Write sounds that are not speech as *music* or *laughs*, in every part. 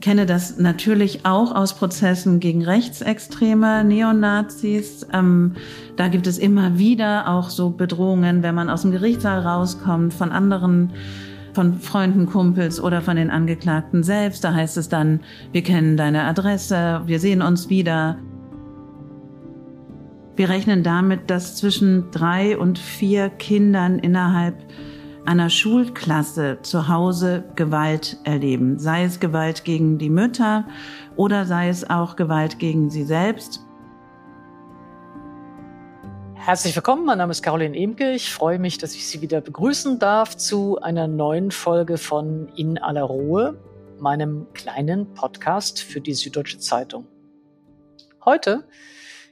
kenne das natürlich auch aus Prozessen gegen Rechtsextreme, Neonazis. Ähm, da gibt es immer wieder auch so Bedrohungen, wenn man aus dem Gerichtssaal rauskommt, von anderen, von Freunden, Kumpels oder von den Angeklagten selbst. Da heißt es dann, wir kennen deine Adresse, wir sehen uns wieder. Wir rechnen damit, dass zwischen drei und vier Kindern innerhalb einer Schulklasse zu Hause Gewalt erleben, sei es Gewalt gegen die Mütter oder sei es auch Gewalt gegen sie selbst. Herzlich willkommen, mein Name ist Caroline Emke. Ich freue mich, dass ich Sie wieder begrüßen darf zu einer neuen Folge von In aller Ruhe, meinem kleinen Podcast für die Süddeutsche Zeitung. Heute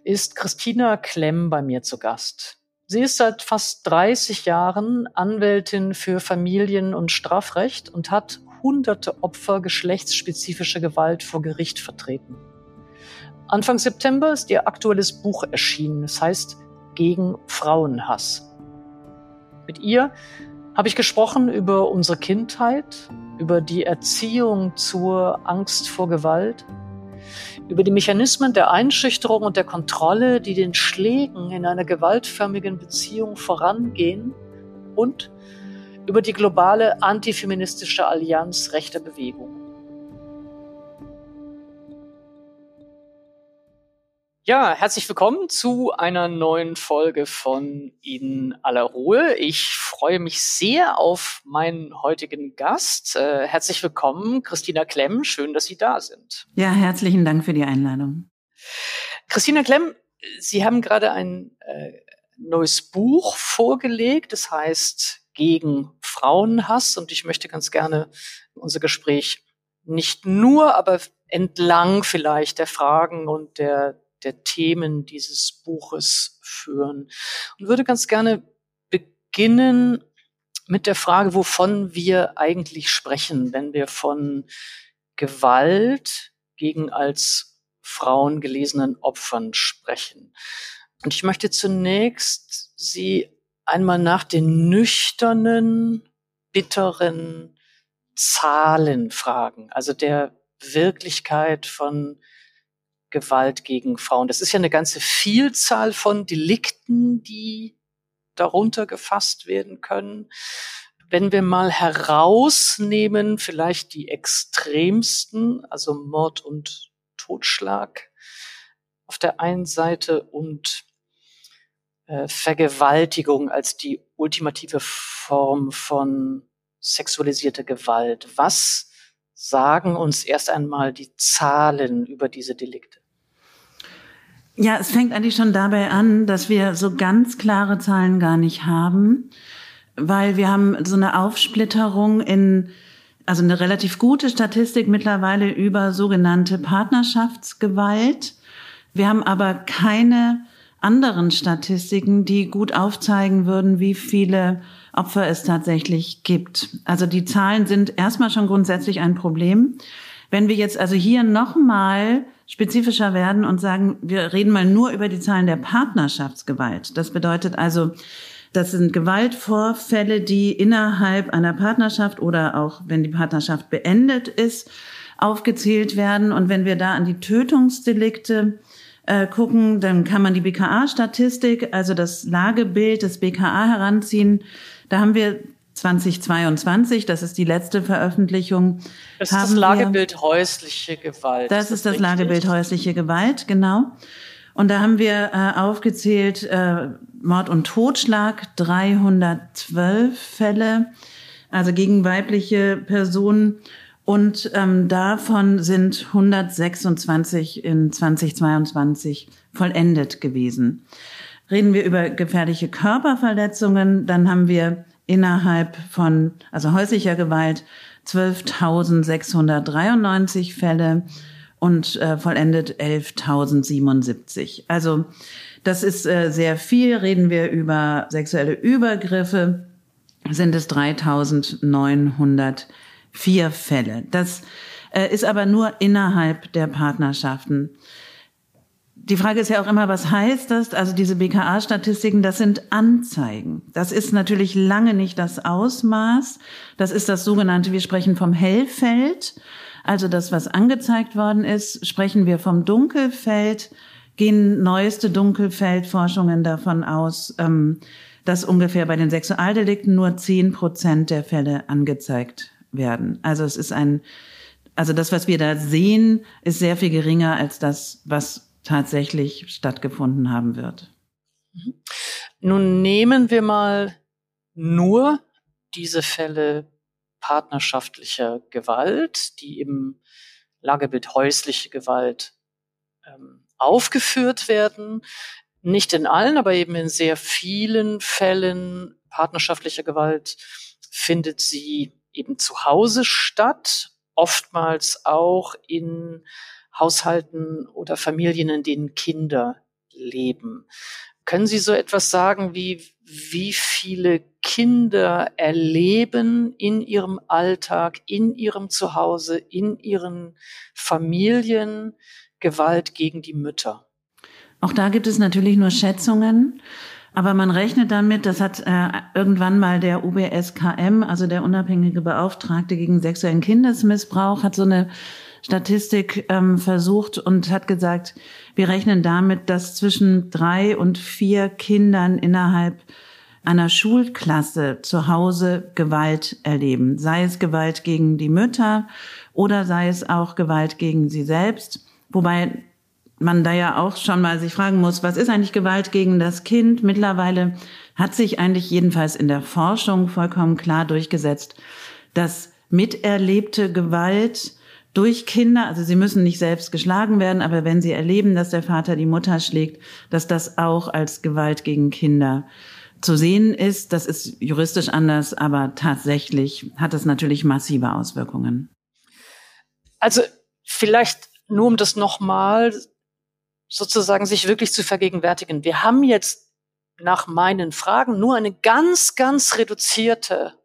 ist Christina Klemm bei mir zu Gast. Sie ist seit fast 30 Jahren Anwältin für Familien- und Strafrecht und hat hunderte Opfer geschlechtsspezifischer Gewalt vor Gericht vertreten. Anfang September ist ihr aktuelles Buch erschienen. Es heißt Gegen Frauenhass. Mit ihr habe ich gesprochen über unsere Kindheit, über die Erziehung zur Angst vor Gewalt, über die Mechanismen der Einschüchterung und der Kontrolle, die den Schlägen in einer gewaltförmigen Beziehung vorangehen und über die globale antifeministische Allianz rechter Bewegung. Ja, herzlich willkommen zu einer neuen Folge von In aller Ruhe. Ich freue mich sehr auf meinen heutigen Gast. Äh, herzlich willkommen, Christina Klemm. Schön, dass Sie da sind. Ja, herzlichen Dank für die Einladung. Christina Klemm, Sie haben gerade ein äh, neues Buch vorgelegt. Das heißt Gegen Frauenhass. Und ich möchte ganz gerne unser Gespräch nicht nur, aber entlang vielleicht der Fragen und der der Themen dieses Buches führen. Und würde ganz gerne beginnen mit der Frage, wovon wir eigentlich sprechen, wenn wir von Gewalt gegen als Frauen gelesenen Opfern sprechen. Und ich möchte zunächst Sie einmal nach den nüchternen, bitteren Zahlen fragen, also der Wirklichkeit von Gewalt gegen Frauen. Das ist ja eine ganze Vielzahl von Delikten, die darunter gefasst werden können. Wenn wir mal herausnehmen, vielleicht die extremsten, also Mord und Totschlag auf der einen Seite und äh, Vergewaltigung als die ultimative Form von sexualisierter Gewalt. Was sagen uns erst einmal die Zahlen über diese Delikte? Ja, es fängt eigentlich schon dabei an, dass wir so ganz klare Zahlen gar nicht haben, weil wir haben so eine Aufsplitterung in, also eine relativ gute Statistik mittlerweile über sogenannte Partnerschaftsgewalt. Wir haben aber keine anderen Statistiken, die gut aufzeigen würden, wie viele Opfer es tatsächlich gibt. Also die Zahlen sind erstmal schon grundsätzlich ein Problem. Wenn wir jetzt also hier nochmal spezifischer werden und sagen, wir reden mal nur über die Zahlen der Partnerschaftsgewalt. Das bedeutet also, das sind Gewaltvorfälle, die innerhalb einer Partnerschaft oder auch wenn die Partnerschaft beendet ist, aufgezählt werden. Und wenn wir da an die Tötungsdelikte äh, gucken, dann kann man die BKA-Statistik, also das Lagebild des BKA heranziehen. Da haben wir 2022, das ist die letzte Veröffentlichung. Das ist das Lagebild wir, häusliche Gewalt. Das ist, das, ist das Lagebild häusliche Gewalt, genau. Und da haben wir äh, aufgezählt äh, Mord und Totschlag, 312 Fälle, also gegen weibliche Personen. Und ähm, davon sind 126 in 2022 vollendet gewesen. Reden wir über gefährliche Körperverletzungen, dann haben wir innerhalb von, also häuslicher Gewalt, 12.693 Fälle und äh, vollendet 11.077. Also das ist äh, sehr viel. Reden wir über sexuelle Übergriffe, sind es 3.900 vier Fälle. Das äh, ist aber nur innerhalb der Partnerschaften. Die Frage ist ja auch immer, was heißt das? Also diese BKA-Statistiken, das sind Anzeigen. Das ist natürlich lange nicht das Ausmaß. Das ist das sogenannte, wir sprechen vom Hellfeld. also das, was angezeigt worden ist, sprechen wir vom Dunkelfeld, gehen neueste Dunkelfeldforschungen davon aus, ähm, dass ungefähr bei den Sexualdelikten nur zehn Prozent der Fälle angezeigt werden. Also es ist ein, also das, was wir da sehen, ist sehr viel geringer als das, was tatsächlich stattgefunden haben wird. Nun nehmen wir mal nur diese Fälle partnerschaftlicher Gewalt, die im Lagebild häusliche Gewalt ähm, aufgeführt werden. Nicht in allen, aber eben in sehr vielen Fällen partnerschaftlicher Gewalt findet sie eben zu Hause statt, oftmals auch in Haushalten oder Familien, in denen Kinder leben. Können Sie so etwas sagen wie, wie viele Kinder erleben in ihrem Alltag, in ihrem Zuhause, in ihren Familien Gewalt gegen die Mütter? Auch da gibt es natürlich nur Schätzungen. Aber man rechnet damit, das hat äh, irgendwann mal der UBSKM, also der unabhängige Beauftragte gegen sexuellen Kindesmissbrauch, hat so eine Statistik ähm, versucht und hat gesagt, wir rechnen damit, dass zwischen drei und vier Kindern innerhalb einer Schulklasse zu Hause Gewalt erleben, sei es Gewalt gegen die Mütter oder sei es auch Gewalt gegen sie selbst. Wobei man da ja auch schon mal sich fragen muss, was ist eigentlich Gewalt gegen das Kind? Mittlerweile hat sich eigentlich jedenfalls in der Forschung vollkommen klar durchgesetzt, dass miterlebte Gewalt durch Kinder, also sie müssen nicht selbst geschlagen werden, aber wenn sie erleben, dass der Vater die Mutter schlägt, dass das auch als Gewalt gegen Kinder zu sehen ist. Das ist juristisch anders, aber tatsächlich hat es natürlich massive Auswirkungen. Also vielleicht nur um das nochmal sozusagen sich wirklich zu vergegenwärtigen. Wir haben jetzt nach meinen Fragen nur eine ganz, ganz reduzierte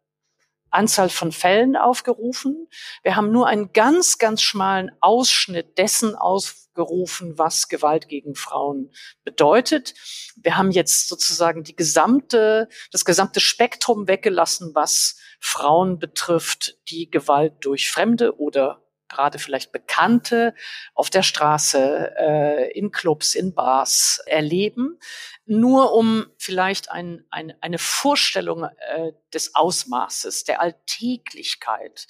Anzahl von Fällen aufgerufen. Wir haben nur einen ganz, ganz schmalen Ausschnitt dessen aufgerufen, was Gewalt gegen Frauen bedeutet. Wir haben jetzt sozusagen die gesamte, das gesamte Spektrum weggelassen, was Frauen betrifft, die Gewalt durch Fremde oder gerade vielleicht Bekannte auf der Straße, äh, in Clubs, in Bars erleben, nur um vielleicht ein, ein, eine Vorstellung äh, des Ausmaßes, der Alltäglichkeit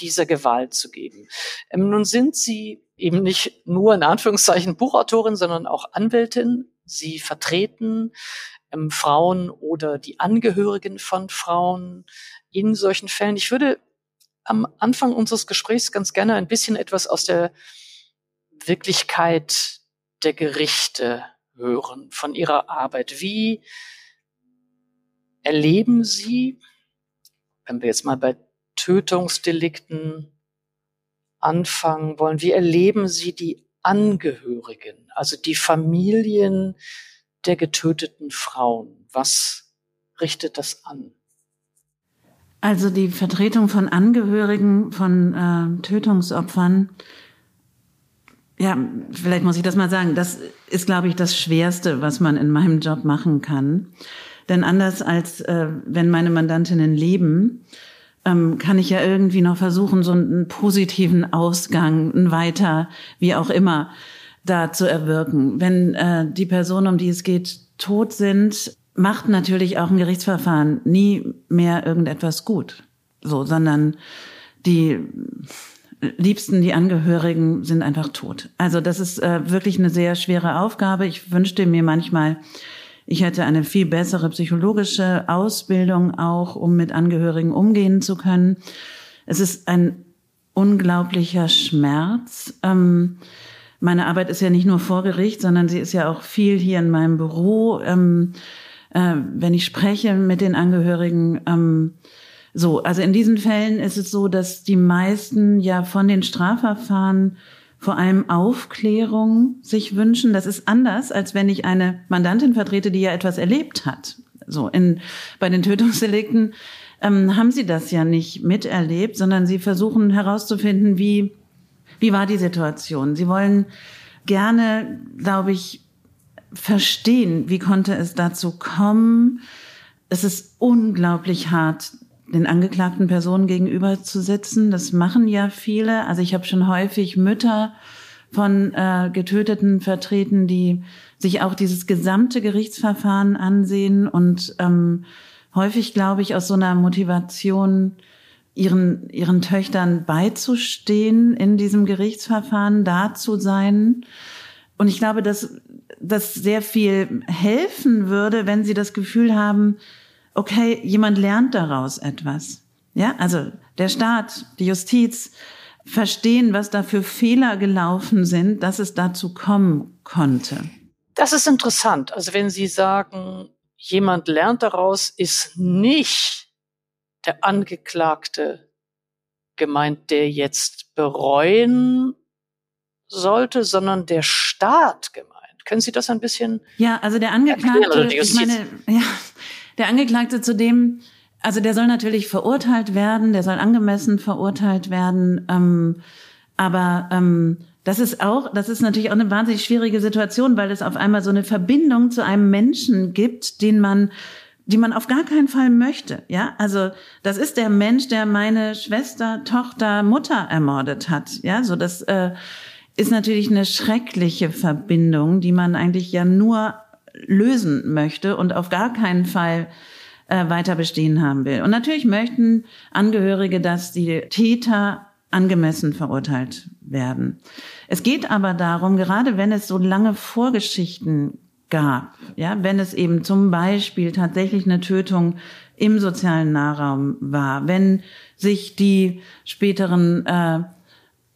dieser Gewalt zu geben. Ähm, nun sind Sie eben nicht nur in Anführungszeichen Buchautorin, sondern auch Anwältin. Sie vertreten ähm, Frauen oder die Angehörigen von Frauen in solchen Fällen. Ich würde am Anfang unseres Gesprächs ganz gerne ein bisschen etwas aus der Wirklichkeit der Gerichte hören, von Ihrer Arbeit. Wie erleben Sie, wenn wir jetzt mal bei Tötungsdelikten anfangen wollen, wie erleben Sie die Angehörigen, also die Familien der getöteten Frauen? Was richtet das an? Also die Vertretung von Angehörigen von äh, Tötungsopfern, ja, vielleicht muss ich das mal sagen, das ist, glaube ich, das Schwerste, was man in meinem Job machen kann. Denn anders als äh, wenn meine Mandantinnen leben, ähm, kann ich ja irgendwie noch versuchen, so einen positiven Ausgang, ein Weiter, wie auch immer, da zu erwirken. Wenn äh, die Personen, um die es geht, tot sind, macht natürlich auch ein Gerichtsverfahren nie mehr irgendetwas gut. So, sondern die Liebsten, die Angehörigen sind einfach tot. Also das ist äh, wirklich eine sehr schwere Aufgabe. Ich wünschte mir manchmal, ich hätte eine viel bessere psychologische Ausbildung auch, um mit Angehörigen umgehen zu können. Es ist ein unglaublicher Schmerz. Ähm, meine Arbeit ist ja nicht nur vor Gericht, sondern sie ist ja auch viel hier in meinem Büro. Ähm, äh, wenn ich spreche mit den Angehörigen. Ähm, so, also in diesen Fällen ist es so, dass die meisten ja von den Strafverfahren vor allem Aufklärung sich wünschen. Das ist anders, als wenn ich eine Mandantin vertrete, die ja etwas erlebt hat. So, in, bei den Tötungsdelikten ähm, haben sie das ja nicht miterlebt, sondern sie versuchen herauszufinden, wie, wie war die Situation. Sie wollen gerne, glaube ich, verstehen, wie konnte es dazu kommen. Es ist unglaublich hart, den angeklagten Personen gegenüber zu sitzen. Das machen ja viele. Also ich habe schon häufig Mütter von äh, Getöteten vertreten, die sich auch dieses gesamte Gerichtsverfahren ansehen und ähm, häufig, glaube ich, aus so einer Motivation ihren, ihren Töchtern beizustehen in diesem Gerichtsverfahren, da zu sein. Und ich glaube, dass das sehr viel helfen würde, wenn sie das Gefühl haben, okay, jemand lernt daraus etwas. Ja, also der Staat, die Justiz verstehen, was da für Fehler gelaufen sind, dass es dazu kommen konnte. Das ist interessant. Also wenn Sie sagen, jemand lernt daraus, ist nicht der Angeklagte gemeint, der jetzt bereuen sollte, sondern der Staat gemeint. Können Sie das ein bisschen? Ja, also der Angeklagte, ich meine, *laughs* ja, der Angeklagte zudem, also der soll natürlich verurteilt werden, der soll angemessen verurteilt werden, ähm, aber ähm, das ist auch, das ist natürlich auch eine wahnsinnig schwierige Situation, weil es auf einmal so eine Verbindung zu einem Menschen gibt, den man die man auf gar keinen Fall möchte. Ja, also das ist der Mensch, der meine Schwester, Tochter, Mutter ermordet hat. Ja, so das äh, ist natürlich eine schreckliche Verbindung, die man eigentlich ja nur lösen möchte und auf gar keinen Fall äh, weiter bestehen haben will. Und natürlich möchten Angehörige, dass die Täter angemessen verurteilt werden. Es geht aber darum, gerade wenn es so lange Vorgeschichten gab, ja, wenn es eben zum Beispiel tatsächlich eine Tötung im sozialen Nahraum war, wenn sich die späteren äh,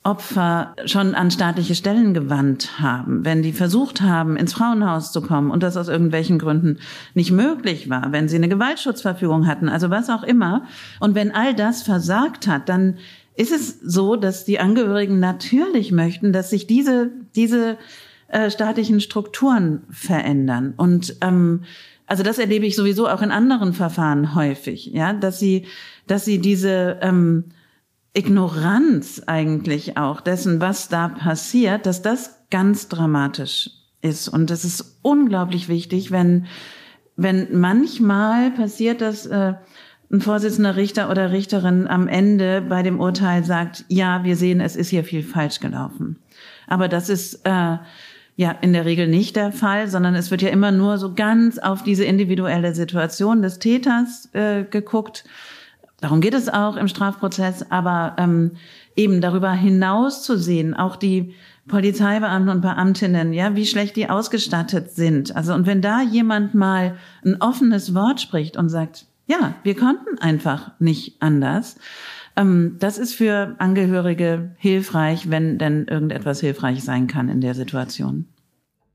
Opfer schon an staatliche Stellen gewandt haben, wenn die versucht haben, ins Frauenhaus zu kommen und das aus irgendwelchen Gründen nicht möglich war, wenn sie eine Gewaltschutzverfügung hatten, also was auch immer. Und wenn all das versagt hat, dann ist es so, dass die Angehörigen natürlich möchten, dass sich diese, diese äh, staatlichen Strukturen verändern. Und ähm, also das erlebe ich sowieso auch in anderen Verfahren häufig, ja, dass sie, dass sie diese ähm, Ignoranz eigentlich auch dessen, was da passiert, dass das ganz dramatisch ist. Und es ist unglaublich wichtig, wenn, wenn manchmal passiert, dass äh, ein Vorsitzender Richter oder Richterin am Ende bei dem Urteil sagt, ja, wir sehen, es ist hier viel falsch gelaufen. Aber das ist äh, ja in der Regel nicht der Fall, sondern es wird ja immer nur so ganz auf diese individuelle Situation des Täters äh, geguckt Darum geht es auch im Strafprozess, aber ähm, eben darüber hinaus zu sehen, auch die Polizeibeamten und Beamtinnen, ja, wie schlecht die ausgestattet sind. Also und wenn da jemand mal ein offenes Wort spricht und sagt, ja, wir konnten einfach nicht anders, ähm, das ist für Angehörige hilfreich, wenn denn irgendetwas hilfreich sein kann in der Situation.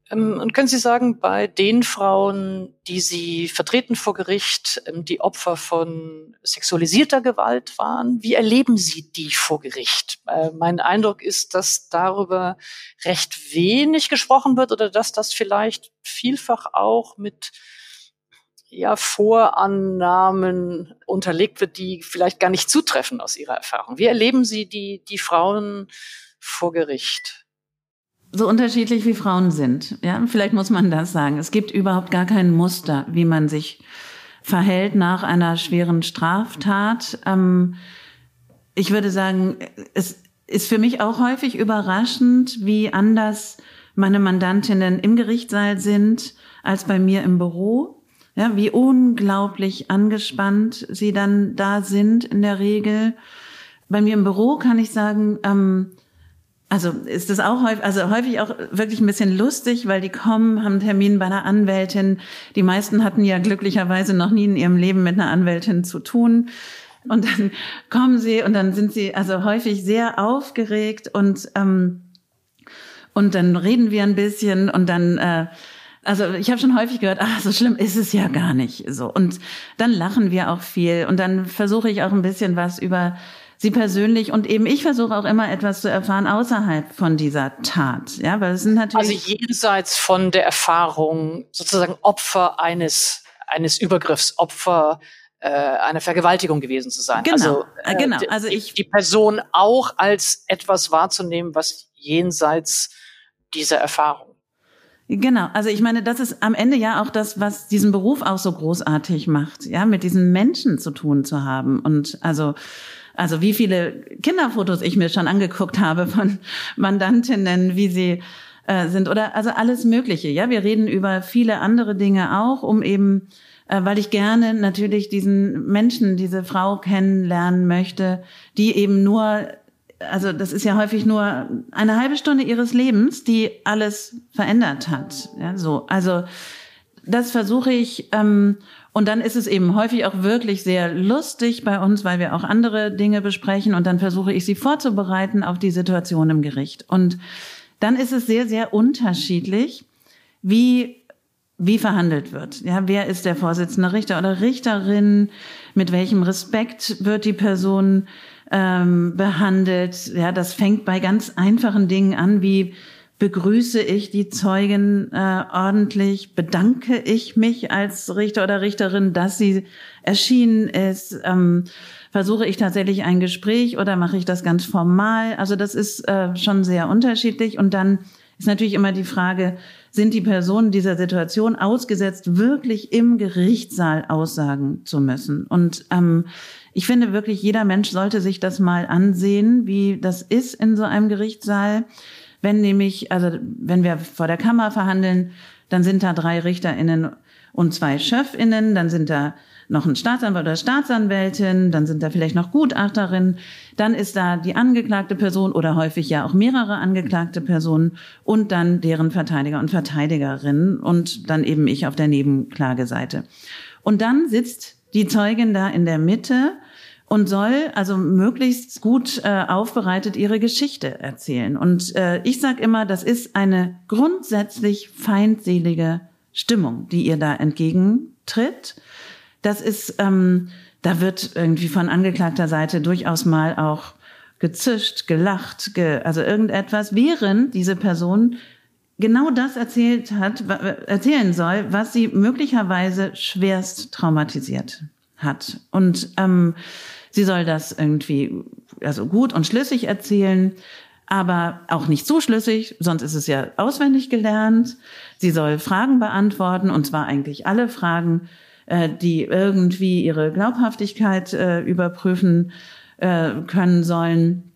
Ähm, und können Sie sagen, bei den Frauen, die Sie vertreten vor Gericht, ähm, die Opfer von sexualisierter Gewalt waren, wie erleben Sie die vor Gericht? Äh, mein Eindruck ist, dass darüber recht wenig gesprochen wird oder dass das vielleicht vielfach auch mit ja, Vorannahmen unterlegt wird, die vielleicht gar nicht zutreffen aus Ihrer Erfahrung. Wie erleben Sie die, die Frauen vor Gericht? So unterschiedlich wie Frauen sind. Ja, vielleicht muss man das sagen. Es gibt überhaupt gar kein Muster, wie man sich verhält nach einer schweren Straftat. Ähm, ich würde sagen, es ist für mich auch häufig überraschend, wie anders meine Mandantinnen im Gerichtssaal sind als bei mir im Büro. Ja, wie unglaublich angespannt sie dann da sind in der Regel. Bei mir im Büro kann ich sagen, ähm, also ist das auch häufig, also häufig auch wirklich ein bisschen lustig, weil die kommen, haben einen Termin bei einer Anwältin. Die meisten hatten ja glücklicherweise noch nie in ihrem Leben mit einer Anwältin zu tun. Und dann *laughs* kommen sie und dann sind sie also häufig sehr aufgeregt und ähm, und dann reden wir ein bisschen und dann äh, also ich habe schon häufig gehört, ach, so schlimm ist es ja gar nicht so. Und dann lachen wir auch viel und dann versuche ich auch ein bisschen was über sie persönlich und eben ich versuche auch immer etwas zu erfahren außerhalb von dieser Tat. Ja, weil es sind natürlich. Also jenseits von der Erfahrung sozusagen Opfer eines, eines Übergriffs, Opfer äh, einer Vergewaltigung gewesen zu sein. Genau, also, äh, genau. Also ich die Person auch als etwas wahrzunehmen, was jenseits dieser Erfahrung Genau, also ich meine, das ist am Ende ja auch das, was diesen Beruf auch so großartig macht, ja, mit diesen Menschen zu tun zu haben. Und also, also wie viele Kinderfotos ich mir schon angeguckt habe von Mandantinnen, wie sie äh, sind oder also alles Mögliche. Ja, wir reden über viele andere Dinge auch, um eben, äh, weil ich gerne natürlich diesen Menschen, diese Frau kennenlernen möchte, die eben nur also das ist ja häufig nur eine halbe Stunde ihres Lebens, die alles verändert hat. Ja, so, also das versuche ich. Ähm, und dann ist es eben häufig auch wirklich sehr lustig bei uns, weil wir auch andere Dinge besprechen. Und dann versuche ich sie vorzubereiten auf die Situation im Gericht. Und dann ist es sehr, sehr unterschiedlich, wie wie verhandelt wird. Ja, wer ist der Vorsitzende Richter oder Richterin? Mit welchem Respekt wird die Person ähm, behandelt. Ja, das fängt bei ganz einfachen Dingen an, wie begrüße ich die Zeugen äh, ordentlich, bedanke ich mich als Richter oder Richterin, dass sie erschienen ist, ähm, versuche ich tatsächlich ein Gespräch oder mache ich das ganz formal. Also das ist äh, schon sehr unterschiedlich. Und dann ist natürlich immer die Frage, sind die Personen dieser Situation ausgesetzt, wirklich im Gerichtssaal aussagen zu müssen? Und ähm, ich finde wirklich, jeder Mensch sollte sich das mal ansehen, wie das ist in so einem Gerichtssaal. Wenn nämlich, also wenn wir vor der Kammer verhandeln, dann sind da drei RichterInnen und zwei SchöffInnen, dann sind da noch ein Staatsanwalt oder Staatsanwältin, dann sind da vielleicht noch Gutachterin, dann ist da die angeklagte Person oder häufig ja auch mehrere angeklagte Personen und dann deren Verteidiger und Verteidigerinnen und dann eben ich auf der Nebenklageseite. Und dann sitzt die Zeugin da in der Mitte und soll also möglichst gut äh, aufbereitet ihre Geschichte erzählen. Und äh, ich sage immer, das ist eine grundsätzlich feindselige Stimmung, die ihr da entgegentritt. Das ist, ähm, da wird irgendwie von angeklagter Seite durchaus mal auch gezischt, gelacht, ge also irgendetwas, während diese Person genau das erzählt hat, erzählen soll, was sie möglicherweise schwerst traumatisiert hat. Und ähm, sie soll das irgendwie also gut und schlüssig erzählen, aber auch nicht so schlüssig, sonst ist es ja auswendig gelernt. Sie soll Fragen beantworten, und zwar eigentlich alle Fragen, äh, die irgendwie ihre Glaubhaftigkeit äh, überprüfen äh, können sollen.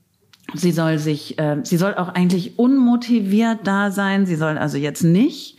Sie soll sich, äh, sie soll auch eigentlich unmotiviert da sein. Sie soll also jetzt nicht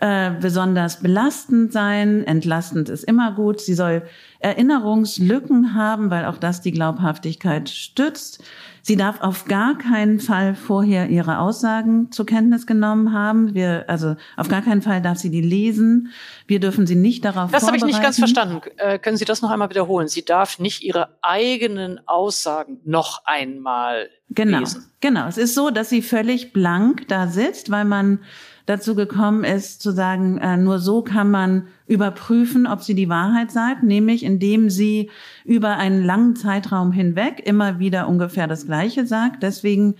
äh, besonders belastend sein. Entlastend ist immer gut. Sie soll Erinnerungslücken haben, weil auch das die Glaubhaftigkeit stützt. Sie darf auf gar keinen Fall vorher ihre Aussagen zur Kenntnis genommen haben. Wir, also auf gar keinen Fall darf sie die lesen. Wir dürfen sie nicht darauf Das habe ich nicht ganz verstanden. Äh, können Sie das noch einmal wiederholen? Sie darf nicht ihre eigenen Aussagen noch einmal genau, lesen. Genau. Es ist so, dass sie völlig blank da sitzt, weil man dazu gekommen ist, zu sagen, äh, nur so kann man überprüfen, ob sie die Wahrheit sagt, nämlich indem sie über einen langen Zeitraum hinweg immer wieder ungefähr das Gleiche sagt. Deswegen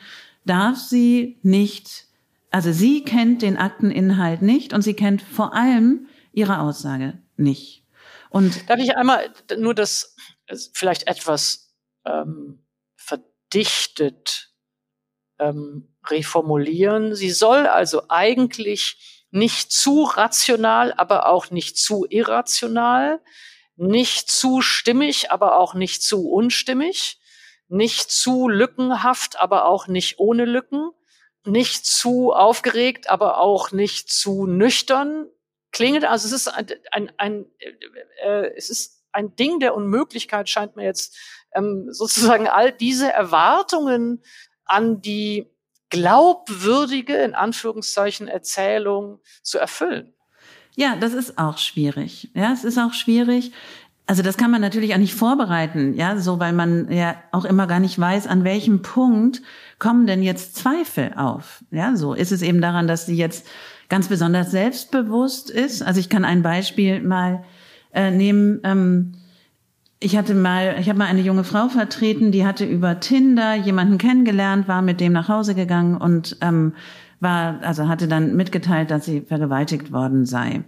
darf sie nicht, also sie kennt den Akteninhalt nicht und sie kennt vor allem ihre Aussage nicht. Und darf ich einmal nur das vielleicht etwas ähm, verdichtet ähm, reformulieren. Sie soll also eigentlich nicht zu rational, aber auch nicht zu irrational, nicht zu stimmig, aber auch nicht zu unstimmig, nicht zu lückenhaft, aber auch nicht ohne Lücken, nicht zu aufgeregt, aber auch nicht zu nüchtern klingelt. Also es ist ein, ein, ein äh, es ist ein Ding der Unmöglichkeit, scheint mir jetzt ähm, sozusagen all diese Erwartungen an die glaubwürdige, in Anführungszeichen, Erzählung zu erfüllen. Ja, das ist auch schwierig. Ja, es ist auch schwierig. Also das kann man natürlich auch nicht vorbereiten, ja, so weil man ja auch immer gar nicht weiß, an welchem Punkt kommen denn jetzt Zweifel auf. Ja, so ist es eben daran, dass sie jetzt ganz besonders selbstbewusst ist. Also ich kann ein Beispiel mal äh, nehmen. Ähm, ich hatte mal, ich habe mal eine junge Frau vertreten, die hatte über Tinder jemanden kennengelernt, war mit dem nach Hause gegangen und ähm, war, also hatte dann mitgeteilt, dass sie vergewaltigt worden sei.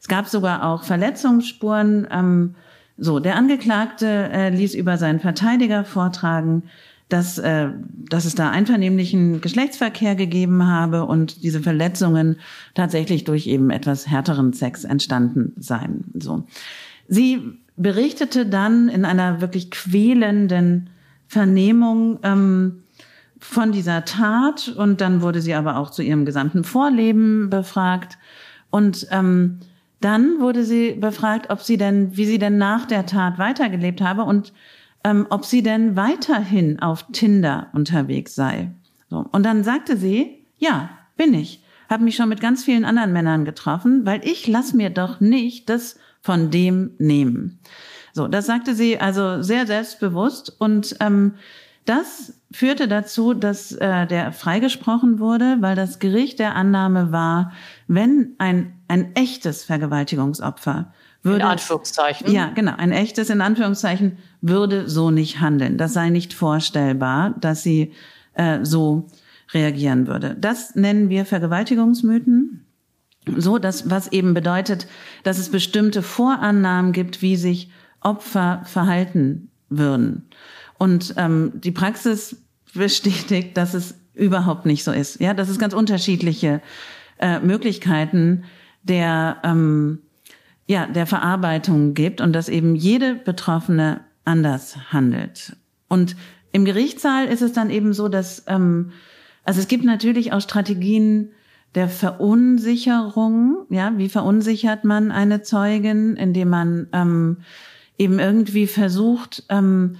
Es gab sogar auch Verletzungsspuren. Ähm, so, der Angeklagte äh, ließ über seinen Verteidiger vortragen, dass, äh, dass es da einvernehmlichen Geschlechtsverkehr gegeben habe und diese Verletzungen tatsächlich durch eben etwas härteren Sex entstanden seien. So. Sie berichtete dann in einer wirklich quälenden Vernehmung ähm, von dieser Tat und dann wurde sie aber auch zu ihrem gesamten Vorleben befragt und ähm, dann wurde sie befragt, ob sie denn, wie sie denn nach der Tat weitergelebt habe und ähm, ob sie denn weiterhin auf Tinder unterwegs sei. So. Und dann sagte sie, ja, bin ich. Habe mich schon mit ganz vielen anderen Männern getroffen, weil ich lass mir doch nicht das von dem nehmen. So, das sagte sie also sehr selbstbewusst und ähm, das führte dazu, dass äh, der freigesprochen wurde, weil das Gericht der Annahme war, wenn ein, ein echtes Vergewaltigungsopfer würde. In Anführungszeichen. Ja, genau. Ein echtes, in Anführungszeichen, würde so nicht handeln. Das sei nicht vorstellbar, dass sie äh, so reagieren würde. Das nennen wir Vergewaltigungsmythen. So, dass, was eben bedeutet, dass es bestimmte Vorannahmen gibt, wie sich Opfer verhalten würden. Und ähm, die Praxis bestätigt, dass es überhaupt nicht so ist. Ja, dass es ganz unterschiedliche äh, Möglichkeiten der ähm, ja, der Verarbeitung gibt und dass eben jede Betroffene anders handelt. Und im Gerichtssaal ist es dann eben so, dass, ähm, also es gibt natürlich auch Strategien der Verunsicherung, ja, wie verunsichert man eine Zeugin, indem man ähm, eben irgendwie versucht, ähm,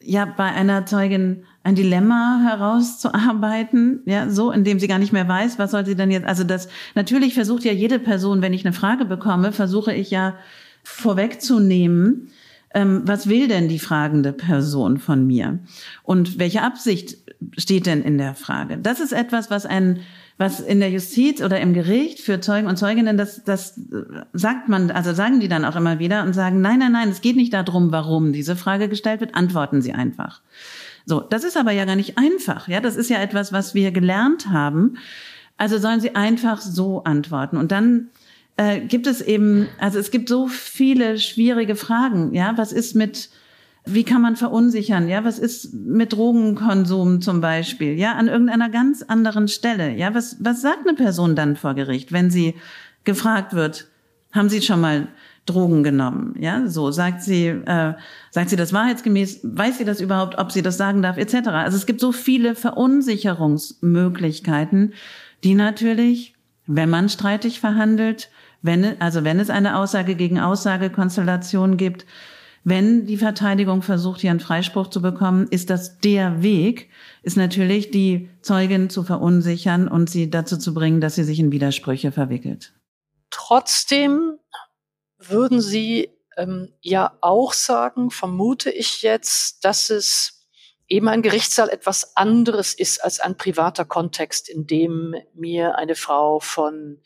ja, bei einer Zeugin ein Dilemma herauszuarbeiten, ja, so, indem sie gar nicht mehr weiß, was soll sie denn jetzt, also das, natürlich versucht ja jede Person, wenn ich eine Frage bekomme, versuche ich ja vorwegzunehmen, ähm, was will denn die fragende Person von mir? Und welche Absicht steht denn in der Frage? Das ist etwas, was ein was in der Justiz oder im Gericht für Zeugen und Zeuginnen, das, das sagt man, also sagen die dann auch immer wieder und sagen, nein, nein, nein, es geht nicht darum, warum diese Frage gestellt wird, antworten Sie einfach. So, das ist aber ja gar nicht einfach. Ja, das ist ja etwas, was wir gelernt haben. Also sollen Sie einfach so antworten. Und dann äh, gibt es eben, also es gibt so viele schwierige Fragen. Ja, was ist mit wie kann man verunsichern? Ja, was ist mit Drogenkonsum zum Beispiel? Ja, an irgendeiner ganz anderen Stelle. Ja, was, was sagt eine Person dann vor Gericht, wenn sie gefragt wird, haben Sie schon mal Drogen genommen. Ja, so sagt sie, äh, sagt sie das wahrheitsgemäß, weiß sie das überhaupt, ob sie das sagen darf, etc. Also es gibt so viele Verunsicherungsmöglichkeiten, die natürlich, wenn man streitig verhandelt, wenn, also wenn es eine Aussage gegen Aussage-Konstellation gibt, wenn die Verteidigung versucht, hier einen Freispruch zu bekommen, ist das der Weg, ist natürlich die Zeugin zu verunsichern und sie dazu zu bringen, dass sie sich in Widersprüche verwickelt. Trotzdem würden Sie ähm, ja auch sagen, vermute ich jetzt, dass es eben ein Gerichtssaal etwas anderes ist als ein privater Kontext, in dem mir eine Frau von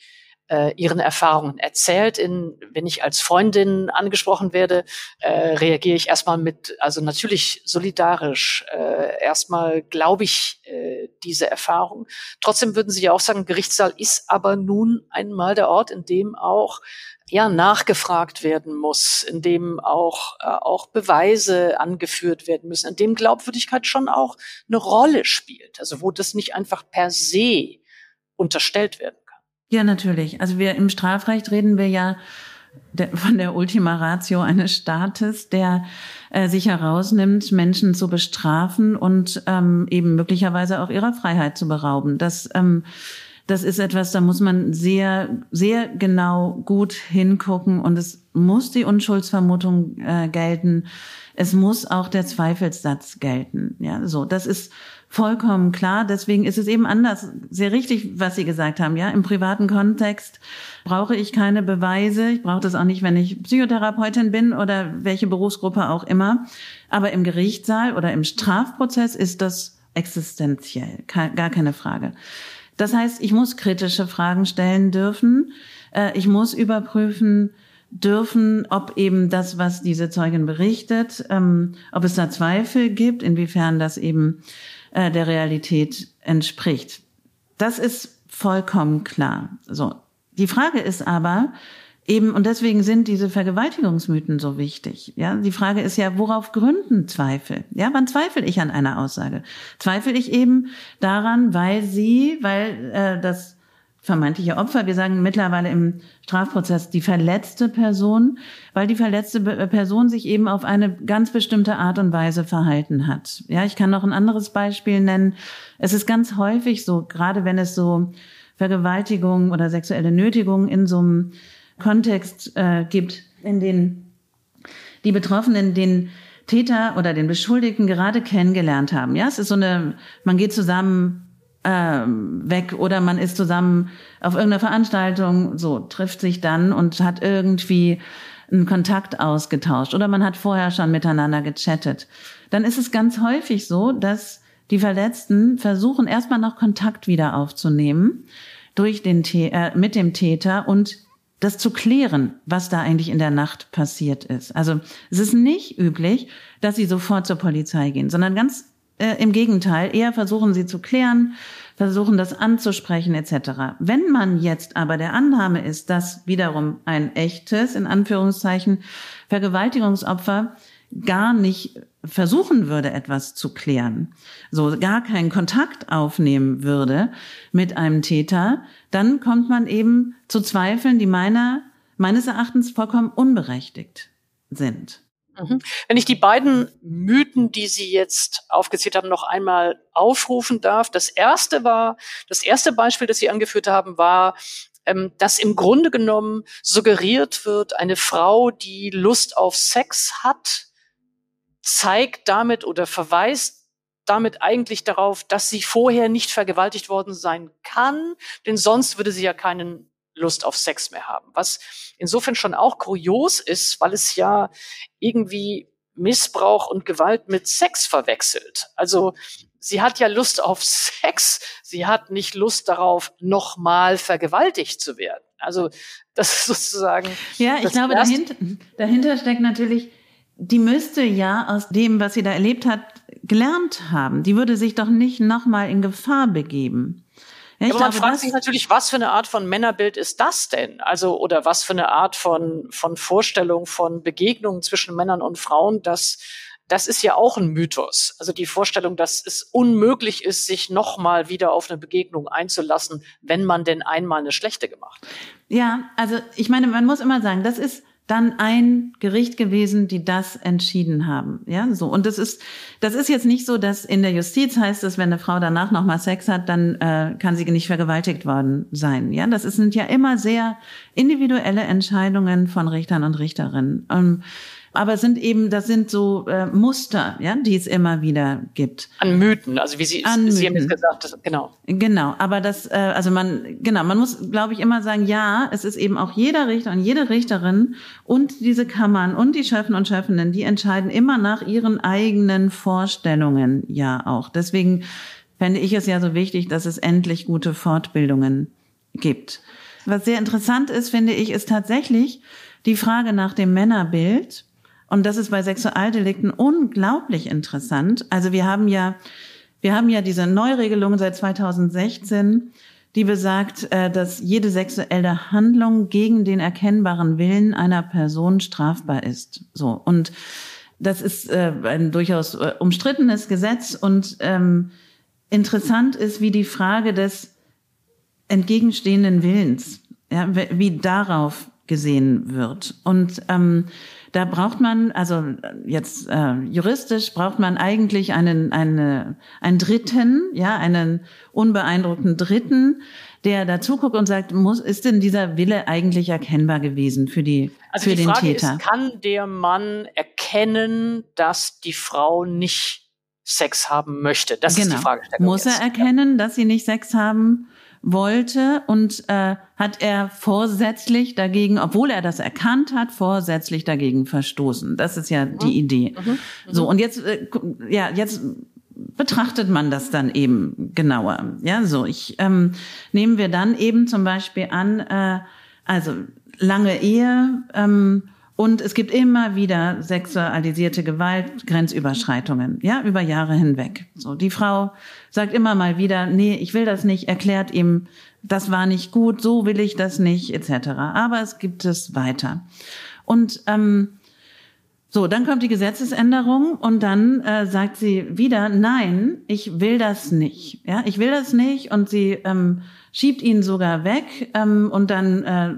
äh, ihren Erfahrungen erzählt. In, wenn ich als Freundin angesprochen werde, äh, reagiere ich erstmal mit, also natürlich solidarisch. Äh, erstmal glaube ich äh, diese Erfahrung. Trotzdem würden Sie ja auch sagen, Gerichtssaal ist aber nun einmal der Ort, in dem auch ja nachgefragt werden muss, in dem auch äh, auch Beweise angeführt werden müssen, in dem Glaubwürdigkeit schon auch eine Rolle spielt, also wo das nicht einfach per se unterstellt werden. Ja, natürlich. Also wir im Strafrecht reden wir ja von der Ultima Ratio eines Staates, der äh, sich herausnimmt, Menschen zu bestrafen und ähm, eben möglicherweise auch ihrer Freiheit zu berauben. Das ähm, das ist etwas, da muss man sehr, sehr genau gut hingucken und es muss die Unschuldsvermutung äh, gelten. Es muss auch der Zweifelssatz gelten. Ja, so. Das ist vollkommen klar. Deswegen ist es eben anders. Sehr richtig, was Sie gesagt haben. Ja, im privaten Kontext brauche ich keine Beweise. Ich brauche das auch nicht, wenn ich Psychotherapeutin bin oder welche Berufsgruppe auch immer. Aber im Gerichtssaal oder im Strafprozess ist das existenziell. Gar keine Frage. Das heißt, ich muss kritische Fragen stellen dürfen. Äh, ich muss überprüfen dürfen, ob eben das, was diese Zeugin berichtet, ähm, ob es da Zweifel gibt, inwiefern das eben äh, der Realität entspricht. Das ist vollkommen klar. So. Die Frage ist aber, eben, und deswegen sind diese Vergewaltigungsmythen so wichtig. Ja, die Frage ist ja, worauf gründen Zweifel? Ja, wann zweifle ich an einer Aussage? Zweifle ich eben daran, weil sie, weil äh, das vermeintliche Opfer, wir sagen mittlerweile im Strafprozess die verletzte Person, weil die verletzte Person sich eben auf eine ganz bestimmte Art und Weise verhalten hat. Ja, ich kann noch ein anderes Beispiel nennen. Es ist ganz häufig so, gerade wenn es so Vergewaltigung oder sexuelle Nötigung in so einem Kontext äh, gibt, in den die Betroffenen den Täter oder den Beschuldigten gerade kennengelernt haben. Ja, es ist so eine, man geht zusammen ähm, weg oder man ist zusammen auf irgendeiner Veranstaltung, so trifft sich dann und hat irgendwie einen Kontakt ausgetauscht oder man hat vorher schon miteinander gechattet. Dann ist es ganz häufig so, dass die Verletzten versuchen erstmal noch Kontakt wieder aufzunehmen durch den äh, mit dem Täter und das zu klären, was da eigentlich in der Nacht passiert ist. Also es ist nicht üblich, dass sie sofort zur Polizei gehen, sondern ganz äh, Im Gegenteil, eher versuchen sie zu klären, versuchen das anzusprechen etc. Wenn man jetzt aber der Annahme ist, dass wiederum ein echtes, in Anführungszeichen, Vergewaltigungsopfer gar nicht versuchen würde, etwas zu klären, so gar keinen Kontakt aufnehmen würde mit einem Täter, dann kommt man eben zu Zweifeln, die meiner, meines Erachtens vollkommen unberechtigt sind. Mhm. Wenn ich die beiden Mythen, die Sie jetzt aufgezählt haben, noch einmal aufrufen darf. Das erste war, das erste Beispiel, das Sie angeführt haben, war, ähm, dass im Grunde genommen suggeriert wird, eine Frau, die Lust auf Sex hat, zeigt damit oder verweist damit eigentlich darauf, dass sie vorher nicht vergewaltigt worden sein kann, denn sonst würde sie ja keinen Lust auf Sex mehr haben. Was insofern schon auch kurios ist, weil es ja irgendwie Missbrauch und Gewalt mit Sex verwechselt. Also sie hat ja Lust auf Sex, sie hat nicht Lust darauf, nochmal vergewaltigt zu werden. Also das ist sozusagen. Ja, ich glaube, dahinter, dahinter steckt natürlich, die müsste ja aus dem, was sie da erlebt hat, gelernt haben. Die würde sich doch nicht nochmal in Gefahr begeben. Ja, aber man fragt sich natürlich, was für eine Art von Männerbild ist das denn? Also, oder was für eine Art von, von Vorstellung, von Begegnungen zwischen Männern und Frauen, das, das ist ja auch ein Mythos. Also die Vorstellung, dass es unmöglich ist, sich nochmal wieder auf eine Begegnung einzulassen, wenn man denn einmal eine schlechte gemacht hat. Ja, also ich meine, man muss immer sagen, das ist dann ein Gericht gewesen, die das entschieden haben. Ja, so. Und das ist, das ist jetzt nicht so, dass in der Justiz heißt es, wenn eine Frau danach nochmal Sex hat, dann äh, kann sie nicht vergewaltigt worden sein. Ja, das sind ja immer sehr individuelle Entscheidungen von Richtern und Richterinnen. Ähm, aber es sind eben, das sind so äh, Muster, ja, die es immer wieder gibt. An Mythen, also wie Sie, An Sie haben jetzt gesagt, das, genau. Genau, aber das, äh, also man, genau, man muss, glaube ich, immer sagen, ja, es ist eben auch jeder Richter und jede Richterin und diese Kammern und die Schöffen und Schöffinnen, die entscheiden immer nach ihren eigenen Vorstellungen, ja auch. Deswegen fände ich es ja so wichtig, dass es endlich gute Fortbildungen gibt. Was sehr interessant ist, finde ich, ist tatsächlich die Frage nach dem Männerbild und das ist bei Sexualdelikten unglaublich interessant. Also wir haben ja, wir haben ja diese Neuregelung seit 2016, die besagt, äh, dass jede sexuelle Handlung gegen den erkennbaren Willen einer Person strafbar ist. So und das ist äh, ein durchaus äh, umstrittenes Gesetz und ähm, interessant ist, wie die Frage des entgegenstehenden Willens, ja, wie darauf gesehen wird. Und ähm, da braucht man, also jetzt äh, juristisch braucht man eigentlich einen, eine, einen Dritten, ja, einen unbeeindruckten Dritten, der dazu guckt und sagt, muss, ist denn dieser Wille eigentlich erkennbar gewesen für die, also für die den Frage Täter? Ist, kann der Mann erkennen, dass die Frau nicht Sex haben möchte? Das genau. ist die genau. Frage. Muss er erkennen, dass sie nicht Sex haben wollte und äh, hat er vorsätzlich dagegen, obwohl er das erkannt hat, vorsätzlich dagegen verstoßen. Das ist ja mhm. die Idee. Mhm. Mhm. So und jetzt äh, ja jetzt betrachtet man das dann eben genauer. Ja, so ich ähm, nehmen wir dann eben zum Beispiel an, äh, also lange Ehe ähm, Und es gibt immer wieder sexualisierte Gewalt, Grenzüberschreitungen, ja, über Jahre hinweg. So, die Frau sagt immer mal wieder, nee, ich will das nicht, erklärt ihm, das war nicht gut, so will ich das nicht, etc. Aber es gibt es weiter. Und ähm, so, dann kommt die Gesetzesänderung und dann äh, sagt sie wieder, nein, ich will das nicht. Ja, ich will das nicht. Und sie ähm, schiebt ihn sogar weg ähm, und dann äh,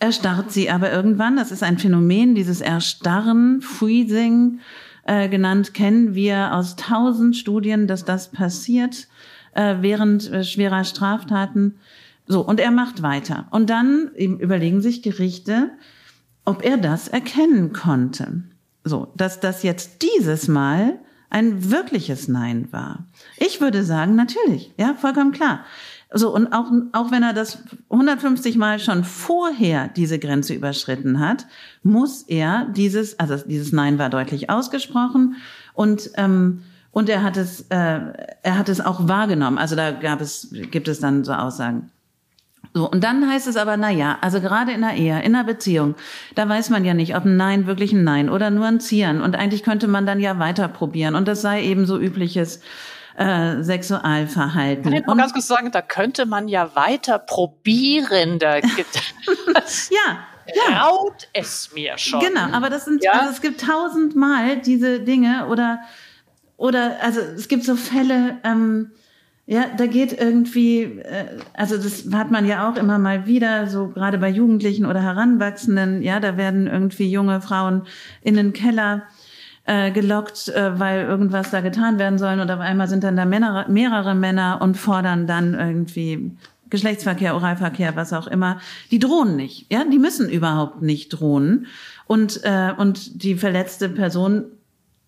erstarrt sie aber irgendwann. Das ist ein Phänomen, dieses Erstarren, Freezing äh, genannt, kennen wir aus tausend Studien, dass das passiert äh, während äh, schwerer Straftaten. So, und er macht weiter. Und dann überlegen sich Gerichte, ob er das erkennen konnte. So, dass das jetzt dieses Mal ein wirkliches Nein war. Ich würde sagen, natürlich, ja, vollkommen klar. So, und auch, auch wenn er das 150 Mal schon vorher diese Grenze überschritten hat, muss er dieses, also dieses Nein war deutlich ausgesprochen und, ähm, und er hat es, äh, er hat es auch wahrgenommen. Also da gab es, gibt es dann so Aussagen. So, und dann heißt es aber, na ja, also gerade in der Ehe, in der Beziehung, da weiß man ja nicht, ob ein Nein wirklich ein Nein oder nur ein Zieren. Und eigentlich könnte man dann ja weiter probieren. Und das sei eben so übliches äh, Sexualverhalten. Kann ich mal ganz kurz sagen, da könnte man ja weiter probieren. Da gibt *laughs* ja. Ja. Raut es mir schon. Genau, aber das sind, ja? also es gibt tausendmal diese Dinge oder, oder, also es gibt so Fälle, ähm, ja, da geht irgendwie, äh, also das hat man ja auch immer mal wieder, so gerade bei Jugendlichen oder Heranwachsenden, ja, da werden irgendwie junge Frauen in den Keller äh, gelockt, äh, weil irgendwas da getan werden soll. Und auf einmal sind dann da Männer, mehrere Männer und fordern dann irgendwie Geschlechtsverkehr, Oralverkehr, was auch immer. Die drohen nicht. Ja, die müssen überhaupt nicht drohen. Und, äh, und die verletzte Person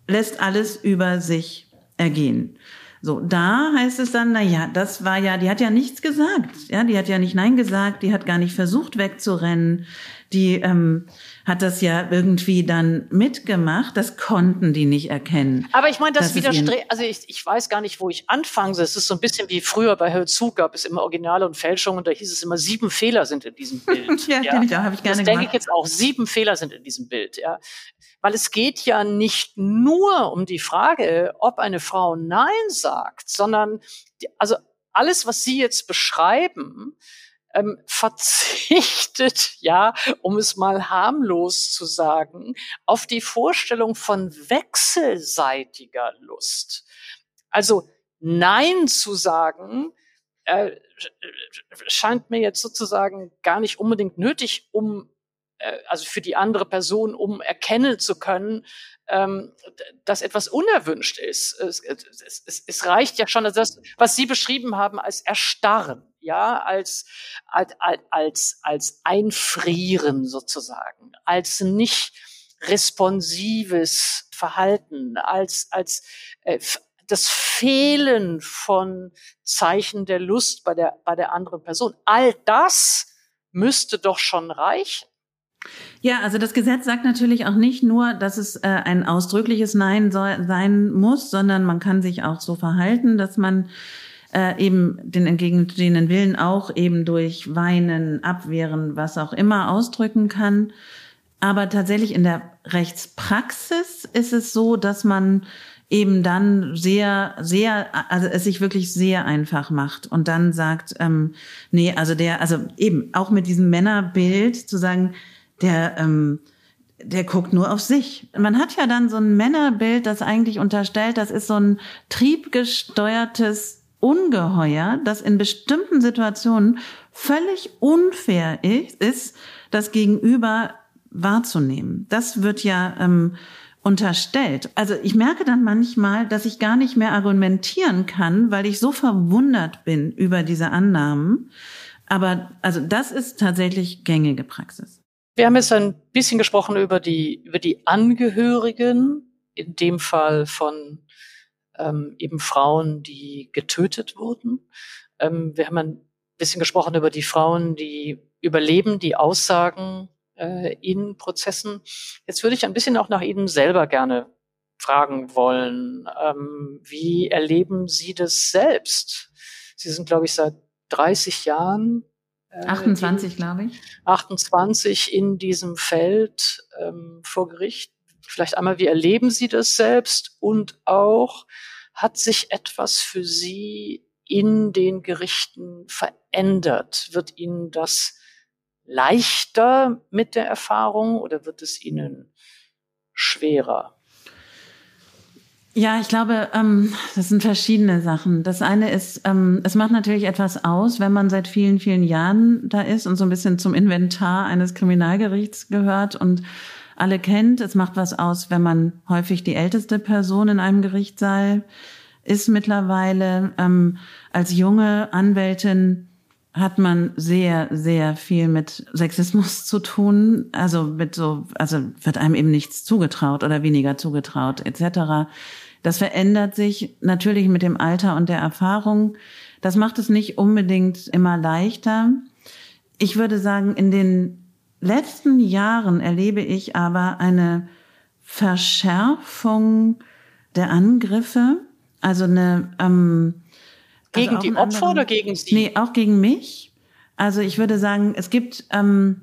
lässt alles über sich ergehen. So, da heißt es dann, na ja, das war ja, die hat ja nichts gesagt. Ja, die hat ja nicht Nein gesagt, die hat gar nicht versucht wegzurennen. Die, ähm, hat das ja irgendwie dann mitgemacht. Das konnten die nicht erkennen. Aber ich meine, das widerstrebt, also ich, ich weiß gar nicht, wo ich anfange. Es ist so ein bisschen wie früher bei Hörzu gab es immer Originale und Fälschungen. Da hieß es immer, sieben Fehler sind in diesem Bild. *laughs* ja, ja. Ich auch, hab ich gerne das denke ich jetzt auch. Sieben Fehler sind in diesem Bild, ja. Weil es geht ja nicht nur um die Frage, ob eine Frau Nein sagt, sondern, die, also alles, was Sie jetzt beschreiben, ähm, verzichtet, *laughs* ja, um es mal harmlos zu sagen, auf die Vorstellung von wechselseitiger Lust. Also Nein zu sagen, äh, scheint mir jetzt sozusagen gar nicht unbedingt nötig, um also für die andere Person, um erkennen zu können, ähm, dass etwas unerwünscht ist. Es, es, es, es reicht ja schon, also das, was Sie beschrieben haben als Erstarren, ja, als, als, als, als Einfrieren sozusagen, als nicht responsives Verhalten, als, als äh, das Fehlen von Zeichen der Lust bei der, bei der anderen Person. All das müsste doch schon reichen. Ja, also das Gesetz sagt natürlich auch nicht nur, dass es äh, ein ausdrückliches Nein soll, sein muss, sondern man kann sich auch so verhalten, dass man äh, eben den entgegenstehenden Willen auch eben durch Weinen, Abwehren, was auch immer ausdrücken kann. Aber tatsächlich in der Rechtspraxis ist es so, dass man eben dann sehr, sehr, also es sich wirklich sehr einfach macht und dann sagt, ähm, nee, also der, also eben auch mit diesem Männerbild zu sagen, der, ähm, der guckt nur auf sich. Man hat ja dann so ein Männerbild, das eigentlich unterstellt, das ist so ein triebgesteuertes Ungeheuer, das in bestimmten Situationen völlig unfair ist, das Gegenüber wahrzunehmen. Das wird ja ähm, unterstellt. Also ich merke dann manchmal, dass ich gar nicht mehr argumentieren kann, weil ich so verwundert bin über diese Annahmen. Aber also das ist tatsächlich gängige Praxis. Wir haben jetzt ein bisschen gesprochen über die, über die Angehörigen, in dem Fall von ähm, eben Frauen, die getötet wurden. Ähm, wir haben ein bisschen gesprochen über die Frauen, die überleben, die Aussagen äh, in Prozessen. Jetzt würde ich ein bisschen auch nach Ihnen selber gerne fragen wollen. Ähm, wie erleben Sie das selbst? Sie sind, glaube ich, seit 30 Jahren 28, glaube ich. 28 in diesem Feld ähm, vor Gericht. Vielleicht einmal, wie erleben Sie das selbst? Und auch, hat sich etwas für Sie in den Gerichten verändert? Wird Ihnen das leichter mit der Erfahrung oder wird es Ihnen schwerer? Ja, ich glaube, ähm, das sind verschiedene Sachen. Das eine ist, ähm, es macht natürlich etwas aus, wenn man seit vielen, vielen Jahren da ist und so ein bisschen zum Inventar eines Kriminalgerichts gehört und alle kennt. Es macht was aus, wenn man häufig die älteste Person in einem Gerichtssaal ist mittlerweile. Ähm, als junge Anwältin hat man sehr, sehr viel mit Sexismus zu tun. Also mit so, also wird einem eben nichts zugetraut oder weniger zugetraut, etc. Das verändert sich natürlich mit dem Alter und der Erfahrung. Das macht es nicht unbedingt immer leichter. Ich würde sagen, in den letzten Jahren erlebe ich aber eine Verschärfung der Angriffe, also eine ähm, also gegen die Opfer anderen, oder gegen Sie? Nee, auch gegen mich. Also ich würde sagen, es gibt ähm,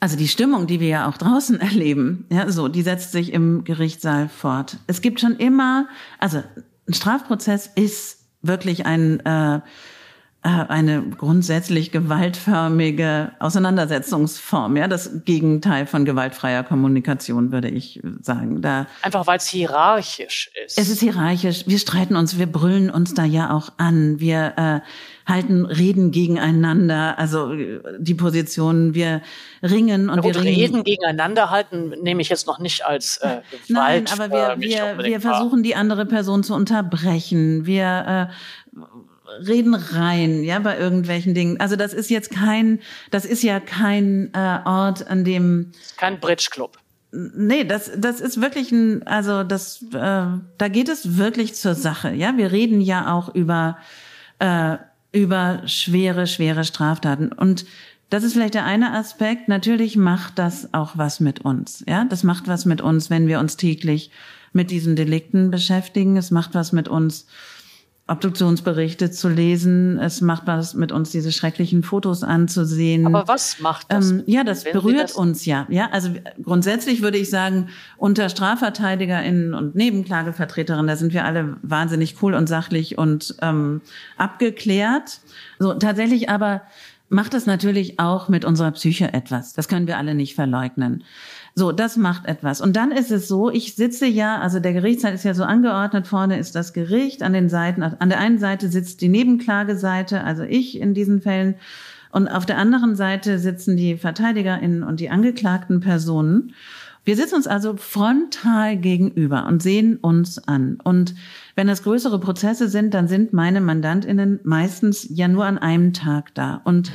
also die Stimmung, die wir ja auch draußen *laughs* erleben, ja, so, die setzt sich im Gerichtssaal fort. Es gibt schon immer, also ein Strafprozess ist wirklich ein äh, eine grundsätzlich gewaltförmige Auseinandersetzungsform, ja, das Gegenteil von gewaltfreier Kommunikation, würde ich sagen. Da Einfach weil es hierarchisch ist. Es ist hierarchisch. Wir streiten uns, wir brüllen uns da ja auch an. Wir äh, halten Reden gegeneinander, also die Positionen, wir ringen und Na gut, wir ringen. Reden gegeneinander halten nehme ich jetzt noch nicht als äh, Gewalt. Nein, aber wir, wir, wir versuchen die andere Person zu unterbrechen. Wir äh, reden rein, ja, bei irgendwelchen Dingen. Also das ist jetzt kein, das ist ja kein äh, Ort, an dem kein Bridge Club. Nee, das das ist wirklich ein, also das, äh, da geht es wirklich zur Sache. Ja, wir reden ja auch über äh, über schwere, schwere Straftaten und das ist vielleicht der eine Aspekt. Natürlich macht das auch was mit uns. Ja, das macht was mit uns, wenn wir uns täglich mit diesen Delikten beschäftigen. Es macht was mit uns, Obduktionsberichte zu lesen. Es macht was mit uns, diese schrecklichen Fotos anzusehen. Aber was macht das? Ähm, ja, das berührt das uns ja. Ja, also grundsätzlich würde ich sagen, unter StrafverteidigerInnen und Nebenklagevertreterinnen, da sind wir alle wahnsinnig cool und sachlich und ähm, abgeklärt. So tatsächlich aber macht das natürlich auch mit unserer Psyche etwas. Das können wir alle nicht verleugnen. So, das macht etwas. Und dann ist es so, ich sitze ja, also der Gerichtssaal ist ja so angeordnet, vorne ist das Gericht, an den Seiten, an der einen Seite sitzt die Nebenklageseite, also ich in diesen Fällen, und auf der anderen Seite sitzen die VerteidigerInnen und die angeklagten Personen. Wir sitzen uns also frontal gegenüber und sehen uns an. Und wenn das größere Prozesse sind, dann sind meine MandantInnen meistens ja nur an einem Tag da. Und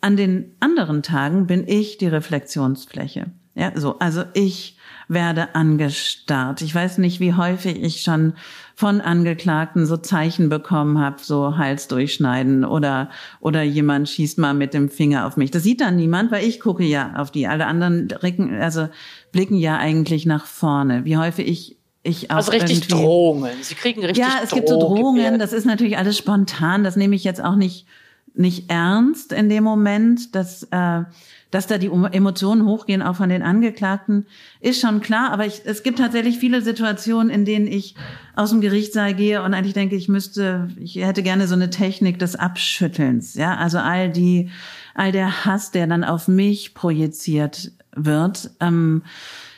an den anderen Tagen bin ich die Reflexionsfläche. Ja, so. Also ich werde angestarrt. Ich weiß nicht, wie häufig ich schon von Angeklagten so Zeichen bekommen habe, so Hals durchschneiden oder oder jemand schießt mal mit dem Finger auf mich. Das sieht dann niemand, weil ich gucke ja auf die. Alle anderen blicken, also blicken ja eigentlich nach vorne. Wie häufig ich ich auch also richtig Drohungen. Sie kriegen richtig Ja, es gibt so Drohungen. Das ist natürlich alles spontan. Das nehme ich jetzt auch nicht nicht ernst in dem Moment. dass äh, dass da die Emotionen hochgehen, auch von den Angeklagten, ist schon klar. Aber ich, es gibt tatsächlich viele Situationen, in denen ich aus dem Gerichtssaal gehe und eigentlich denke, ich müsste, ich hätte gerne so eine Technik des Abschüttelns. Ja, also all die, all der Hass, der dann auf mich projiziert wird, ähm,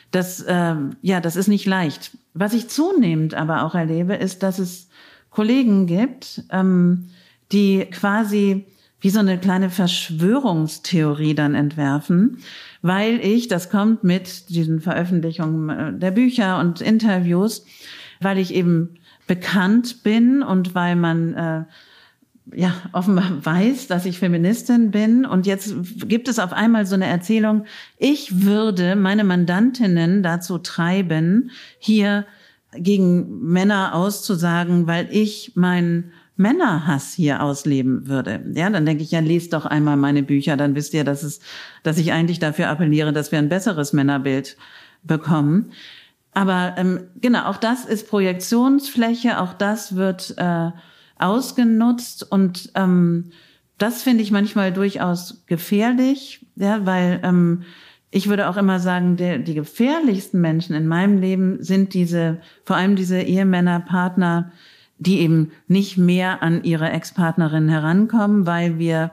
das, äh, ja, das ist nicht leicht. Was ich zunehmend aber auch erlebe, ist, dass es Kollegen gibt, ähm, die quasi wie so eine kleine Verschwörungstheorie dann entwerfen, weil ich, das kommt mit diesen Veröffentlichungen äh, der Bücher und Interviews, weil ich eben bekannt bin und weil man äh, ja offenbar *laughs* weiß, dass ich Feministin bin. Und jetzt gibt es auf einmal so eine Erzählung, ich würde meine Mandantinnen dazu treiben, hier gegen Männer auszusagen, weil ich mein Männerhass hier ausleben würde. Ja, dann denke ich, ja, lest doch einmal meine Bücher, dann wisst ihr, dass es, dass ich eigentlich dafür appelliere, dass wir ein besseres Männerbild bekommen. Aber ähm, genau, auch das ist Projektionsfläche, auch das wird äh, ausgenutzt und ähm, das finde ich manchmal durchaus gefährlich, ja, weil ähm, ich würde auch immer sagen, der, die gefährlichsten Menschen in meinem Leben sind diese, vor allem diese Ehemänner, Partner, die eben nicht mehr an ihre Ex-Partnerin herankommen, weil wir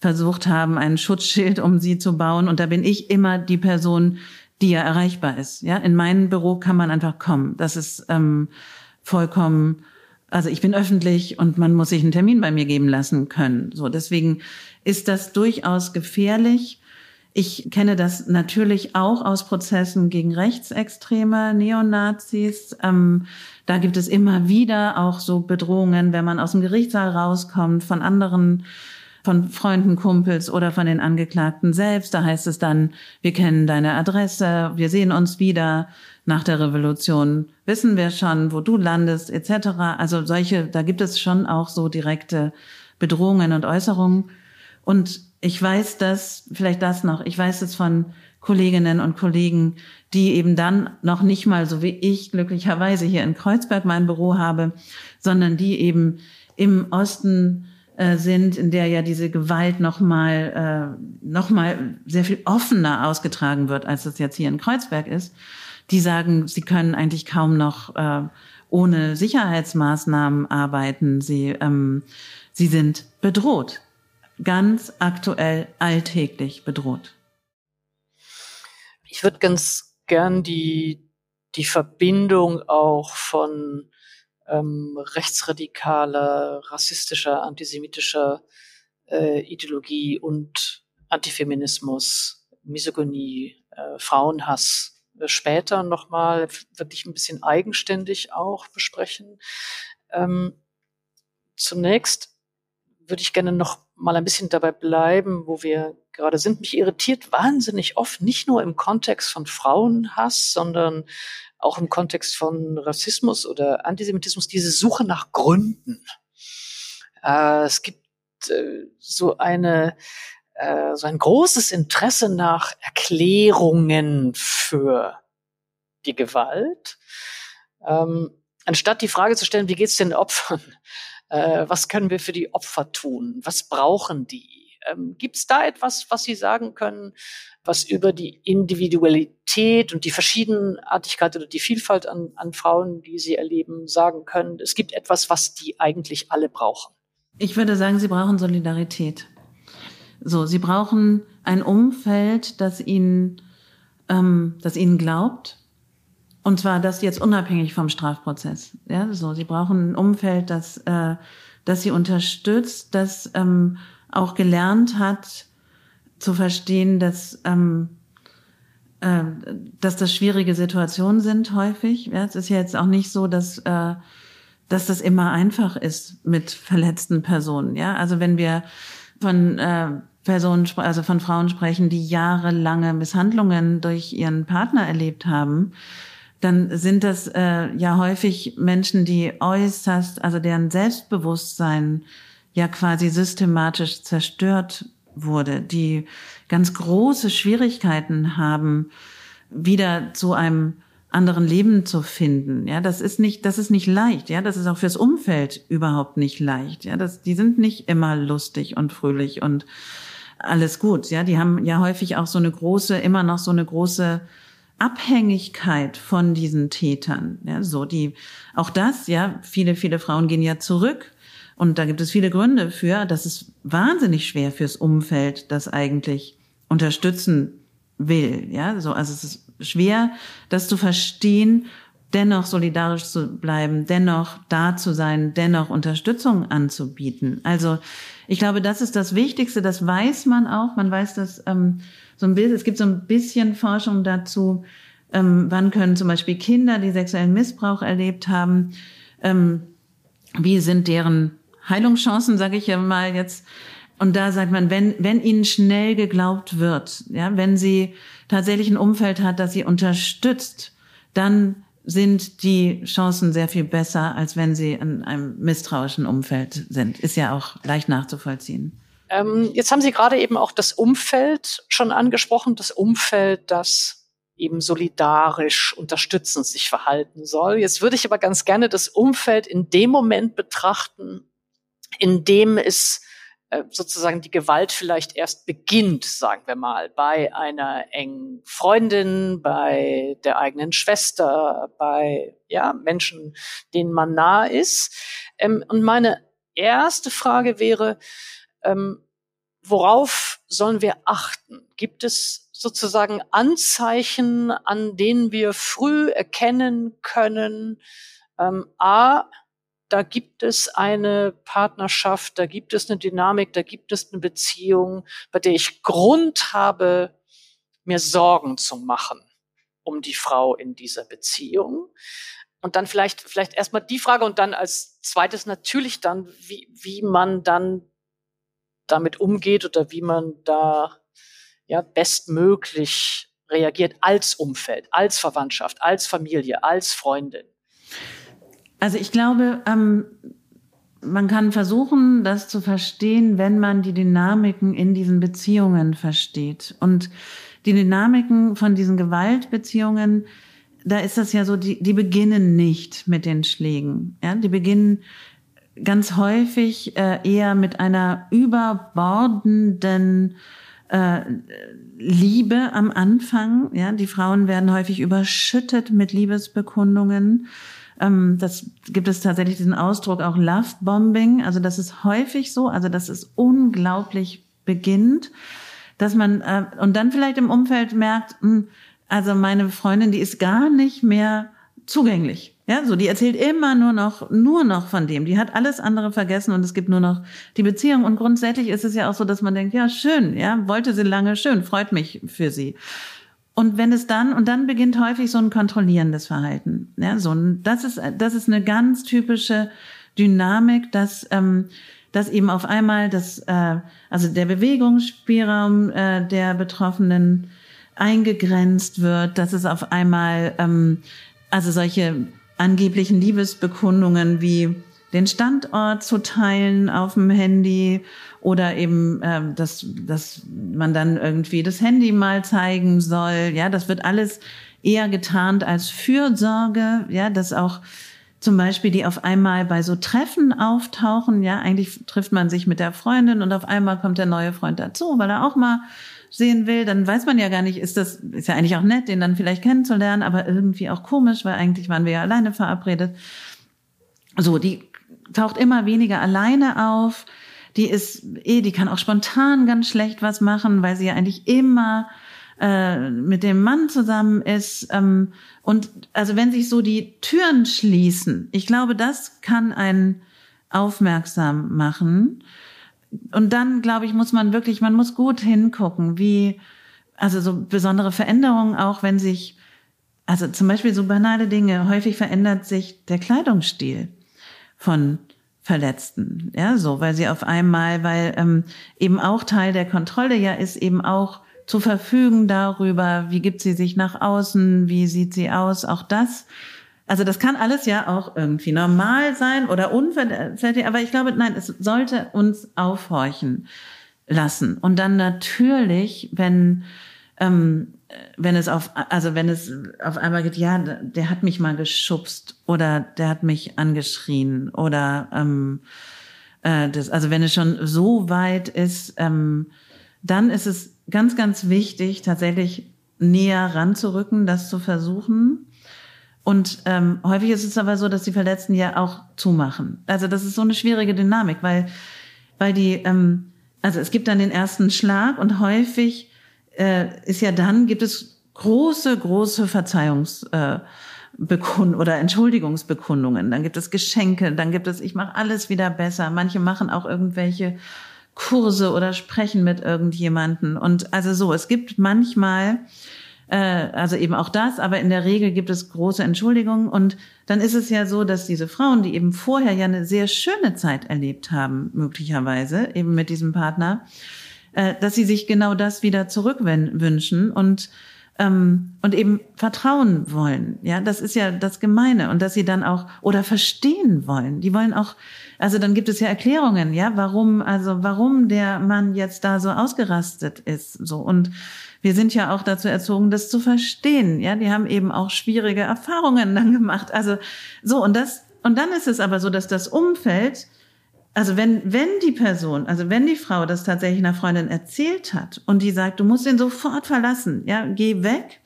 versucht haben, ein Schutzschild um sie zu bauen. Und da bin ich immer die Person, die ja erreichbar ist. Ja, in mein Büro kann man einfach kommen. Das ist ähm, vollkommen, also ich bin öffentlich und man muss sich einen Termin bei mir geben lassen können. So, deswegen ist das durchaus gefährlich. Ich kenne das natürlich auch aus Prozessen gegen Rechtsextreme, Neonazis. Ähm, da gibt es immer wieder auch so Bedrohungen, wenn man aus dem Gerichtssaal rauskommt von anderen, von Freunden, Kumpels oder von den Angeklagten selbst. Da heißt es dann, wir kennen deine Adresse, wir sehen uns wieder. Nach der Revolution wissen wir schon, wo du landest, etc. Also solche, da gibt es schon auch so direkte Bedrohungen und Äußerungen. Und ich weiß das, vielleicht das noch, ich weiß es von Kolleginnen und Kollegen, die eben dann noch nicht mal so wie ich glücklicherweise hier in Kreuzberg mein Büro habe, sondern die eben im Osten äh, sind, in der ja diese Gewalt noch mal äh, noch mal sehr viel offener ausgetragen wird, als es jetzt hier in Kreuzberg ist. Die sagen, sie können eigentlich kaum noch äh, ohne Sicherheitsmaßnahmen arbeiten. Sie ähm, sie sind bedroht ganz aktuell alltäglich bedroht. Ich würde ganz gern die, die Verbindung auch von ähm, rechtsradikaler, rassistischer, antisemitischer äh, Ideologie und Antifeminismus, Misogynie, äh, Frauenhass äh, später nochmal wirklich ein bisschen eigenständig auch besprechen. Ähm, zunächst würde ich gerne noch mal ein bisschen dabei bleiben, wo wir gerade sind. Mich irritiert wahnsinnig oft, nicht nur im Kontext von Frauenhass, sondern auch im Kontext von Rassismus oder Antisemitismus, diese Suche nach Gründen. Äh, es gibt äh, so eine äh, so ein großes Interesse nach Erklärungen für die Gewalt, ähm, anstatt die Frage zu stellen, wie geht es den Opfern? Äh, was können wir für die Opfer tun? Was brauchen die? Ähm, Gibt es da etwas, was Sie sagen können, was über die Individualität und die Verschiedenartigkeit oder die Vielfalt an, an Frauen, die Sie erleben, sagen können? Es gibt etwas, was die eigentlich alle brauchen. Ich würde sagen, sie brauchen Solidarität. So, sie brauchen ein Umfeld, das ihnen, ähm, das ihnen glaubt, und zwar das jetzt unabhängig vom Strafprozess. Ja, so sie brauchen ein Umfeld, das, äh, das sie unterstützt, das ähm, auch gelernt hat zu verstehen, dass ähm, äh, dass das schwierige Situationen sind häufig. Ja, es ist ja jetzt auch nicht so, dass äh, dass das immer einfach ist mit verletzten Personen. Ja, also wenn wir von äh, Personen, also von Frauen sprechen, die jahrelange Misshandlungen durch ihren Partner erlebt haben, dann sind das äh, ja häufig Menschen, die äußerst, also deren Selbstbewusstsein ja quasi systematisch zerstört wurde, die ganz große Schwierigkeiten haben, wieder zu einem anderen Leben zu finden. Ja, das ist nicht, das ist nicht leicht. Ja, das ist auch fürs Umfeld überhaupt nicht leicht. Ja, das, die sind nicht immer lustig und fröhlich und alles gut. Ja, die haben ja häufig auch so eine große, immer noch so eine große Abhängigkeit von diesen Tätern. Ja, so die, auch das, ja, viele, viele Frauen gehen ja zurück. Und da gibt es viele Gründe für. Das ist wahnsinnig schwer fürs Umfeld, das eigentlich unterstützen will. Ja, so, also es ist schwer, das zu verstehen, dennoch solidarisch zu bleiben, dennoch da zu sein, dennoch Unterstützung anzubieten. Also ich glaube, das ist das Wichtigste. Das weiß man auch. Man weiß das ähm, so ein bisschen, es gibt so ein bisschen Forschung dazu, ähm, wann können zum Beispiel Kinder, die sexuellen Missbrauch erlebt haben, ähm, wie sind deren Heilungschancen, sage ich ja mal jetzt. Und da sagt man, wenn, wenn ihnen schnell geglaubt wird, ja, wenn sie tatsächlich ein Umfeld hat, das sie unterstützt, dann sind die Chancen sehr viel besser, als wenn sie in einem misstrauischen Umfeld sind. Ist ja auch leicht nachzuvollziehen. Ähm, jetzt haben Sie gerade eben auch das Umfeld schon angesprochen, das Umfeld, das eben solidarisch unterstützend sich verhalten soll. Jetzt würde ich aber ganz gerne das Umfeld in dem Moment betrachten, in dem es äh, sozusagen die Gewalt vielleicht erst beginnt, sagen wir mal, bei einer engen Freundin, bei der eigenen Schwester, bei ja, Menschen, denen man nah ist. Ähm, und meine erste Frage wäre, ähm, worauf sollen wir achten? Gibt es sozusagen Anzeichen, an denen wir früh erkennen können, ähm, a, da gibt es eine Partnerschaft, da gibt es eine Dynamik, da gibt es eine Beziehung, bei der ich Grund habe, mir Sorgen zu machen um die Frau in dieser Beziehung. Und dann vielleicht, vielleicht erstmal die Frage und dann als zweites natürlich dann, wie, wie man dann damit umgeht oder wie man da ja bestmöglich reagiert als Umfeld, als Verwandtschaft, als Familie, als Freundin. Also ich glaube, ähm, man kann versuchen, das zu verstehen, wenn man die Dynamiken in diesen Beziehungen versteht. Und die Dynamiken von diesen Gewaltbeziehungen, da ist das ja so, die, die beginnen nicht mit den Schlägen. Ja, die beginnen ganz häufig äh, eher mit einer überbordenden äh, Liebe am Anfang. Ja, die Frauen werden häufig überschüttet mit Liebesbekundungen. Ähm, das gibt es tatsächlich diesen Ausdruck auch Love Bombing. Also das ist häufig so, also das ist unglaublich beginnt, dass man äh, und dann vielleicht im Umfeld merkt, mh, hm, also meine Freundin, die ist gar nicht mehr zugänglich. Ja, so die erzählt immer nur noch nur noch von dem. Die hat alles andere vergessen und es gibt nur noch die Beziehung und grundsätzlich ist es ja auch so, dass man denkt, ja, schön, ja, wollte sie lange schön, freut mich für sie. Und wenn es dann, und dann beginnt häufig so ein kontrollierendes Verhalten. Ja, so ein, das ist, das ist eine ganz typische Dynamik, dass, ähm, dass eben auf einmal das, äh, also der Bewegungsspielraum äh, der Betroffenen eingegrenzt wird, dass es auf einmal, ähm, also solche angeblichen Liebesbekundungen wie den Standort zu teilen auf dem Handy oder eben, äh, dass, dass man dann irgendwie das Handy mal zeigen soll. Ja, das wird alles eher getarnt als Fürsorge. Ja, dass auch zum Beispiel die auf einmal bei so Treffen auftauchen. Ja, eigentlich trifft man sich mit der Freundin und auf einmal kommt der neue Freund dazu, weil er auch mal sehen will, dann weiß man ja gar nicht, ist das, ist ja eigentlich auch nett, den dann vielleicht kennenzulernen, aber irgendwie auch komisch, weil eigentlich waren wir ja alleine verabredet. So, die taucht immer weniger alleine auf die ist eh, die kann auch spontan ganz schlecht was machen, weil sie ja eigentlich immer äh, mit dem Mann zusammen ist. Ähm, und also wenn sich so die Türen schließen, ich glaube, das kann einen aufmerksam machen. Und dann, glaube ich, muss man wirklich, man muss gut hingucken, wie, also so besondere Veränderungen auch, wenn sich, also zum Beispiel so banale Dinge, häufig verändert sich der Kleidungsstil von Verletzten. Ja, so, weil sie auf einmal, weil ähm, eben auch Teil der Kontrolle ja ist, eben auch zu verfügen darüber, wie gibt sie sich nach außen, wie sieht sie aus, auch das. Also das kann alles ja auch irgendwie normal sein oder unverletzt, aber ich glaube, nein, es sollte uns aufhorchen lassen. Und dann natürlich, wenn ähm, wenn es auf, also wenn es auf einmal geht, ja, der hat mich mal geschubst oder der hat mich angeschrien oder ähm, äh, das, also wenn es schon so weit ist, ähm, dann ist es ganz, ganz wichtig, tatsächlich näher ranzurücken, das zu versuchen. Und ähm, häufig ist es aber so, dass die Verletzten ja auch zumachen. Also das ist so eine schwierige Dynamik, weil, weil die, ähm, also es gibt dann den ersten Schlag und häufig äh, ist ja dann, gibt es große, große Verzeihungs- äh, Bekund oder Entschuldigungsbekundungen, dann gibt es Geschenke, dann gibt es, ich mache alles wieder besser. Manche machen auch irgendwelche Kurse oder sprechen mit irgendjemanden. Und also so, es gibt manchmal, äh, also eben auch das, aber in der Regel gibt es große Entschuldigungen. Und dann ist es ja so, dass diese Frauen, die eben vorher ja eine sehr schöne Zeit erlebt haben, möglicherweise eben mit diesem Partner, äh, dass sie sich genau das wieder zurückwünschen und ähm, und eben vertrauen wollen. Ja, das ist ja das Gemeine und dass sie dann auch oder verstehen wollen. Die wollen auch, also dann gibt es ja Erklärungen, ja, warum, also warum der Mann jetzt da so ausgerastet ist, so und wir sind ja auch dazu erzogen, das zu verstehen. Ja, die haben eben auch schwierige Erfahrungen dann gemacht. Also so und das und dann ist es aber so, dass das Umfeld also wenn, wenn die Person, also wenn die Frau das tatsächlich einer Freundin erzählt hat und die sagt, du musst ihn sofort verlassen, ja, geh weg.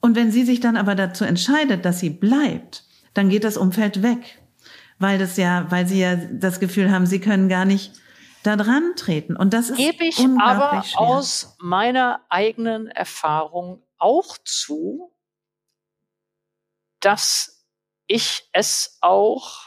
Und wenn sie sich dann aber dazu entscheidet, dass sie bleibt, dann geht das Umfeld weg. Weil das ja, weil sie ja das Gefühl haben, sie können gar nicht da dran treten. Und das ist Gebe ich aber schwer. aus meiner eigenen Erfahrung auch zu, dass ich es auch,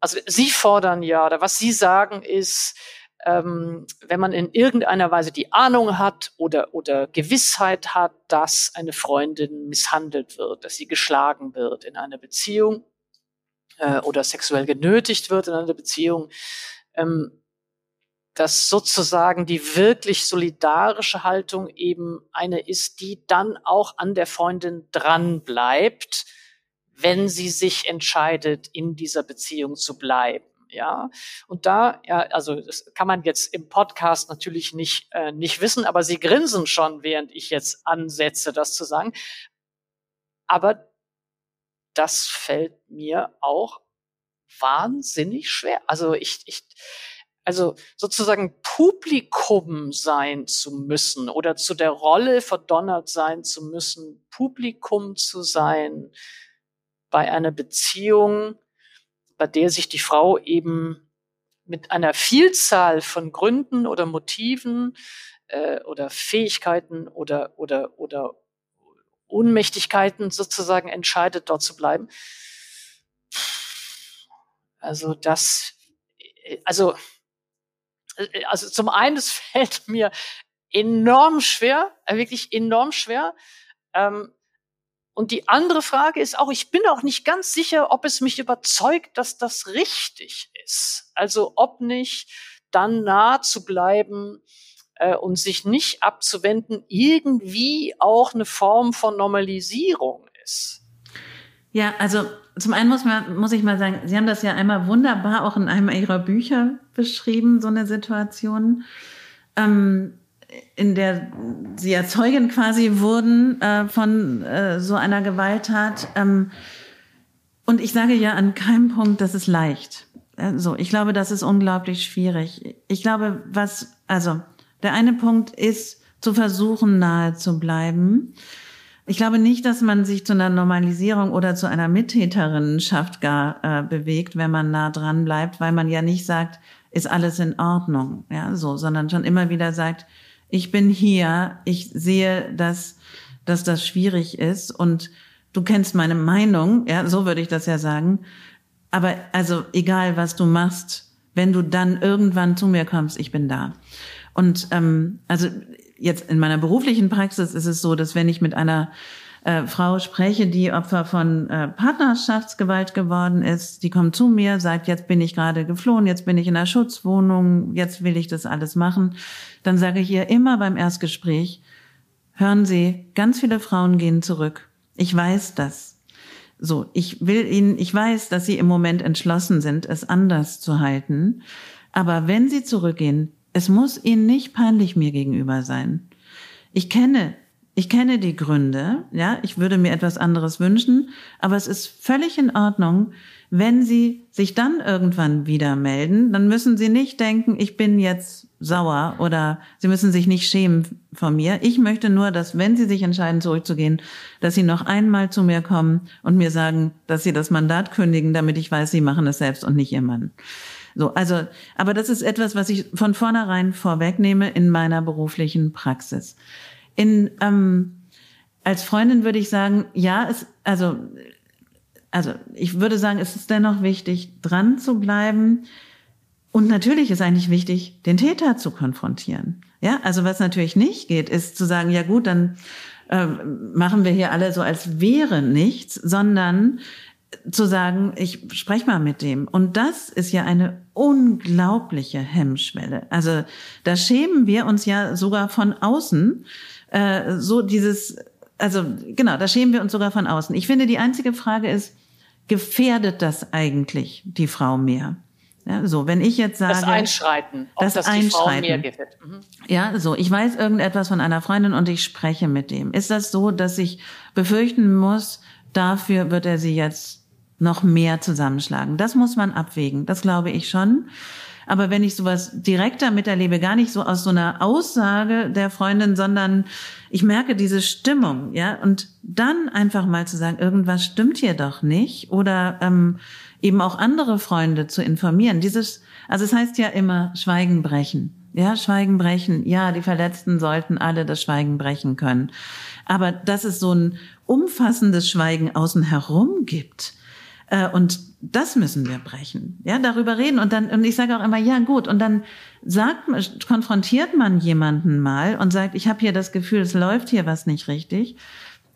also Sie fordern ja, oder was Sie sagen ist, ähm, wenn man in irgendeiner Weise die Ahnung hat oder, oder Gewissheit hat, dass eine Freundin misshandelt wird, dass sie geschlagen wird in einer Beziehung äh, oder sexuell genötigt wird in einer Beziehung, ähm, dass sozusagen die wirklich solidarische Haltung eben eine ist, die dann auch an der Freundin dran bleibt, wenn sie sich entscheidet, in dieser Beziehung zu bleiben. Ja, und da, ja, also das kann man jetzt im Podcast natürlich nicht äh, nicht wissen, aber sie grinsen schon, während ich jetzt ansetze, das zu sagen. Aber das fällt mir auch wahnsinnig schwer. Also ich, ich, also sozusagen Publikum sein zu müssen oder zu der Rolle verdonnert sein zu müssen, Publikum zu sein bei einer Beziehung, bei der sich die Frau eben mit einer Vielzahl von Gründen oder Motiven äh, oder Fähigkeiten oder oder oder Unmächtigkeiten sozusagen entscheidet, dort zu bleiben. Also das, also also zum einen, es *laughs* fällt mir enorm schwer, äh, wirklich enorm schwer. Ähm, und die andere Frage ist auch, ich bin auch nicht ganz sicher, ob es mich überzeugt, dass das richtig ist. Also ob nicht dann nah zu bleiben äh, und sich nicht abzuwenden, irgendwie auch eine Form von Normalisierung ist. Ja, also zum einen muss, man, muss ich mal sagen, Sie haben das ja einmal wunderbar auch in einem Ihrer Bücher beschrieben, so eine Situation, ähm, in der Sie ja Zeugen quasi wurden äh, von äh, so einer Gewalttat. Ähm, und ich sage ja an keinem Punkt, das ist leicht. Also ich glaube, das ist unglaublich schwierig. Ich glaube, was, also der eine Punkt ist, zu versuchen, nahe zu bleiben. Ich glaube nicht, dass man sich zu einer Normalisierung oder zu einer Mittäterinnenschaft gar äh, bewegt, wenn man nah dran bleibt, weil man ja nicht sagt, ist alles in Ordnung, ja, so, sondern schon immer wieder sagt, ich bin hier, ich sehe, dass, dass das schwierig ist und du kennst meine Meinung, ja, so würde ich das ja sagen. Aber also egal, was du machst, wenn du dann irgendwann zu mir kommst, ich bin da. Und ähm, also jetzt in meiner beruflichen Praxis ist es so, dass wenn ich mit einer äh, Frau spreche, die Opfer von äh, Partnerschaftsgewalt geworden ist, die kommt zu mir, sagt, jetzt bin ich gerade geflohen, jetzt bin ich in einer Schutzwohnung, jetzt will ich das alles machen, dann sage ich ihr immer beim Erstgespräch, hören Sie, ganz viele Frauen gehen zurück. Ich weiß das. So, ich will Ihnen, ich weiß, dass Sie im Moment entschlossen sind, es anders zu halten. Aber wenn Sie zurückgehen, es muss Ihnen nicht peinlich mir gegenüber sein. Ich kenne, ich kenne die Gründe, ja, ich würde mir etwas anderes wünschen, aber es ist völlig in Ordnung, wenn Sie sich dann irgendwann wieder melden, dann müssen Sie nicht denken, ich bin jetzt sauer oder Sie müssen sich nicht schämen von mir. Ich möchte nur, dass wenn Sie sich entscheiden, zurückzugehen, dass Sie noch einmal zu mir kommen und mir sagen, dass Sie das Mandat kündigen, damit ich weiß, Sie machen es selbst und nicht Ihr Mann. So, also, aber das ist etwas, was ich von vornherein vorwegnehme in meiner beruflichen Praxis. In, ähm, als Freundin würde ich sagen, ja, es, also, also ich würde sagen, es ist dennoch wichtig, dran zu bleiben. Und natürlich ist eigentlich wichtig, den Täter zu konfrontieren. Ja, also was natürlich nicht geht, ist zu sagen, ja gut, dann äh, machen wir hier alle so, als wäre nichts, sondern zu sagen, ich spreche mal mit dem. Und das ist ja eine unglaubliche Hemmschwelle. Also da schämen wir uns ja sogar von außen. Äh, so dieses, also genau, da schämen wir uns sogar von außen. Ich finde, die einzige Frage ist, gefährdet das eigentlich die Frau mehr? Ja, so, wenn ich jetzt sage. Das Einschreiten. Das, das Einschreiten. mehr gefällt. Mhm. Ja, so, ich weiß irgendetwas von einer Freundin und ich spreche mit dem. Ist das so, dass ich befürchten muss, dafür wird er sie jetzt noch mehr zusammenschlagen. Das muss man abwägen. Das glaube ich schon. Aber wenn ich sowas direkter miterlebe, gar nicht so aus so einer Aussage der Freundin, sondern ich merke diese Stimmung, ja, und dann einfach mal zu sagen, irgendwas stimmt hier doch nicht oder ähm, eben auch andere Freunde zu informieren. Dieses, also es heißt ja immer Schweigen brechen. Ja, Schweigen brechen. Ja, die Verletzten sollten alle das Schweigen brechen können. Aber dass es so ein umfassendes Schweigen außen herum gibt, äh, und das müssen wir brechen. Ja, darüber reden. Und dann, und ich sage auch immer, ja, gut. Und dann sagt, konfrontiert man jemanden mal und sagt, ich habe hier das Gefühl, es läuft hier was nicht richtig.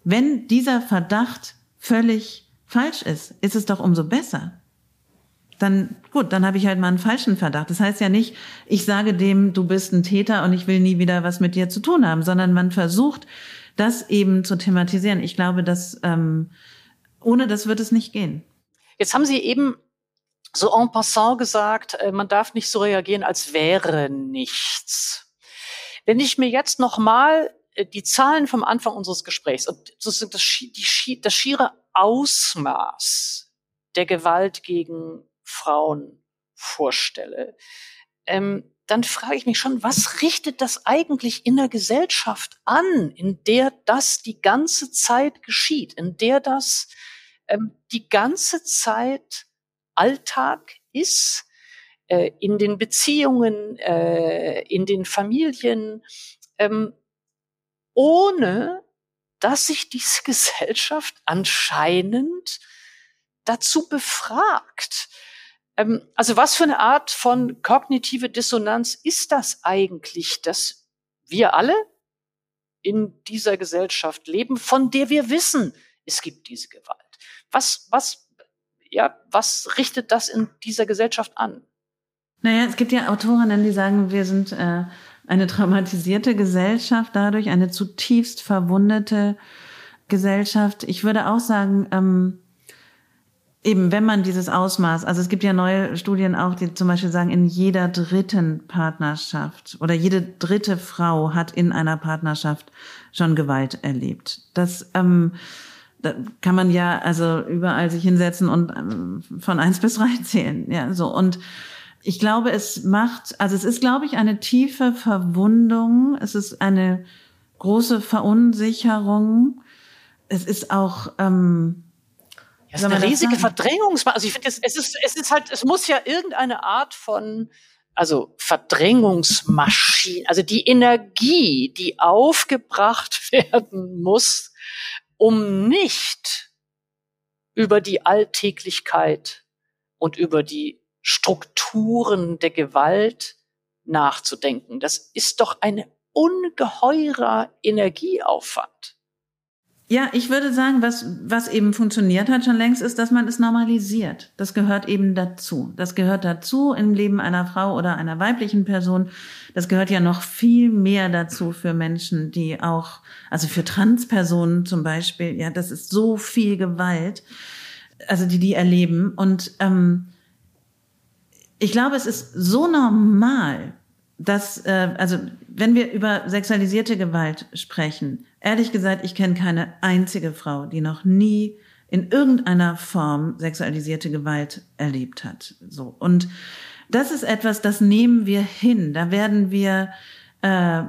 Wenn dieser Verdacht völlig falsch ist, ist es doch umso besser. Dann, gut, dann habe ich halt mal einen falschen Verdacht. Das heißt ja nicht, ich sage dem, du bist ein Täter und ich will nie wieder was mit dir zu tun haben, sondern man versucht, das eben zu thematisieren. Ich glaube, dass ähm, ohne das wird es nicht gehen. Jetzt haben Sie eben so en passant gesagt, äh, man darf nicht so reagieren, als wäre nichts. Wenn ich mir jetzt nochmal äh, die Zahlen vom Anfang unseres Gesprächs und das, das, die, das schiere Ausmaß der Gewalt gegen Frauen vorstelle, ähm, dann frage ich mich schon, was richtet das eigentlich in der Gesellschaft an, in der das die ganze Zeit geschieht, in der das ähm, die ganze Zeit Alltag ist, äh, in den Beziehungen, äh, in den Familien, ähm, ohne dass sich diese *laughs* Gesellschaft anscheinend dazu befragt. Ähm, also was für eine Art von kognitive Dissonanz ist das eigentlich, dass wir alle in dieser Gesellschaft leben, von der wir wissen, es gibt diese Gewalt. Was, was, ja, was richtet das in dieser Gesellschaft an? Naja, es gibt ja Autorinnen, die sagen, wir sind äh, eine traumatisierte Gesellschaft, dadurch eine zutiefst verwundete Gesellschaft. Ich würde auch sagen, ähm, eben wenn man dieses Ausmaß, also es gibt ja neue Studien auch, die zum Beispiel sagen, in jeder dritten Partnerschaft oder jede dritte Frau hat in einer Partnerschaft schon Gewalt erlebt. Das ähm, da kann man ja also überall sich hinsetzen und ähm, von eins bis drei *laughs* zählen. Ja, so. Und ich glaube, es macht, also es ist, glaube ich, eine tiefe Verwundung. Es ist eine große Verunsicherung. Es ist auch, ähm, ja, es ist eine riesige Verdrängung. Also ich finde, es, es ist, es ist halt, es muss ja irgendeine Art von, also Verdrängungsmaschine, also die Energie, die aufgebracht *laughs* werden muss, um nicht über die Alltäglichkeit und über die Strukturen der Gewalt nachzudenken. Das ist doch ein ungeheurer Energieaufwand. Ja, ich würde sagen, was, was eben funktioniert hat schon längst, ist, dass man es normalisiert. Das gehört eben dazu. Das gehört dazu im Leben einer Frau oder einer weiblichen Person. Das gehört ja noch viel mehr dazu für Menschen, die auch, also für Transpersonen zum Beispiel, ja, das ist so viel Gewalt, also die die erleben. Und ähm, ich glaube, es ist so normal, dass, äh, also wenn wir über sexualisierte Gewalt sprechen, ehrlich gesagt, ich kenne keine einzige Frau, die noch nie in irgendeiner Form sexualisierte Gewalt erlebt hat. So und das ist etwas, das nehmen wir hin. Da werden wir äh,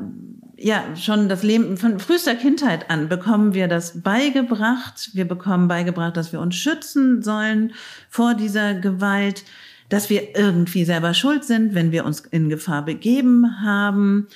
ja schon das Leben von frühester Kindheit an bekommen wir das beigebracht. Wir bekommen beigebracht, dass wir uns schützen sollen vor dieser Gewalt dass wir irgendwie selber schuld sind, wenn wir uns in Gefahr begeben haben,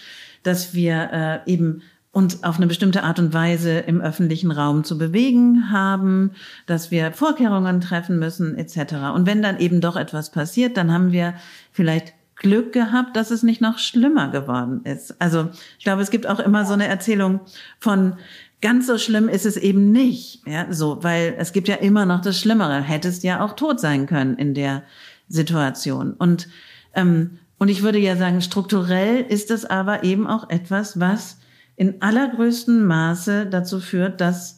dass wir äh, eben uns auf eine bestimmte Art und Weise im öffentlichen Raum zu bewegen haben, dass wir Vorkehrungen treffen müssen etc. Und wenn dann eben doch etwas passiert, dann haben wir vielleicht Glück gehabt, dass es nicht noch schlimmer geworden ist. Also ich glaube, es gibt auch immer so eine Erzählung von ganz so schlimm ist es eben nicht, ja, so, weil es gibt ja immer noch das Schlimmere. Hättest ja auch tot sein können in der Situation. Und, ähm, und ich würde ja sagen, strukturell ist es aber eben auch etwas, was in allergrößtem Maße dazu führt, dass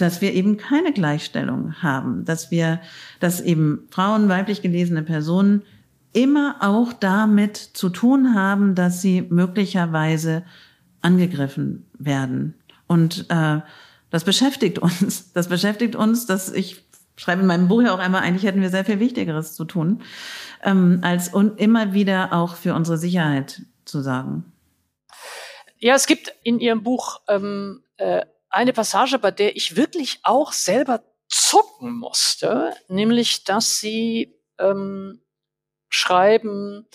dass wir eben keine Gleichstellung haben, dass wir, dass eben Frauen, weiblich gelesene Personen immer auch damit zu tun haben, dass sie möglicherweise angegriffen werden. Und äh, das beschäftigt uns. Das beschäftigt uns, dass ich schreibe in meinem Buch ja auch einmal, eigentlich hätten wir sehr viel Wichtigeres zu tun, ähm, als un immer wieder auch für unsere Sicherheit zu sagen. Ja, es gibt in Ihrem Buch ähm, äh, eine Passage, bei der ich wirklich auch selber zucken musste, nämlich dass Sie ähm, schreiben,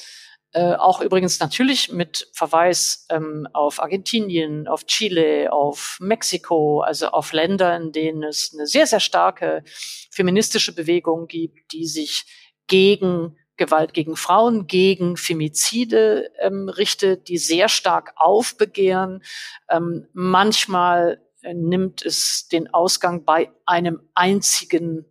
äh, auch übrigens natürlich mit Verweis ähm, auf Argentinien, auf Chile, auf Mexiko, also auf Länder, in denen es eine sehr, sehr starke feministische Bewegung gibt, die sich gegen Gewalt gegen Frauen, gegen Femizide ähm, richtet, die sehr stark aufbegehren. Ähm, manchmal äh, nimmt es den Ausgang bei einem einzigen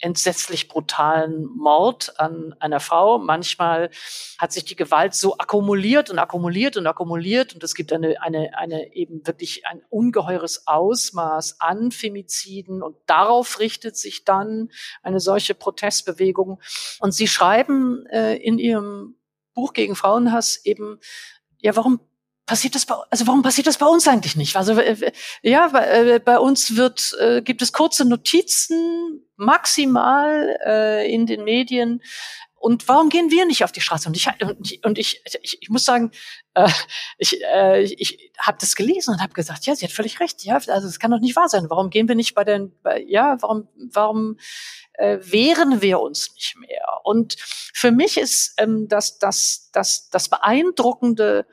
entsetzlich brutalen Mord an einer Frau. Manchmal hat sich die Gewalt so akkumuliert und akkumuliert und akkumuliert und es gibt eine, eine, eine eben wirklich ein ungeheures Ausmaß an Femiziden und darauf richtet sich dann eine solche Protestbewegung. Und Sie schreiben äh, in Ihrem Buch gegen Frauenhass eben, ja, warum passiert das bei, also warum passiert das bei uns eigentlich nicht? Also äh, ja, bei, äh, bei uns wird äh, gibt es kurze Notizen maximal äh, in den Medien. Und warum gehen wir nicht auf die Straße? Und ich und ich ich, ich muss sagen, äh, ich äh, ich habe das gelesen und habe gesagt, ja, sie hat völlig recht. Ja, also es kann doch nicht wahr sein. Warum gehen wir nicht bei den ja, warum warum äh, wehren wir uns nicht mehr? Und für mich ist ähm, das das das das beeindruckende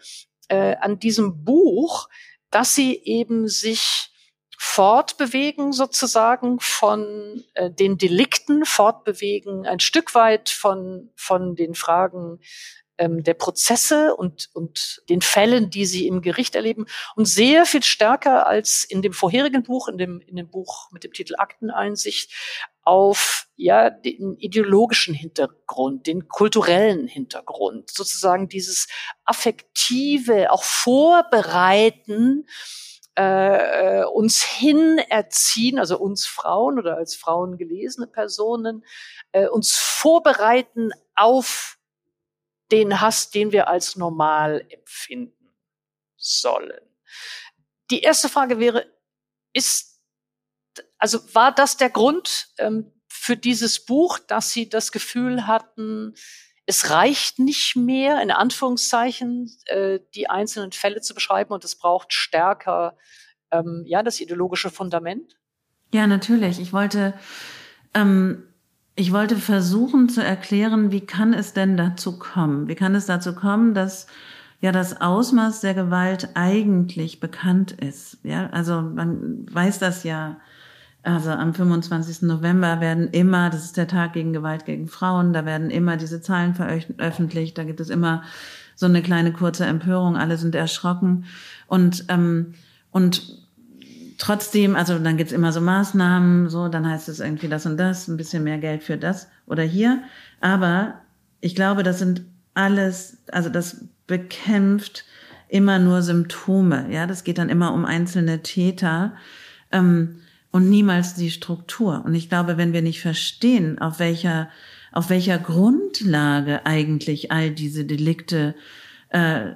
äh, an diesem Buch, dass sie eben sich fortbewegen sozusagen von äh, den Delikten, fortbewegen ein Stück weit von, von den Fragen ähm, der Prozesse und, und den Fällen, die sie im Gericht erleben und sehr viel stärker als in dem vorherigen Buch, in dem, in dem Buch mit dem Titel Akteneinsicht, auf ja den ideologischen Hintergrund, den kulturellen Hintergrund, sozusagen dieses affektive, auch Vorbereiten äh, uns hin erziehen, also uns Frauen oder als Frauen gelesene Personen, äh, uns vorbereiten auf den Hass, den wir als normal empfinden sollen. Die erste Frage wäre, ist, also war das der Grund ähm, für dieses Buch, dass Sie das Gefühl hatten, es reicht nicht mehr, in Anführungszeichen, äh, die einzelnen Fälle zu beschreiben und es braucht stärker, ähm, ja, das ideologische Fundament? Ja, natürlich. Ich wollte ähm, ich wollte versuchen zu erklären, wie kann es denn dazu kommen? Wie kann es dazu kommen, dass ja das Ausmaß der Gewalt eigentlich bekannt ist? Ja, also man weiß das ja. Also am 25. November werden immer, das ist der Tag gegen Gewalt gegen Frauen, da werden immer diese Zahlen veröffentlicht, da gibt es immer so eine kleine kurze Empörung, alle sind erschrocken und ähm, und trotzdem, also dann gibt's immer so Maßnahmen, so, dann heißt es irgendwie das und das, ein bisschen mehr Geld für das oder hier. Aber ich glaube, das sind alles, also das bekämpft immer nur Symptome. Ja, das geht dann immer um einzelne Täter ähm, und niemals die Struktur. Und ich glaube, wenn wir nicht verstehen, auf welcher auf welcher Grundlage eigentlich all diese Delikte äh,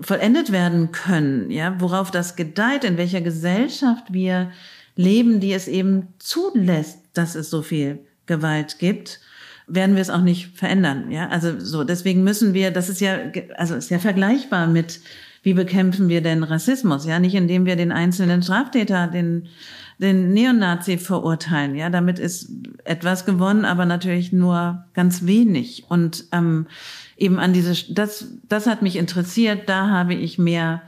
vollendet werden können, ja, worauf das gedeiht, in welcher Gesellschaft wir leben, die es eben zulässt, dass es so viel Gewalt gibt, werden wir es auch nicht verändern, ja. Also so, deswegen müssen wir, das ist ja, also ist ja vergleichbar mit, wie bekämpfen wir denn Rassismus, ja, nicht indem wir den einzelnen Straftäter, den den Neonazi verurteilen. Ja, damit ist etwas gewonnen, aber natürlich nur ganz wenig. Und ähm, eben an diese, das, das hat mich interessiert. Da habe ich mehr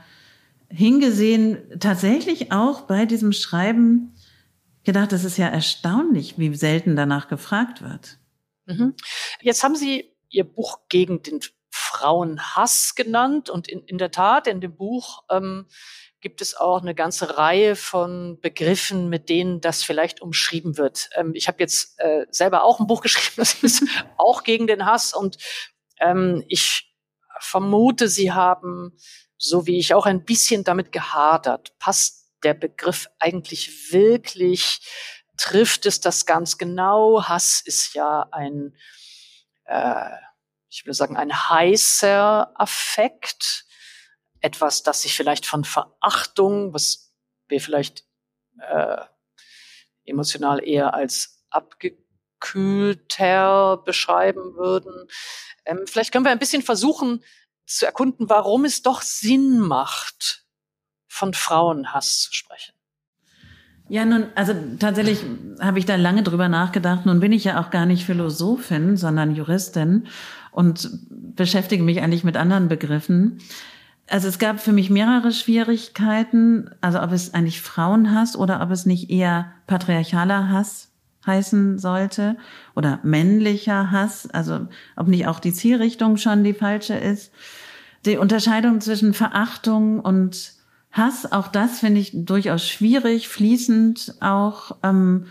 hingesehen. Tatsächlich auch bei diesem Schreiben gedacht, das ist ja erstaunlich, wie selten danach gefragt wird. Mhm. Jetzt haben Sie Ihr Buch gegen den Frauenhass genannt und in, in der Tat in dem Buch ähm, gibt es auch eine ganze Reihe von Begriffen, mit denen das vielleicht umschrieben wird. Ähm, ich habe jetzt äh, selber auch ein Buch *laughs* geschrieben, das ist *laughs* auch gegen den Hass und ähm, ich vermute, Sie haben, so wie ich auch ein bisschen damit gehadert, passt der Begriff eigentlich wirklich, trifft es das ganz genau? Hass ist ja ein, äh, ich würde sagen, ein heißer Affekt. Etwas, das sich vielleicht von Verachtung, was wir vielleicht äh, emotional eher als abgekühlter beschreiben würden. Ähm, vielleicht können wir ein bisschen versuchen zu erkunden, warum es doch Sinn macht, von Frauenhass zu sprechen. Ja, nun, also tatsächlich habe ich da lange drüber nachgedacht. Nun bin ich ja auch gar nicht Philosophin, sondern Juristin und beschäftige mich eigentlich mit anderen Begriffen. Also es gab für mich mehrere Schwierigkeiten, also ob es eigentlich Frauenhass oder ob es nicht eher patriarchaler Hass heißen sollte oder männlicher Hass, also ob nicht auch die Zielrichtung schon die falsche ist. Die Unterscheidung zwischen Verachtung und Hass, auch das finde ich durchaus schwierig, fließend auch. Ähm,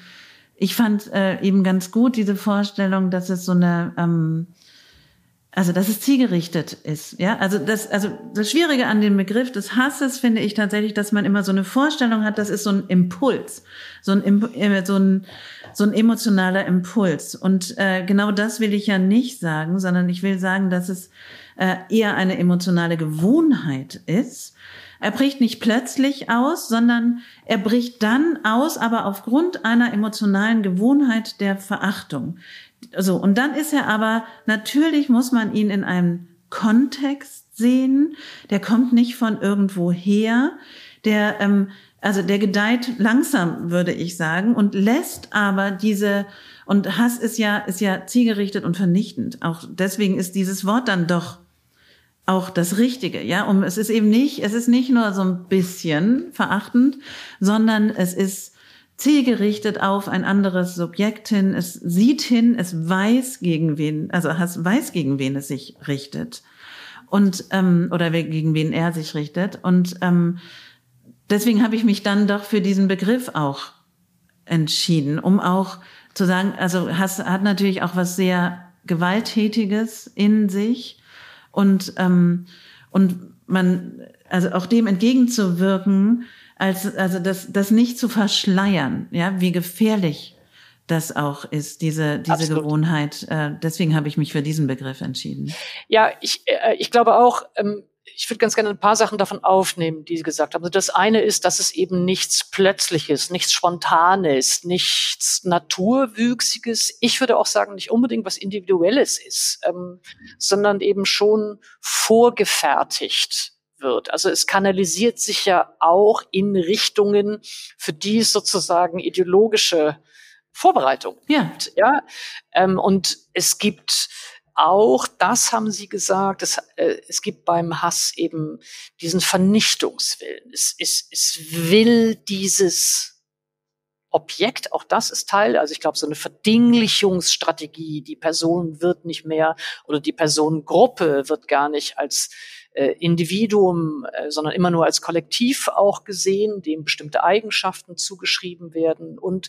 ich fand äh, eben ganz gut diese Vorstellung, dass es so eine ähm, also, dass es zielgerichtet ist, ja. Also, das, also, das Schwierige an dem Begriff des Hasses finde ich tatsächlich, dass man immer so eine Vorstellung hat, das ist so ein Impuls, so ein, äh, so ein, so ein emotionaler Impuls. Und äh, genau das will ich ja nicht sagen, sondern ich will sagen, dass es äh, eher eine emotionale Gewohnheit ist. Er bricht nicht plötzlich aus, sondern er bricht dann aus, aber aufgrund einer emotionalen Gewohnheit der Verachtung. So, und dann ist er aber, natürlich muss man ihn in einem Kontext sehen. Der kommt nicht von irgendwo her. Der, ähm, also der gedeiht langsam, würde ich sagen, und lässt aber diese, und Hass ist ja, ist ja zielgerichtet und vernichtend. Auch deswegen ist dieses Wort dann doch auch das Richtige, ja. Um, es ist eben nicht, es ist nicht nur so ein bisschen verachtend, sondern es ist zielgerichtet auf ein anderes Subjekt hin. Es sieht hin, es weiß gegen wen, also es weiß gegen wen es sich richtet und ähm, oder gegen wen er sich richtet. Und ähm, deswegen habe ich mich dann doch für diesen Begriff auch entschieden, um auch zu sagen, also Hass hat natürlich auch was sehr gewalttätiges in sich und ähm, und man also auch dem entgegenzuwirken als also das das nicht zu verschleiern, ja, wie gefährlich das auch ist, diese, diese Absolut. Gewohnheit. Äh, deswegen habe ich mich für diesen Begriff entschieden. Ja, ich, äh, ich glaube auch, ähm, ich würde ganz gerne ein paar Sachen davon aufnehmen, die Sie gesagt haben. Also das eine ist, dass es eben nichts Plötzliches, nichts Spontanes, nichts Naturwüchsiges, ich würde auch sagen, nicht unbedingt was Individuelles ist, ähm, sondern eben schon vorgefertigt wird. Also es kanalisiert sich ja auch in Richtungen, für die es sozusagen ideologische Vorbereitung ja. gibt. Ja? Ähm, und es gibt auch, das haben Sie gesagt, es, äh, es gibt beim Hass eben diesen Vernichtungswillen. Es, es, es will dieses Objekt, auch das ist Teil, also ich glaube, so eine Verdinglichungsstrategie, die Person wird nicht mehr oder die Personengruppe wird gar nicht als äh, Individuum, äh, sondern immer nur als Kollektiv auch gesehen, dem bestimmte Eigenschaften zugeschrieben werden. Und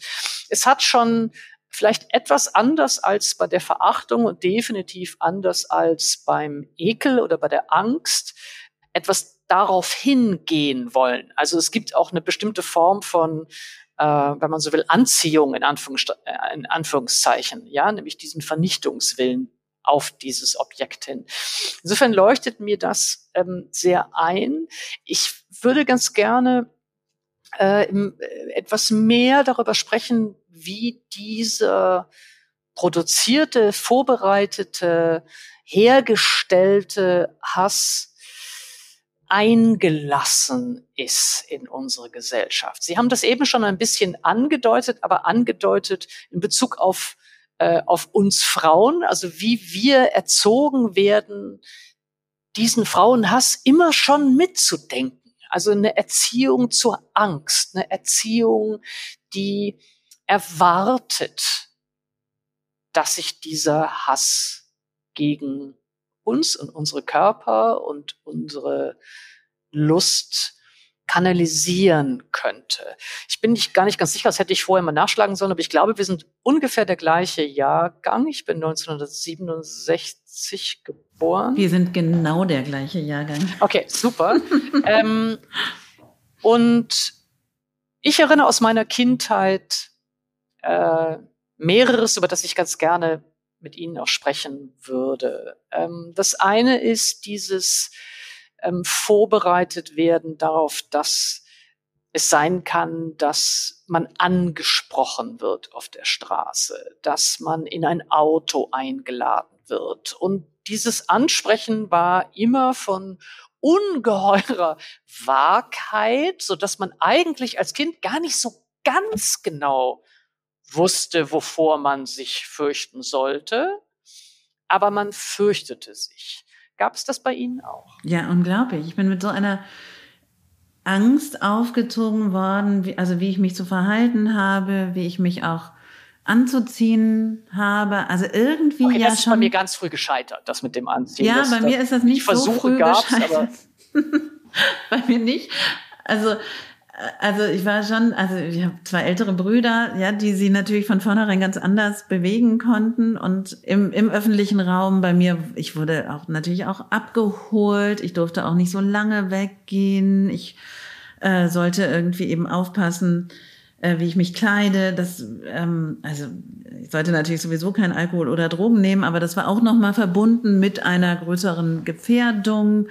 es hat schon vielleicht etwas anders als bei der Verachtung und definitiv anders als beim Ekel oder bei der Angst etwas darauf hingehen wollen. Also es gibt auch eine bestimmte Form von äh, wenn man so will, Anziehung in, Anführungs äh, in Anführungszeichen, ja, nämlich diesen Vernichtungswillen auf dieses Objekt hin. Insofern leuchtet mir das ähm, sehr ein. Ich würde ganz gerne äh, äh, etwas mehr darüber sprechen, wie diese produzierte, vorbereitete, hergestellte Hass eingelassen ist in unsere Gesellschaft. Sie haben das eben schon ein bisschen angedeutet, aber angedeutet in Bezug auf, äh, auf uns Frauen, also wie wir erzogen werden, diesen Frauenhass immer schon mitzudenken. Also eine Erziehung zur Angst, eine Erziehung, die erwartet, dass sich dieser Hass gegen uns und unsere Körper und unsere Lust kanalisieren könnte. Ich bin nicht, gar nicht ganz sicher, das hätte ich vorher mal nachschlagen sollen, aber ich glaube, wir sind ungefähr der gleiche Jahrgang. Ich bin 1967 geboren. Wir sind genau der gleiche Jahrgang. Okay, super. *laughs* ähm, und ich erinnere aus meiner Kindheit äh, mehreres, über das ich ganz gerne mit Ihnen auch sprechen würde. Ähm, das eine ist dieses ähm, vorbereitet werden darauf, dass es sein kann, dass man angesprochen wird auf der Straße, dass man in ein Auto eingeladen wird. Und dieses Ansprechen war immer von ungeheurer Wahrheit, so dass man eigentlich als Kind gar nicht so ganz genau wusste, wovor man sich fürchten sollte, aber man fürchtete sich. Gab es das bei Ihnen auch? Ja, unglaublich. Ich bin mit so einer Angst aufgezogen worden, wie, also wie ich mich zu verhalten habe, wie ich mich auch anzuziehen habe. Also irgendwie okay, ja das schon. ist bei mir ganz früh gescheitert, das mit dem Anziehen. Ja, das, bei mir ist das nicht so früh gab's, gescheitert. *laughs* bei mir nicht. Also also ich war schon, also ich habe zwei ältere Brüder, ja, die sie natürlich von vornherein ganz anders bewegen konnten. Und im, im öffentlichen Raum bei mir, ich wurde auch natürlich auch abgeholt. Ich durfte auch nicht so lange weggehen. Ich äh, sollte irgendwie eben aufpassen, äh, wie ich mich kleide. Das, ähm, also ich sollte natürlich sowieso kein Alkohol oder Drogen nehmen, aber das war auch nochmal verbunden mit einer größeren Gefährdung.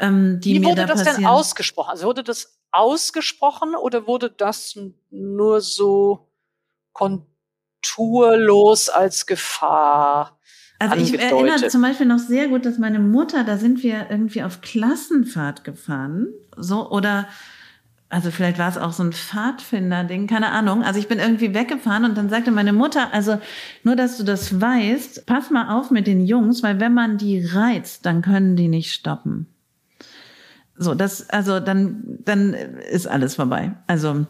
Ähm, die Wie mir wurde da das passieren. denn ausgesprochen? Also wurde das ausgesprochen oder wurde das nur so konturlos als Gefahr? Also ich angedeutet? erinnere zum Beispiel noch sehr gut, dass meine Mutter, da sind wir irgendwie auf Klassenfahrt gefahren, so oder also vielleicht war es auch so ein Pfadfinder-Ding, keine Ahnung. Also ich bin irgendwie weggefahren und dann sagte meine Mutter, also nur, dass du das weißt, pass mal auf mit den Jungs, weil wenn man die reizt, dann können die nicht stoppen. So, das, also dann, dann ist alles vorbei. Also,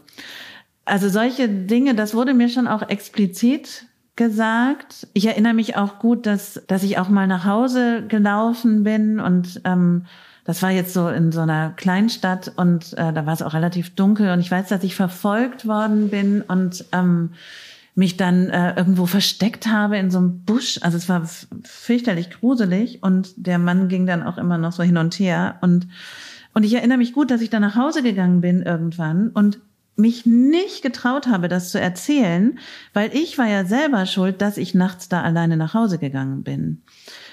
also solche Dinge, das wurde mir schon auch explizit gesagt. Ich erinnere mich auch gut, dass, dass ich auch mal nach Hause gelaufen bin und ähm, das war jetzt so in so einer Kleinstadt und äh, da war es auch relativ dunkel und ich weiß, dass ich verfolgt worden bin und ähm, mich dann äh, irgendwo versteckt habe in so einem Busch. Also es war fürchterlich gruselig und der Mann ging dann auch immer noch so hin und her und und ich erinnere mich gut, dass ich dann nach Hause gegangen bin irgendwann und mich nicht getraut habe, das zu erzählen, weil ich war ja selber schuld, dass ich nachts da alleine nach Hause gegangen bin.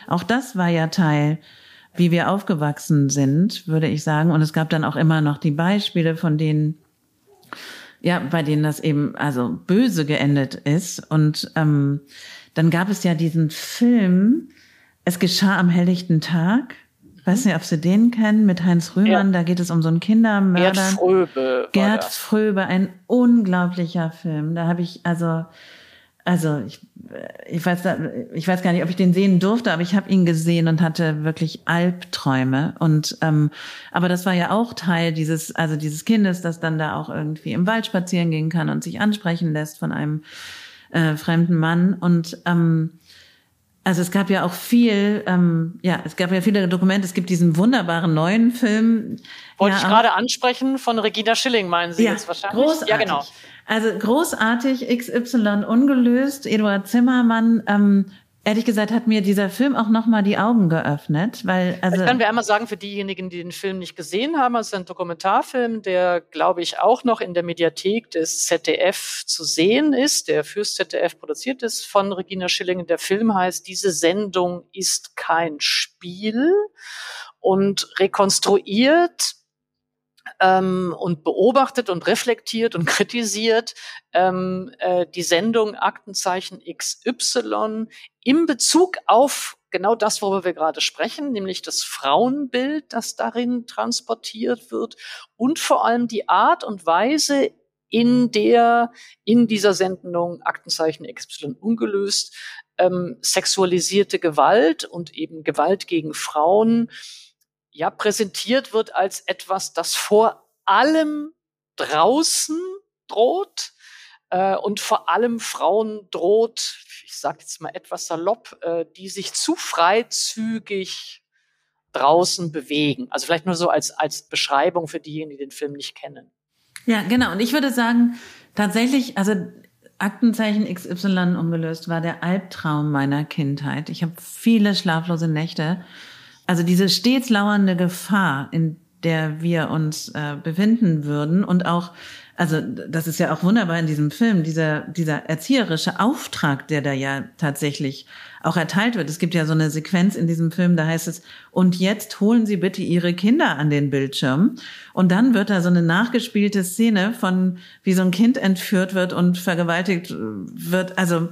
Auch das war ja Teil, wie wir aufgewachsen sind, würde ich sagen. Und es gab dann auch immer noch die Beispiele, von denen, ja, bei denen das eben also böse geendet ist. Und ähm, dann gab es ja diesen Film, Es geschah am helllichten Tag. Ich weiß nicht, ob Sie den kennen, mit Heinz Rühmann. Ja. Da geht es um so einen Kindermörder. Gerd Fröbe. Gerd. Fröbe, ein unglaublicher Film. Da habe ich also, also ich, ich weiß, da, ich weiß gar nicht, ob ich den sehen durfte, aber ich habe ihn gesehen und hatte wirklich Albträume. Und ähm, aber das war ja auch Teil dieses, also dieses Kindes, das dann da auch irgendwie im Wald spazieren gehen kann und sich ansprechen lässt von einem äh, fremden Mann. Und ähm, also es gab ja auch viel, ähm, ja, es gab ja viele Dokumente. Es gibt diesen wunderbaren neuen Film. Wollte ja, ich gerade ansprechen, von Regina Schilling, meinen Sie ja, jetzt wahrscheinlich? Großartig. Ja, genau. Also großartig, XY ungelöst, Eduard Zimmermann. Ähm, ehrlich gesagt hat mir dieser Film auch nochmal die Augen geöffnet, weil also Das können wir einmal sagen für diejenigen, die den Film nicht gesehen haben. Es ist ein Dokumentarfilm, der, glaube ich, auch noch in der Mediathek des ZDF zu sehen ist, der fürs ZDF produziert ist von Regina Schilling. Der Film heißt Diese Sendung ist kein Spiel und rekonstruiert ähm, und beobachtet und reflektiert und kritisiert ähm, äh, die Sendung Aktenzeichen XY im Bezug auf genau das, worüber wir gerade sprechen, nämlich das Frauenbild, das darin transportiert wird und vor allem die Art und Weise, in der in dieser Sendung Aktenzeichen XY ungelöst ähm, sexualisierte Gewalt und eben Gewalt gegen Frauen ja präsentiert wird als etwas, das vor allem draußen droht äh, und vor allem Frauen droht, ich sage jetzt mal etwas salopp, äh, die sich zu freizügig draußen bewegen. Also vielleicht nur so als, als Beschreibung für diejenigen, die den Film nicht kennen. ja genau. Und ich würde sagen tatsächlich, also Aktenzeichen XY ungelöst war der Albtraum meiner Kindheit. Ich habe viele schlaflose Nächte. Also diese stets lauernde Gefahr, in der wir uns äh, befinden würden und auch also das ist ja auch wunderbar in diesem Film, dieser, dieser erzieherische Auftrag, der da ja tatsächlich auch erteilt wird. Es gibt ja so eine Sequenz in diesem Film, da heißt es, und jetzt holen Sie bitte Ihre Kinder an den Bildschirm. Und dann wird da so eine nachgespielte Szene von, wie so ein Kind entführt wird und vergewaltigt wird. Also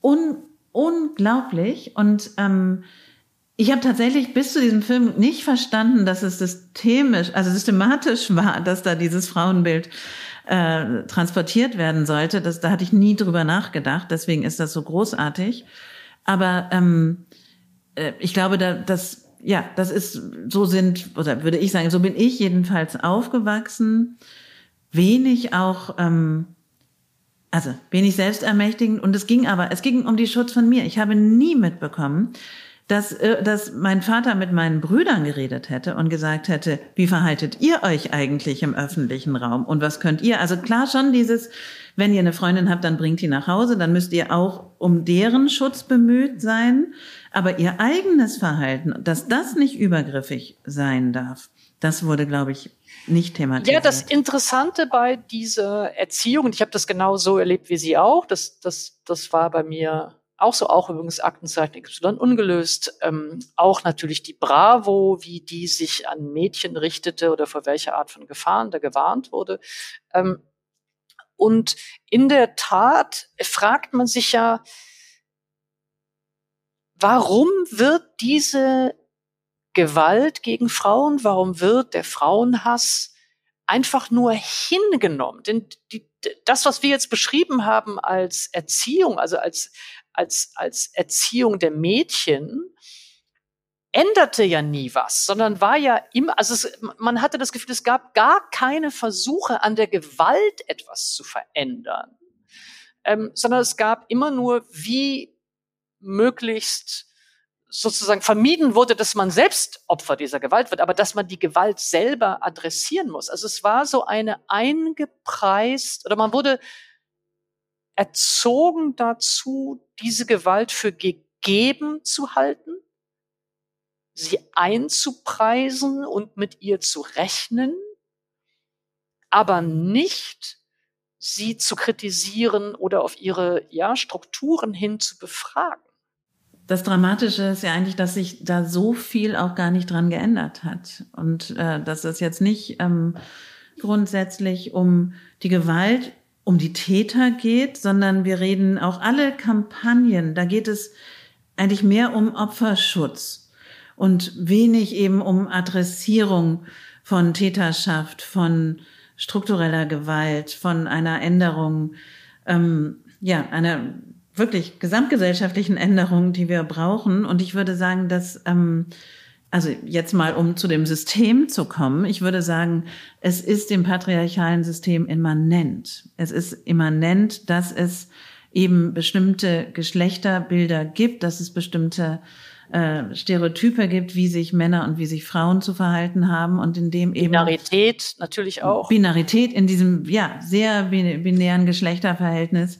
un, unglaublich. Und ähm, ich habe tatsächlich bis zu diesem Film nicht verstanden, dass es systemisch, also systematisch *laughs* war, dass da dieses Frauenbild äh, transportiert werden sollte. Das, da hatte ich nie drüber nachgedacht. Deswegen ist das so großartig. Aber ähm, äh, ich glaube, da, das ja, das ist so sind oder würde ich sagen, so bin ich jedenfalls aufgewachsen. Wenig auch ähm, also wenig selbstermächtigend und es ging aber, es ging um die Schutz von mir. Ich habe nie mitbekommen, dass, äh, dass mein Vater mit meinen Brüdern geredet hätte und gesagt hätte, wie verhaltet ihr euch eigentlich im öffentlichen Raum und was könnt ihr? Also klar schon dieses, wenn ihr eine Freundin habt, dann bringt die nach Hause, dann müsst ihr auch um deren Schutz bemüht sein. Aber ihr eigenes Verhalten, dass das nicht übergriffig sein darf, das wurde, glaube ich, nicht thematisiert. Ja, das Interessante bei dieser Erziehung, und ich habe das genau so erlebt wie Sie auch, das, das, das war bei mir auch so, auch übrigens Aktenzeichen XY ungelöst. Ähm, auch natürlich die Bravo, wie die sich an Mädchen richtete oder vor welcher Art von Gefahren da gewarnt wurde. Ähm, und in der Tat fragt man sich ja, warum wird diese Gewalt gegen Frauen, warum wird der Frauenhass einfach nur hingenommen? Denn die, das, was wir jetzt beschrieben haben als Erziehung, also als als, als Erziehung der Mädchen änderte ja nie was, sondern war ja immer, also es, man hatte das Gefühl, es gab gar keine Versuche an der Gewalt etwas zu verändern, ähm, sondern es gab immer nur, wie möglichst sozusagen vermieden wurde, dass man selbst Opfer dieser Gewalt wird, aber dass man die Gewalt selber adressieren muss. Also es war so eine eingepreist, oder man wurde erzogen dazu, diese Gewalt für gegeben zu halten, sie einzupreisen und mit ihr zu rechnen, aber nicht sie zu kritisieren oder auf ihre ja, Strukturen hin zu befragen. Das Dramatische ist ja eigentlich, dass sich da so viel auch gar nicht dran geändert hat und äh, dass es jetzt nicht ähm, grundsätzlich um die Gewalt um die Täter geht, sondern wir reden auch alle Kampagnen, da geht es eigentlich mehr um Opferschutz und wenig eben um Adressierung von Täterschaft, von struktureller Gewalt, von einer Änderung, ähm, ja, einer wirklich gesamtgesellschaftlichen Änderung, die wir brauchen. Und ich würde sagen, dass ähm, also jetzt mal, um zu dem System zu kommen, ich würde sagen, es ist dem patriarchalen System immanent. Es ist immanent, dass es eben bestimmte Geschlechterbilder gibt, dass es bestimmte äh, Stereotype gibt, wie sich Männer und wie sich Frauen zu verhalten haben und in dem eben Binarität natürlich auch. Binarität in diesem ja sehr binären Geschlechterverhältnis.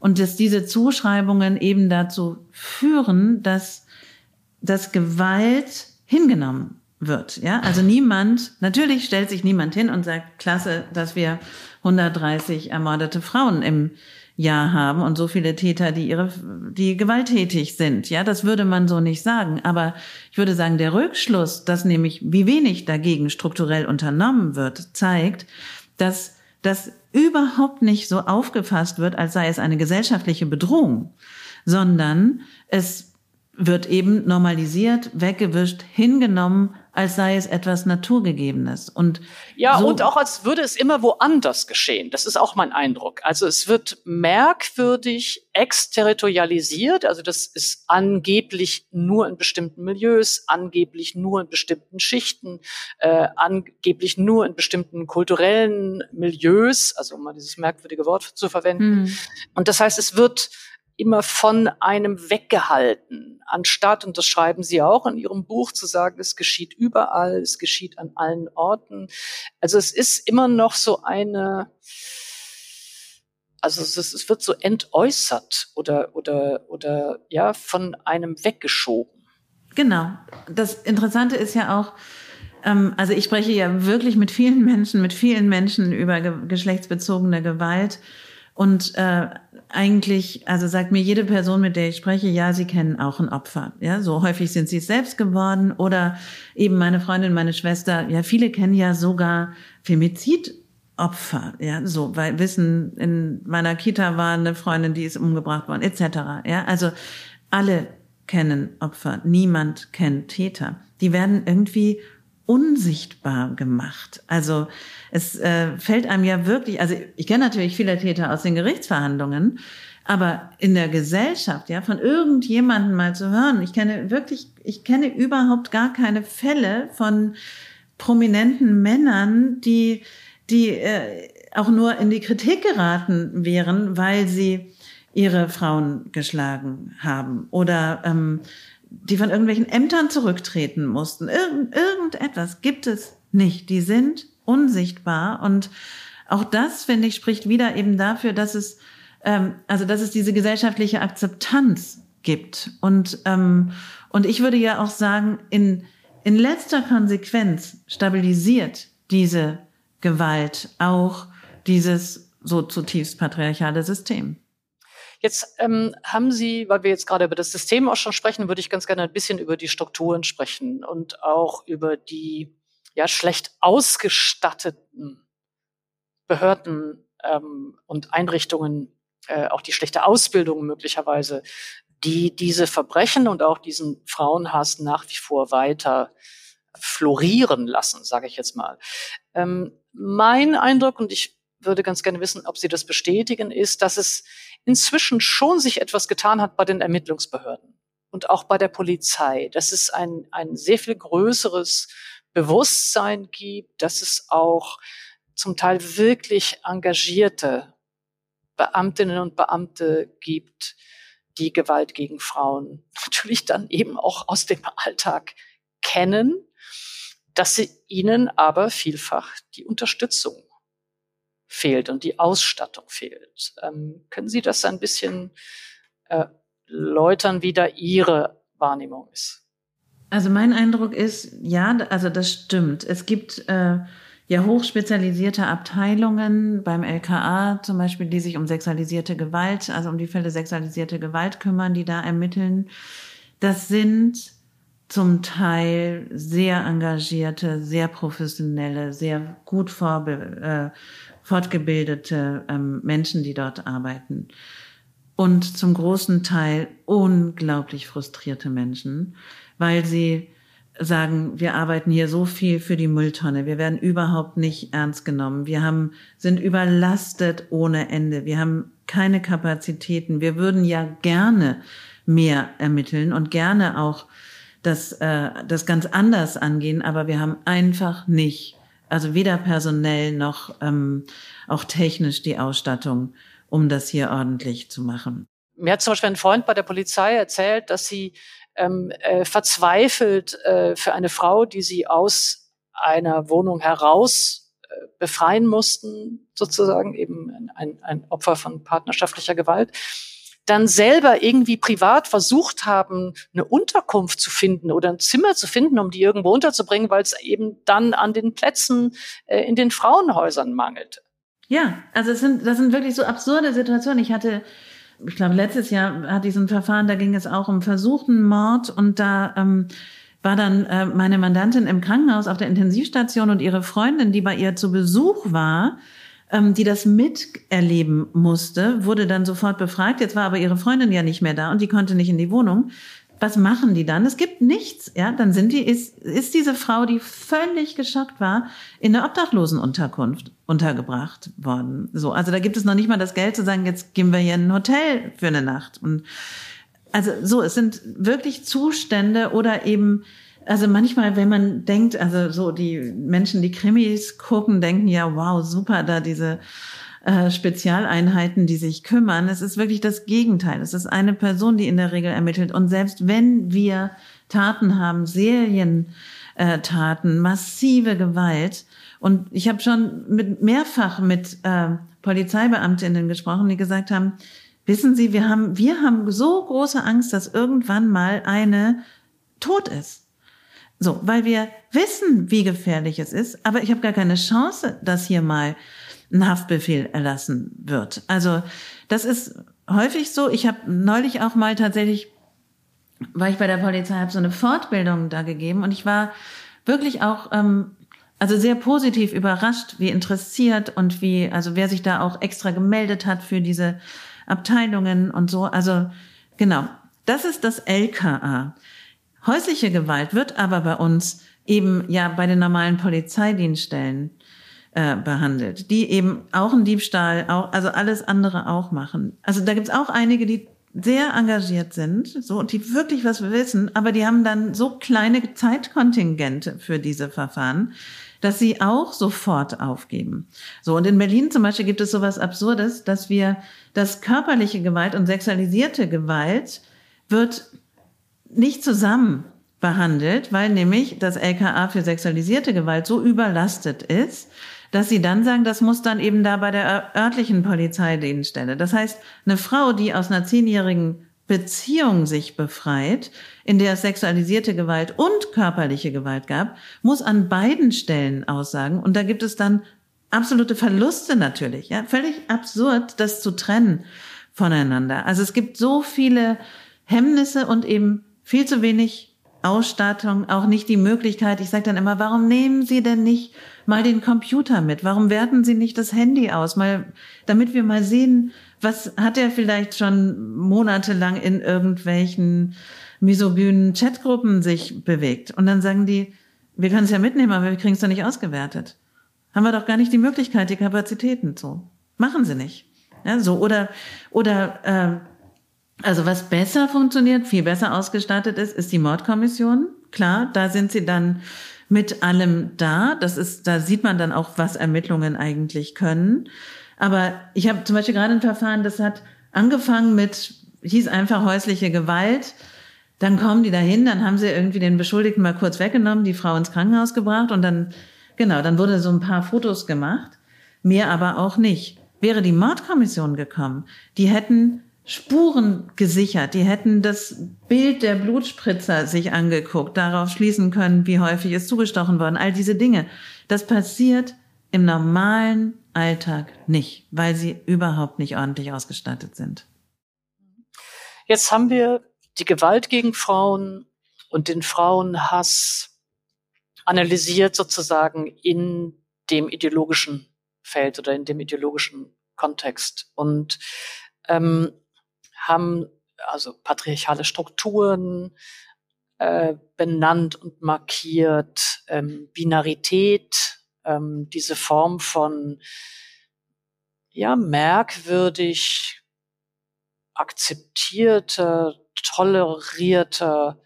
Und dass diese Zuschreibungen eben dazu führen, dass dass Gewalt hingenommen wird. Ja, also niemand, natürlich stellt sich niemand hin und sagt, klasse, dass wir 130 ermordete Frauen im Jahr haben und so viele Täter, die ihre, die gewalttätig sind. Ja, das würde man so nicht sagen. Aber ich würde sagen, der Rückschluss, dass nämlich wie wenig dagegen strukturell unternommen wird, zeigt, dass das überhaupt nicht so aufgefasst wird, als sei es eine gesellschaftliche Bedrohung, sondern es wird eben normalisiert, weggewischt, hingenommen, als sei es etwas Naturgegebenes. Und ja, so und auch als würde es immer woanders geschehen. Das ist auch mein Eindruck. Also es wird merkwürdig exterritorialisiert. Also das ist angeblich nur in bestimmten Milieus, angeblich nur in bestimmten Schichten, äh, angeblich nur in bestimmten kulturellen Milieus, also um mal dieses merkwürdige Wort zu verwenden. Hm. Und das heißt, es wird immer von einem weggehalten, anstatt, und das schreiben Sie auch in Ihrem Buch, zu sagen, es geschieht überall, es geschieht an allen Orten. Also es ist immer noch so eine, also es, es wird so entäußert oder, oder, oder, ja, von einem weggeschoben. Genau. Das Interessante ist ja auch, Ähm, also ich spreche ja wirklich mit vielen Menschen, mit vielen Menschen über ge geschlechtsbezogene Gewalt. Und äh, eigentlich, also sagt mir jede Person, mit der ich spreche, ja, sie kennen auch ein Opfer. Ja, so häufig sind sie es selbst geworden oder eben meine Freundin, meine Schwester. Ja, viele kennen ja sogar Femizidopfer. Ja, so, weil wissen, in meiner Kita war eine Freundin, die ist umgebracht worden, etc. Ja, also alle kennen Opfer. Niemand kennt Täter. Die werden irgendwie unsichtbar gemacht. Also es äh, fällt einem ja wirklich, also ich kenne natürlich viele Täter aus den Gerichtsverhandlungen, aber in der Gesellschaft, ja, von irgendjemandem mal zu hören, ich kenne wirklich, ich kenne überhaupt gar keine Fälle von prominenten Männern, die, die äh, auch nur in die Kritik geraten wären, weil sie ihre Frauen geschlagen haben oder ähm, die von irgendwelchen Ämtern zurücktreten mussten. Irgend, irgendetwas gibt es nicht. Die sind unsichtbar und auch das, finde ich, spricht wieder eben dafür, dass es, ähm, also dass es diese gesellschaftliche Akzeptanz gibt. Und, ähm, und ich würde ja auch sagen, in, in letzter Konsequenz stabilisiert diese Gewalt auch dieses so zutiefst patriarchale System. Jetzt ähm, haben Sie, weil wir jetzt gerade über das System auch schon sprechen, würde ich ganz gerne ein bisschen über die Strukturen sprechen und auch über die ja schlecht ausgestatteten Behörden ähm, und Einrichtungen, äh, auch die schlechte Ausbildung möglicherweise, die diese Verbrechen und auch diesen Frauenhass nach wie vor weiter florieren lassen, sage ich jetzt mal. Ähm, mein Eindruck, und ich würde ganz gerne wissen, ob Sie das bestätigen, ist, dass es inzwischen schon sich etwas getan hat bei den Ermittlungsbehörden und auch bei der Polizei, dass es ein, ein sehr viel größeres Bewusstsein gibt, dass es auch zum Teil wirklich engagierte Beamtinnen und Beamte gibt, die Gewalt gegen Frauen *laughs* natürlich dann eben auch aus dem Alltag kennen, dass sie ihnen aber vielfach die Unterstützung fehlt und die Ausstattung fehlt. Ähm, können Sie das ein bisschen äh, läutern, wie da Ihre Wahrnehmung ist? Also mein Eindruck ist, ja, also das stimmt. Es gibt äh, ja hochspezialisierte Abteilungen beim LKA zum Beispiel, die sich um sexualisierte Gewalt, also um die Fälle sexualisierte Gewalt kümmern, die da ermitteln. Das sind zum Teil sehr engagierte, sehr professionelle, sehr gut vorbe äh, fortgebildete ähm, Menschen, die dort arbeiten. Und zum großen Teil unglaublich frustrierte Menschen, weil sie sagen, wir arbeiten hier so viel für die Mülltonne, wir werden überhaupt nicht ernst genommen, wir haben, sind überlastet ohne Ende, wir haben keine Kapazitäten, wir würden ja gerne mehr ermitteln und gerne auch das, äh, das ganz anders angehen, aber wir haben einfach nicht also weder personell noch ähm, auch technisch die Ausstattung, um das hier ordentlich zu machen. Mir hat zum Beispiel ein Freund bei der Polizei erzählt, dass sie ähm, äh, verzweifelt äh, für eine Frau, die sie aus einer Wohnung heraus äh, befreien mussten, sozusagen eben ein, ein Opfer von partnerschaftlicher Gewalt, dann selber irgendwie privat versucht haben, eine Unterkunft zu finden oder ein Zimmer zu finden, um die irgendwo unterzubringen, weil es eben dann an den Plätzen äh, in den Frauenhäusern mangelt. Ja, also es sind, das sind wirklich so absurde Situationen. Ich hatte, ich glaube, letztes Jahr hatte ich so ein Verfahren, da ging es auch um versuchten Mord und da ähm, war dann äh, meine Mandantin im Krankenhaus auf der Intensivstation und ihre Freundin, die bei ihr zu Besuch war, ähm, die das miterleben musste, wurde dann sofort befragt. Jetzt war aber ihre Freundin ja nicht mehr da und die konnte nicht in die Wohnung. Was machen die dann? Es gibt nichts, ja. Dann sind die, ist, ist diese Frau, die völlig geschockt war, in der Obdachlosenunterkunft untergebracht worden. So. Also da gibt es noch nicht mal das Geld zu sagen, jetzt gehen wir hier in ein Hotel für eine Nacht. Und also so, es sind wirklich Zustände oder eben also manchmal, wenn man denkt, also so die Menschen, die Krimis gucken, denken ja, wow, super, da diese äh, Spezialeinheiten, die sich kümmern. Es ist wirklich das Gegenteil. Es ist eine Person, die in der Regel ermittelt. Und selbst wenn wir Taten haben, Serientaten, äh, massive Gewalt, und ich habe schon mit, mehrfach mit äh, Polizeibeamtinnen gesprochen, die gesagt haben, wissen Sie, wir haben, wir haben so große Angst, dass irgendwann mal eine tot ist So, weil wir wissen, wie gefährlich es ist, aber ich habe gar keine Chance, dass hier mal ein Haftbefehl erlassen wird. Also das ist häufig so. Ich habe neulich auch mal tatsächlich, war ich bei der Polizei, habe so eine Fortbildung da gegeben und ich war wirklich auch ähm, also sehr positiv überrascht, wie interessiert und wie, also wer sich da auch extra gemeldet hat für diese Abteilungen und so. Also genau, das ist das LKA. Häusliche Gewalt wird aber bei uns eben ja bei den normalen Polizeidienststellen äh, behandelt, die eben auch einen Diebstahl, auch, also alles andere auch machen. Also da gibt's auch einige, die sehr engagiert sind, so und die wirklich was wissen, aber die haben dann so kleine Zeitkontingente für diese Verfahren, dass sie auch sofort aufgeben. So und in Berlin zum Beispiel gibt es sowas Absurdes, dass wir das körperliche Gewalt und sexualisierte Gewalt wird nicht zusammen behandelt, weil nämlich das LKA für sexualisierte Gewalt so überlastet ist, dass sie dann sagen, das muss dann eben da bei der örtlichen Polizeidienststelle. Das heißt, eine Frau, die aus einer zehnjährigen Beziehung sich befreit, in der es sexualisierte Gewalt und körperliche Gewalt gab, muss an beiden Stellen aussagen. Und da gibt es dann absolute Verluste natürlich. Ja, völlig absurd, das zu trennen voneinander. Also es gibt so viele Hemmnisse und eben viel zu wenig Ausstattung, auch nicht die Möglichkeit. Ich sage dann immer, warum nehmen Sie denn nicht mal den Computer mit? Warum werten Sie nicht das Handy aus? Mal, damit wir mal sehen, was hat er vielleicht schon monatelang in irgendwelchen misogynen Chatgruppen sich bewegt? Und dann sagen die, wir können es ja mitnehmen, aber wir kriegen es doch nicht ausgewertet. Haben wir doch gar nicht die Möglichkeit, die Kapazitäten so. Machen sie nicht. Ja, so oder oder äh, also was besser funktioniert, viel besser ausgestattet ist, ist die Mordkommission. Klar, da sind sie dann mit allem da. Das ist, da sieht man dann auch, was Ermittlungen eigentlich können. Aber ich habe zum Beispiel gerade ein Verfahren, das hat angefangen mit, hieß einfach häusliche Gewalt. Dann kommen die dahin, dann haben sie irgendwie den Beschuldigten mal kurz weggenommen, die Frau ins Krankenhaus gebracht und dann, genau, dann wurde so ein paar Fotos gemacht. Mehr aber auch nicht. Wäre die Mordkommission gekommen, die hätten Spuren gesichert. Die hätten das Bild der Blutspritzer sich angeguckt, darauf schließen können, wie häufig ist zugestochen worden. All diese Dinge. Das passiert im normalen Alltag nicht, weil sie überhaupt nicht ordentlich ausgestattet sind. Jetzt haben wir die Gewalt gegen Frauen und den Frauenhass analysiert sozusagen in dem ideologischen Feld oder in dem ideologischen Kontext. Und ähm, haben also patriarchale Strukturen äh, benannt und markiert, ähm, Binarität, ähm, diese Form von ja merkwürdig akzeptierter, tolerierter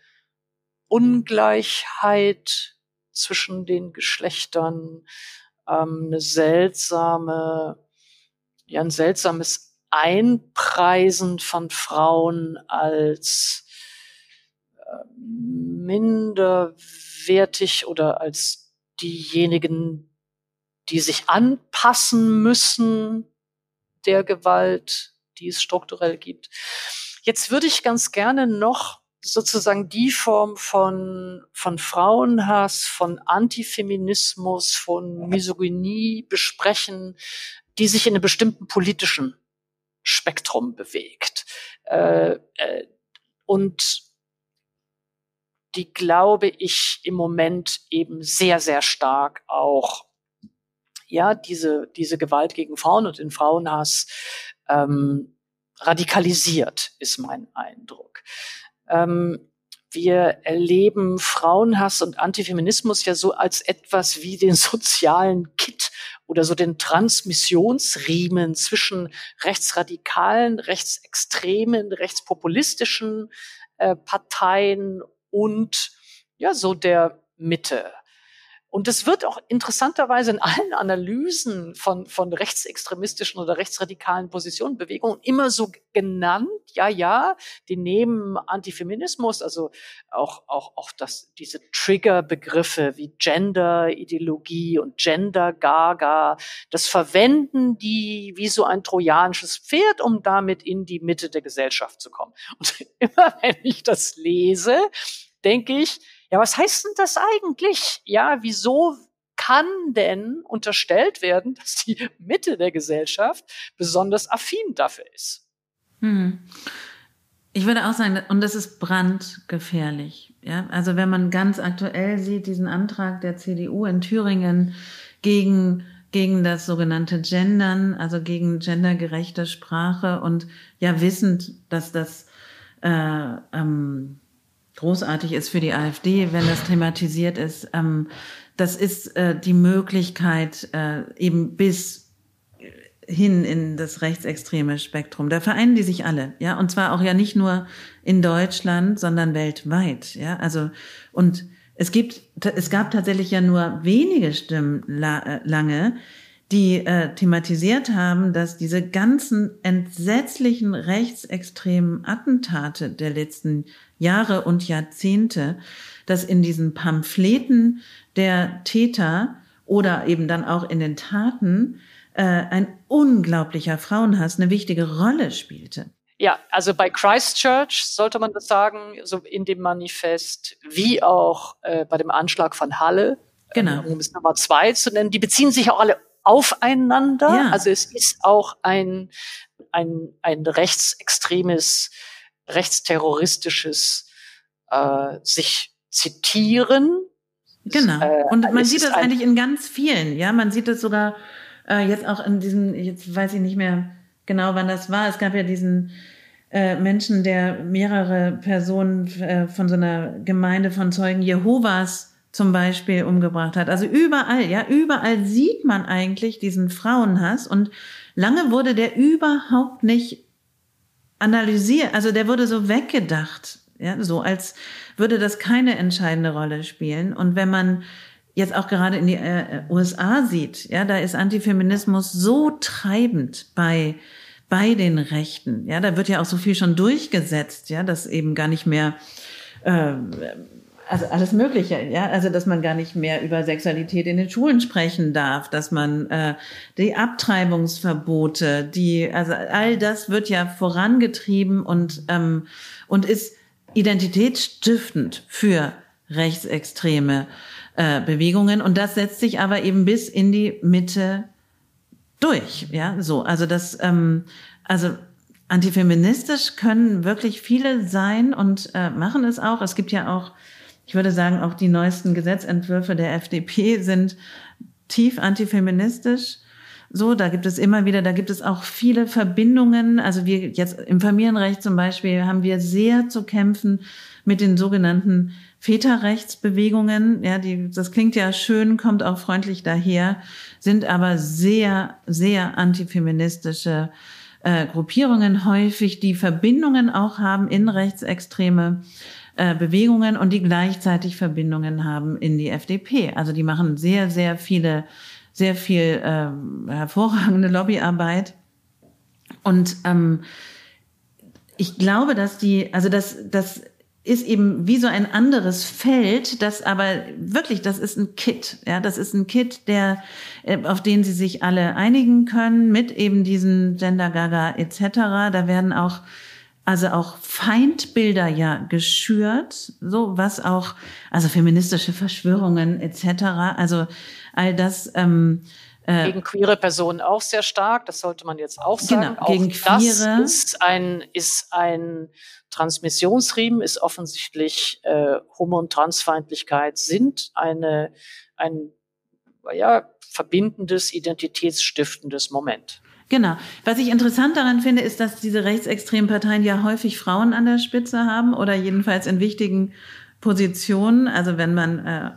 Ungleichheit zwischen den Geschlechtern, ähm, eine seltsame, ja ein seltsames Einpreisen von Frauen als äh, minderwertig oder als diejenigen, die sich anpassen müssen der Gewalt, die es strukturell gibt. Jetzt würde ich ganz gerne noch sozusagen die Form von, von Frauenhass, von Antifeminismus, von Misogynie besprechen, die sich in einem bestimmten politischen Spektrum bewegt. Äh, äh, und die glaube ich im Moment eben sehr, sehr stark auch, ja, diese, diese Gewalt gegen Frauen und den Frauenhass ähm, radikalisiert, ist mein Eindruck. Ähm, wir erleben Frauenhass und Antifeminismus ja so als etwas wie den *laughs* sozialen Kit oder so den Transmissionsriemen zwischen rechtsradikalen, rechtsextremen, rechtspopulistischen äh, Parteien und ja, so der Mitte. Und es wird auch interessanterweise in allen Analysen von, von rechtsextremistischen oder rechtsradikalen Positionen, Bewegungen immer so genannt. Ja, ja, die nehmen Antifeminismus, also auch, auch, auch das, diese Triggerbegriffe wie Gender-Ideologie und Gender-Gaga, das verwenden die wie so ein trojanisches Pferd, um damit in die Mitte der Gesellschaft zu kommen. Und *laughs* immer wenn ich das lese, denke ich, ja, was heißt denn das eigentlich? Ja, wieso kann denn unterstellt werden, *laughs* dass die Mitte der Gesellschaft besonders affin dafür ist? Hm. Ich würde auch sagen, und das ist brandgefährlich. Ja, also wenn man ganz aktuell sieht, diesen Antrag der CDU in Thüringen gegen gegen das sogenannte Gendern, also gegen gendergerechte Sprache und ja wissend, dass das äh, ähm, großartig ist für die AfD, wenn das thematisiert ist. Ähm, das ist äh, die Möglichkeit äh, eben bis hin in das rechtsextreme Spektrum. Da vereinen die sich alle, ja, und zwar auch ja nicht nur in Deutschland, sondern weltweit, ja. Also und es gibt, es gab tatsächlich ja nur wenige Stimmen la, äh, lange, die äh, thematisiert haben, dass diese ganzen entsetzlichen rechtsextremen Attentate der letzten Jahre und Jahrzehnte, dass in diesen Pamphleten der Täter oder eben dann auch in den Taten äh, ein unglaublicher Frauenhass eine wichtige Rolle spielte. Ja, also bei Christchurch sollte man das sagen, so in dem Manifest, wie auch äh, bei dem Anschlag von Halle, genau. um es Nummer zwei zu nennen, die beziehen sich auch alle aufeinander. Ja. Also es ist auch ein, ein, ein rechtsextremes, rechtsterroristisches äh, sich zitieren. Genau. Äh, Und man sieht das eigentlich in ganz vielen, ja. Man sieht das sogar äh, jetzt auch in diesem, jetzt weiß ich nicht mehr genau, wann das war. Es gab ja diesen äh, Menschen, der mehrere Personen äh, von so einer Gemeinde von Zeugen Jehovas zum Beispiel umgebracht hat. Also überall, ja, überall sieht man eigentlich diesen Frauenhass und lange wurde der überhaupt nicht analysiert, also der wurde so weggedacht, ja, so als würde das keine entscheidende Rolle spielen. Und wenn man jetzt auch gerade in die äh, USA sieht, ja, da ist Antifeminismus so treibend bei bei den Rechten. Ja, da wird ja auch so viel schon durchgesetzt, ja, dass eben gar nicht mehr äh, also alles Mögliche, ja, also dass man gar nicht mehr über Sexualität in den Schulen sprechen darf, dass man äh, die Abtreibungsverbote, die, also all das wird ja vorangetrieben und ähm, und ist identitätsstiftend für rechtsextreme äh, Bewegungen. Und das setzt sich aber eben bis in die Mitte durch, ja, so, also das, ähm, also antifeministisch können wirklich viele sein und äh, machen es auch. Es gibt ja auch ich würde sagen, auch die neuesten Gesetzentwürfe der FDP sind tief antifeministisch. So, da gibt es immer wieder, da gibt es auch viele Verbindungen. Also wir jetzt im Familienrecht zum Beispiel haben wir sehr zu kämpfen mit den sogenannten Väterrechtsbewegungen. Ja, die, das klingt ja schön, kommt auch freundlich daher, sind aber sehr, sehr antifeministische äh, Gruppierungen häufig, die Verbindungen auch haben in rechtsextreme äh, Bewegungen und die gleichzeitig Verbindungen haben in die FDP. Also die machen sehr, sehr viele, sehr viel ähm, hervorragende Lobbyarbeit. Und ähm, ich glaube, dass die, also das, das ist eben wie so ein anderes Feld, das aber wirklich, das ist ein Kit, ja, das ist ein Kit, der, äh, auf den sie sich alle einigen können, mit eben diesen Gender Gaga etc. Da werden auch also auch Feindbilder ja geschürt, so was auch, also feministische Verschwörungen etc. Also all das. Ähm, äh, gegen queere Personen auch sehr stark, das sollte man jetzt auch genau, sagen. Genau, gegen auch queere. Das ist ein, ist ein Transmissionsriemen, ist offensichtlich äh, Homo- und Transfeindlichkeit sind eine, ein ja, verbindendes, identitätsstiftendes Moment. Genau. Was ich interessant daran finde, ist, dass diese rechtsextremen Parteien ja häufig Frauen an der Spitze haben oder jedenfalls in wichtigen Positionen. Also wenn man äh,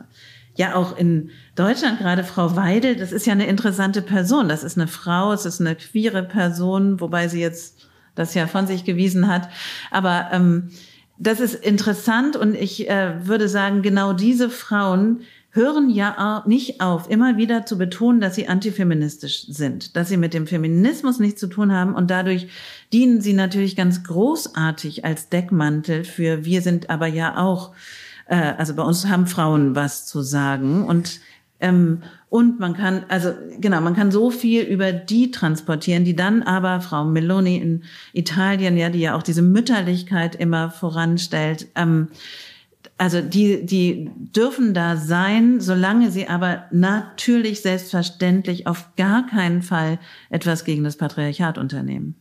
ja auch in Deutschland gerade Frau Weidel, das ist ja eine interessante Person. Das ist eine Frau, es ist eine queere Person, wobei sie jetzt das ja von sich gewiesen hat. Aber ähm, das ist interessant und ich äh, würde sagen, genau diese Frauen hören ja nicht auf, immer wieder zu betonen, dass sie antifeministisch sind, dass sie mit dem Feminismus nichts zu tun haben und dadurch dienen sie natürlich ganz großartig als Deckmantel für wir sind aber ja auch, äh, also bei uns haben Frauen was zu sagen und ähm, und man kann, also genau, man kann so viel über die transportieren, die dann aber Frau Meloni in Italien, ja, die ja auch diese Mütterlichkeit immer voranstellt, ähm, also die, die dürfen da sein, solange sie aber natürlich selbstverständlich auf gar keinen Fall etwas gegen das Patriarchat unternehmen.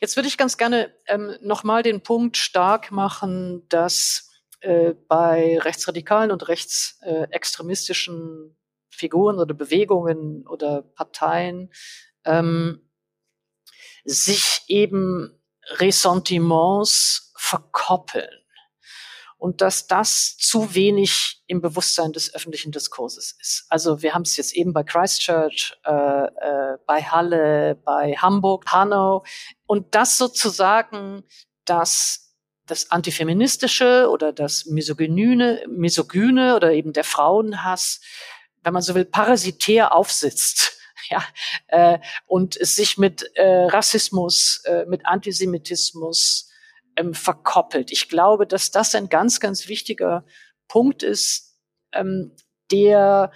Jetzt würde ich ganz gerne ähm, nochmal den Punkt stark machen, dass äh, bei rechtsradikalen und rechtsextremistischen Figuren oder Bewegungen oder Parteien ähm, sich eben Ressentiments verkoppeln und dass das zu wenig im Bewusstsein des öffentlichen Diskurses ist. Also wir haben es jetzt eben bei Christchurch, äh, äh, bei Halle, bei Hamburg, Hanau und das sozusagen, dass das Antifeministische oder das Misogyne, Misogyne oder eben der Frauenhass, wenn man so will, parasitär aufsitzt. *laughs* Ja, äh, und es sich mit äh, Rassismus, äh, mit Antisemitismus ähm, verkoppelt. Ich glaube, dass das ein ganz, ganz wichtiger Punkt ist, ähm, der,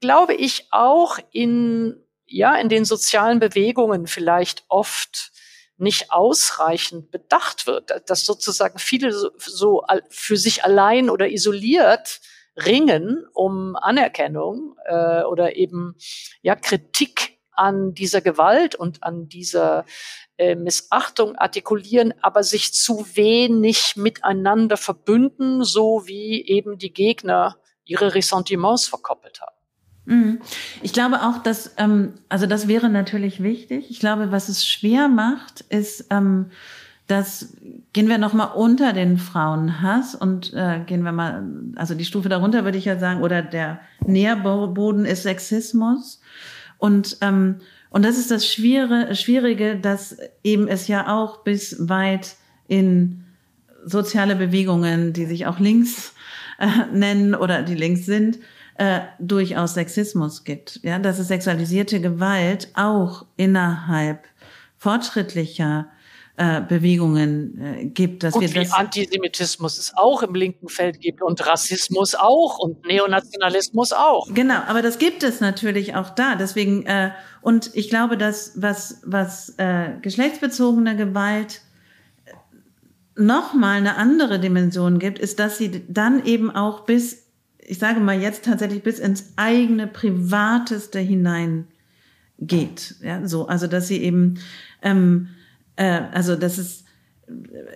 glaube ich, auch in, ja, in den sozialen Bewegungen vielleicht oft nicht ausreichend bedacht wird, dass sozusagen viele so, so für sich allein oder isoliert ringen um Anerkennung äh, oder eben ja Kritik an dieser Gewalt und an dieser äh, Missachtung artikulieren, aber sich zu wenig miteinander verbünden, so wie eben die Gegner ihre Ressentiments verkoppelt haben. Mhm. Ich glaube auch, dass, ähm, also das wäre natürlich wichtig. Ich glaube, was es schwer macht, ist, ähm, dass gehen wir noch mal unter den Frauenhass und äh, gehen wir mal, also die Stufe darunter würde ich ja sagen, oder der Nährboden ist Sexismus und ähm, und das ist das Schwierige, dass eben es ja auch bis weit in soziale Bewegungen, die sich auch links äh, nennen oder die links sind, äh, durchaus Sexismus gibt. Ja, dass es sexualisierte Gewalt auch innerhalb fortschrittlicher äh, Bewegungen äh, gibt, dass und wir das Antisemitismus es auch im linken Feld gibt und Rassismus auch und Neonationalismus auch. Genau, aber das gibt es natürlich auch da. Deswegen äh, und ich glaube, dass was was äh, geschlechtsbezogene Gewalt noch mal eine andere Dimension gibt, ist, dass sie dann eben auch bis ich sage mal jetzt tatsächlich bis ins eigene Privateste hinein geht. Ja, so, also dass sie eben, ähm, äh, also dass es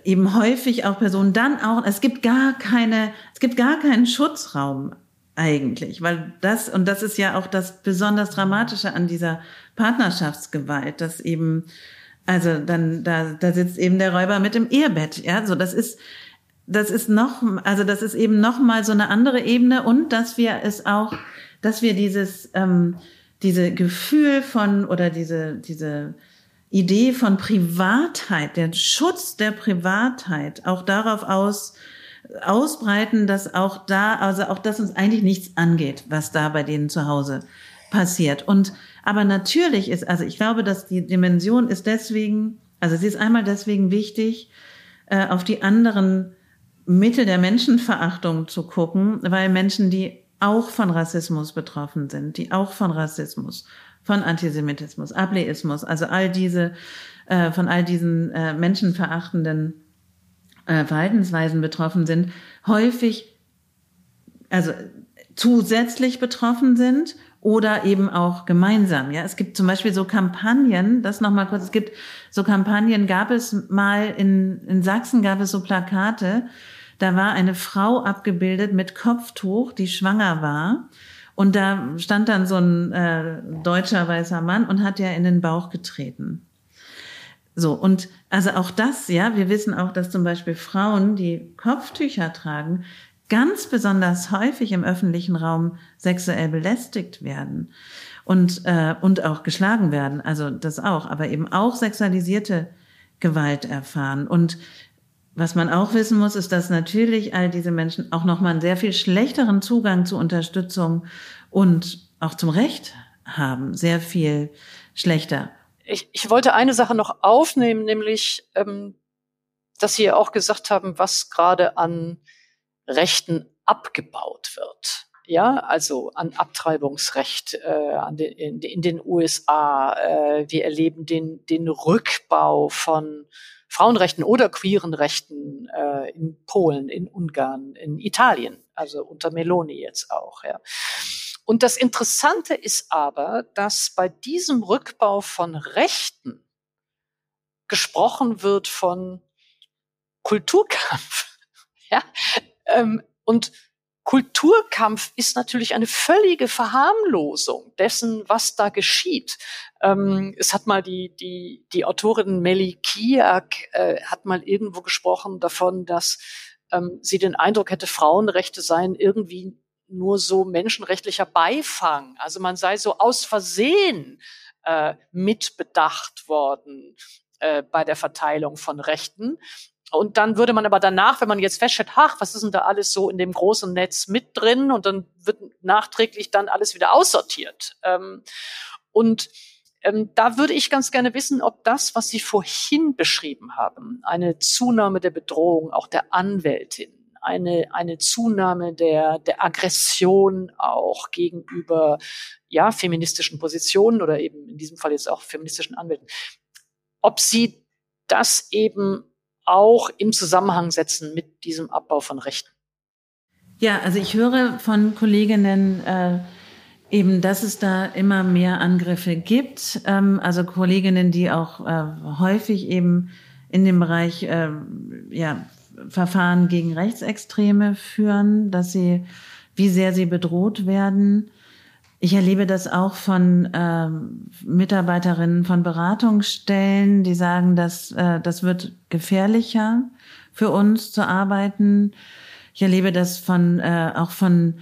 eben häufig auch Personen dann auch, es gibt gar keine, es gibt gar keinen Schutzraum eigentlich, weil das, und das ist ja auch das besonders Dramatische an dieser Partnerschaftsgewalt, dass eben, also dann, da, da sitzt eben der Räuber mit dem Ehebett, ja, so das ist, das ist noch, also das ist eben noch mal so eine andere Ebene und dass wir es auch, dass wir dieses, ähm, diese Gefühl von oder diese, diese Idee von Privatheit, der Schutz der Privatheit auch darauf aus, ausbreiten, dass auch da, also auch das uns eigentlich nichts angeht, was da bei denen zu Hause passiert. Und, aber natürlich ist, also ich glaube, dass die Dimension ist deswegen, also sie ist einmal deswegen wichtig, äh, auf die anderen Mittel der Menschenverachtung zu gucken, weil Menschen, die auch von Rassismus betroffen sind, die auch von Rassismus, von Antisemitismus, Ableismus, also all diese, äh, von all diesen äh, menschenverachtenden äh, Verhaltensweisen betroffen sind, häufig, also zusätzlich betroffen sind oder eben auch gemeinsam. Ja, es gibt zum Beispiel so Kampagnen, das nochmal kurz, es gibt so Kampagnen, gab es mal in, in Sachsen gab es so Plakate, da war eine Frau abgebildet mit Kopftuch, die schwanger war. Und da stand dann so ein äh, deutscher weißer Mann und hat ja in den Bauch getreten. So, und also auch das, ja, wir wissen auch, dass zum Beispiel Frauen, die Kopftücher tragen, ganz besonders häufig im öffentlichen Raum sexuell belästigt werden und, äh, und auch geschlagen werden. Also das auch, aber eben auch sexualisierte Gewalt erfahren. Und was man auch wissen muss, ist, dass natürlich all diese Menschen auch nochmal einen sehr viel schlechteren Zugang zu Unterstützung und auch zum Recht haben. Sehr viel schlechter. Ich, ich wollte eine Sache noch aufnehmen, nämlich, ähm, dass Sie ja auch gesagt haben, was gerade an Rechten abgebaut wird. Ja, also an Abtreibungsrecht äh, an den, in, in, den USA. Äh, wir erleben den, den Rückbau von Frauenrechten oder queeren Rechten äh, in Polen, in Ungarn, in Italien, also unter Meloni jetzt auch. Ja. Und das Interessante ist aber, dass bei diesem Rückbau von Rechten gesprochen wird von Kulturkampf. *laughs* ja? Ähm, und Kulturkampf ist natürlich eine völlige Verharmlosung dessen, was da geschieht. Ähm, es hat mal die, die, die Autorin Melly Kiak äh, hat mal irgendwo gesprochen davon, dass ähm, sie den Eindruck hätte, Frauenrechte seien irgendwie nur so menschenrechtlicher Beifang. Also man sei so aus Versehen äh, mitbedacht worden äh, bei der Verteilung von Rechten. Und dann würde man aber danach, wenn man jetzt feststellt, ach, was ist denn da alles so in dem großen Netz mit drin? Und dann wird nachträglich dann alles wieder aussortiert. Ähm, und ähm, da würde ich ganz gerne wissen, ob das, was Sie vorhin beschrieben haben, eine Zunahme der Bedrohung, auch der Anwältin, eine, eine Zunahme der, der Aggression auch gegenüber ja, feministischen Positionen oder eben in diesem Fall jetzt auch feministischen Anwälten, ob Sie das eben auch im Zusammenhang setzen mit diesem Abbau von Rechten? Ja, also ich höre von Kolleginnen äh, eben, dass es da immer mehr Angriffe gibt. Ähm, also Kolleginnen, die auch äh, häufig eben in dem Bereich äh, ja, Verfahren gegen Rechtsextreme führen, dass sie, wie sehr sie bedroht werden. Ich erlebe das auch von ähm, Mitarbeiterinnen von Beratungsstellen, die sagen, dass äh, das wird gefährlicher für uns zu arbeiten. Ich erlebe das von äh, auch von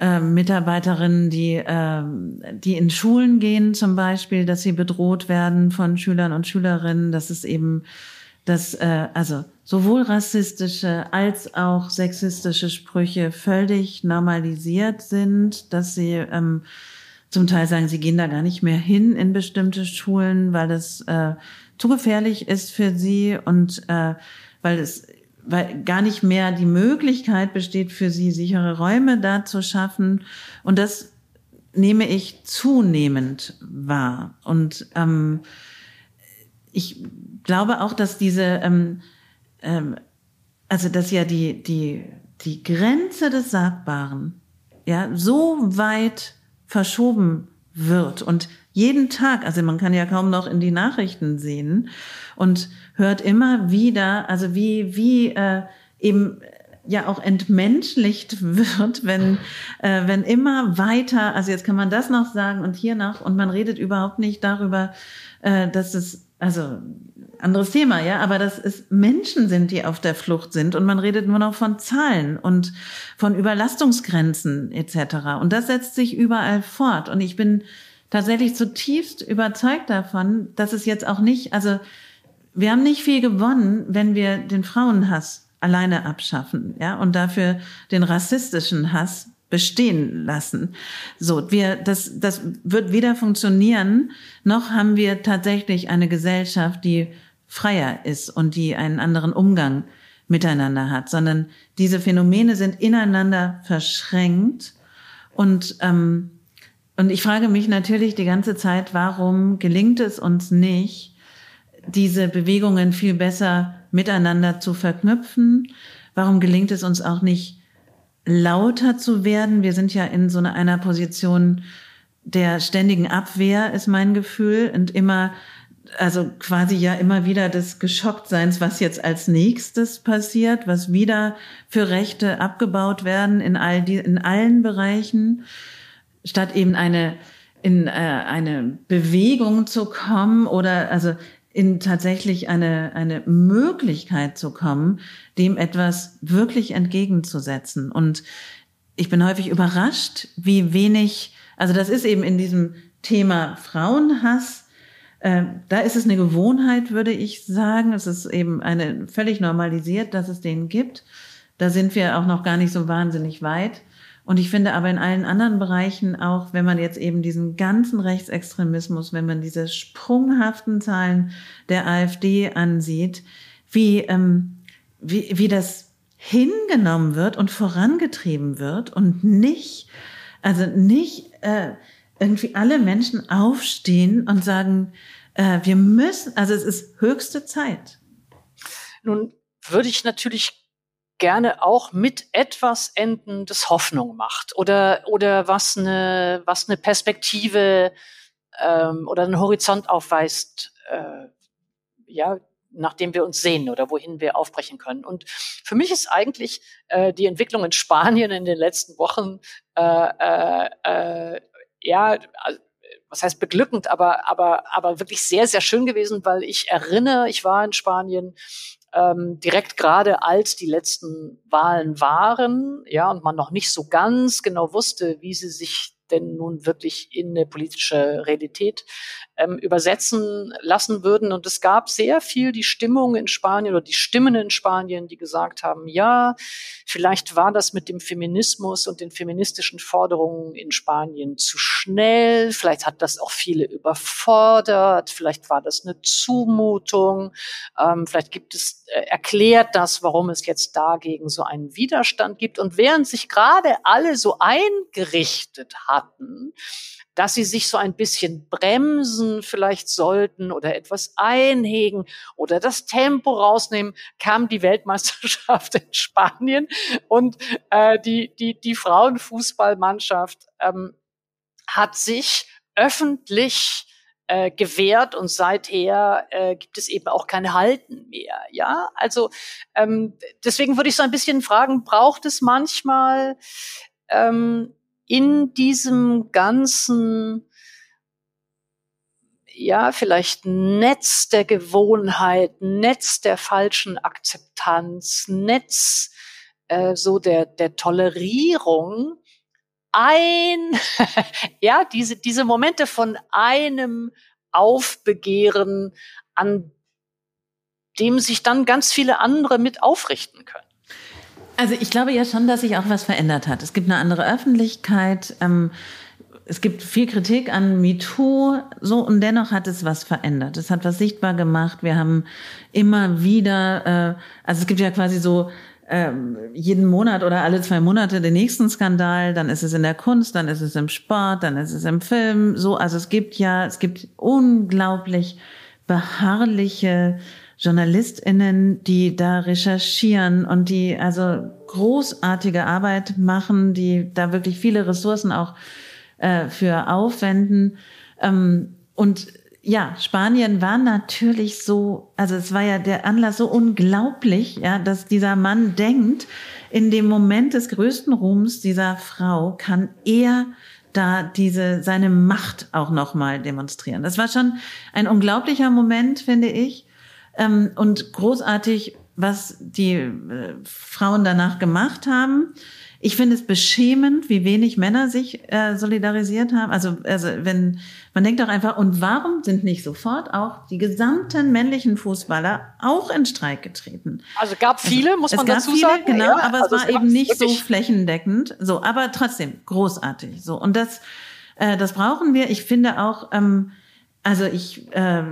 äh, Mitarbeiterinnen, die äh, die in Schulen gehen zum Beispiel, dass sie bedroht werden von Schülern und Schülerinnen. Das ist eben dass äh, also sowohl rassistische als auch sexistische Sprüche völlig normalisiert sind, dass sie ähm, zum Teil sagen, sie gehen da gar nicht mehr hin in bestimmte Schulen, weil es äh, zu gefährlich ist für sie und äh, weil es weil gar nicht mehr die Möglichkeit besteht für sie, sichere Räume da zu schaffen. Und das nehme ich zunehmend wahr. Und ähm, ich glaube auch, dass diese, ähm, ähm, also dass ja die, die, die Grenze des Sagbaren ja so weit verschoben wird und jeden Tag, also man kann ja kaum noch in die Nachrichten sehen und hört immer wieder, also wie, wie äh, eben ja auch entmenschlicht wird, wenn, äh, wenn immer weiter, also jetzt kann man das noch sagen und hier noch, und man redet überhaupt nicht darüber, äh, dass es, also anderes Thema, ja, aber dass es Menschen sind, die auf der Flucht sind und man redet nur noch von Zahlen und von Überlastungsgrenzen etc. Und das setzt sich überall fort. Und ich bin tatsächlich zutiefst überzeugt davon, dass es jetzt auch nicht, also wir haben nicht viel gewonnen, wenn wir den Frauenhass alleine abschaffen, ja, und dafür den rassistischen Hass bestehen lassen. So, wir, das, das wird weder funktionieren, noch haben wir tatsächlich eine Gesellschaft, die freier ist und die einen anderen Umgang miteinander hat, sondern diese Phänomene sind ineinander verschränkt und ähm, und ich frage mich natürlich die ganze Zeit, warum gelingt es uns nicht, diese Bewegungen viel besser miteinander zu verknüpfen? Warum gelingt es uns auch nicht, lauter zu werden? Wir sind ja in so einer Position der ständigen Abwehr, ist mein Gefühl, und immer also quasi ja immer wieder des Geschocktseins, was jetzt als nächstes passiert, was wieder für Rechte abgebaut werden in all die, in allen Bereichen, statt eben eine, in äh, eine Bewegung zu kommen oder also in tatsächlich eine, eine Möglichkeit zu kommen, dem etwas wirklich entgegenzusetzen. Und ich bin häufig überrascht, wie wenig, also das ist eben in diesem Thema Frauenhass, äh, da ist es eine Gewohnheit, würde ich sagen. Es ist eben eine völlig normalisiert, dass es den gibt. Da sind wir auch noch gar nicht so wahnsinnig weit. Und ich finde aber in allen anderen Bereichen auch, wenn man jetzt eben diesen ganzen Rechtsextremismus, wenn man diese sprunghaften Zahlen der AfD ansieht, wie, ähm, wie, wie das hingenommen wird und vorangetrieben wird und nicht, also nicht, äh, irgendwie alle Menschen aufstehen und sagen, äh, wir müssen, also es ist höchste Zeit. Nun würde ich natürlich gerne auch mit etwas enden, das Hoffnung macht oder oder was eine was eine Perspektive ähm, oder einen Horizont aufweist, äh, ja, nachdem wir uns sehen oder wohin wir aufbrechen können. Und für mich ist eigentlich äh, die Entwicklung in Spanien in den letzten Wochen äh, äh, äh, ja also, was heißt beglückend, aber aber aber wirklich sehr sehr schön gewesen, weil ich erinnere, ich war in Spanien ähm, direkt gerade als die letzten Wahlen waren, ja, und man noch nicht so ganz genau wusste, wie sie sich denn nun wirklich in eine politische Realität ähm, übersetzen lassen würden. Und es gab sehr viel die Stimmung in Spanien oder die Stimmen in Spanien, die gesagt haben, ja, vielleicht war das mit dem Feminismus und den feministischen Forderungen in Spanien zu schnell, vielleicht hat das auch viele überfordert, vielleicht war das eine Zumutung, ähm, vielleicht gibt es, äh, erklärt das, warum es jetzt dagegen so einen Widerstand gibt. Und während sich gerade alle so eingerichtet hatten, dass sie sich so ein bisschen bremsen vielleicht sollten oder etwas einhegen oder das Tempo rausnehmen, kam die Weltmeisterschaft *laughs* in Spanien und äh, die, die, die Frauenfußballmannschaft ähm, hat sich öffentlich äh, gewährt und seither äh, gibt es eben auch keine Halten mehr. Ja, also ähm, deswegen würde ich so ein bisschen fragen: Braucht es manchmal ähm, in diesem ganzen ja, vielleicht Netz der Gewohnheit, Netz der falschen Akzeptanz, Netz äh, so der, der Tolerierung ein, *laughs* ja, diese, diese Momente von einem Aufbegehren, an dem sich dann ganz viele andere mit aufrichten können. Also ich glaube ja schon, dass sich auch was verändert hat. Es gibt eine andere Öffentlichkeit. Ähm, es gibt viel Kritik an MeToo, so und dennoch hat es was verändert. Es hat was sichtbar gemacht. Wir haben immer wieder, äh, also es gibt ja quasi so ähm, jeden Monat oder alle zwei Monate den nächsten Skandal. Dann ist es in der Kunst, dann ist es im Sport, dann ist es im Film. So, also es gibt ja, es gibt unglaublich beharrliche JournalistInnen, die da recherchieren und die also großartige Arbeit machen, die da wirklich viele Ressourcen auch äh, für aufwenden. Ähm, und ja, Spanien war natürlich so, also es war ja der Anlass so unglaublich, ja, dass dieser Mann denkt, in dem Moment des größten Ruhms dieser Frau kann er da diese seine Macht auch noch mal demonstrieren. Das war schon ein unglaublicher Moment, finde ich. Ähm, und großartig, was die äh, Frauen danach gemacht haben. Ich finde es beschämend, wie wenig Männer sich äh, solidarisiert haben. Also, also wenn man denkt doch einfach, und warum sind nicht sofort auch die gesamten männlichen Fußballer auch in Streik getreten? Also gab also, viele, also, muss man dazu viele, sagen. Genau, ja, aber also es war es eben nicht so flächendeckend. So, aber trotzdem großartig. So und das, äh, das brauchen wir. Ich finde auch, ähm, also ich äh,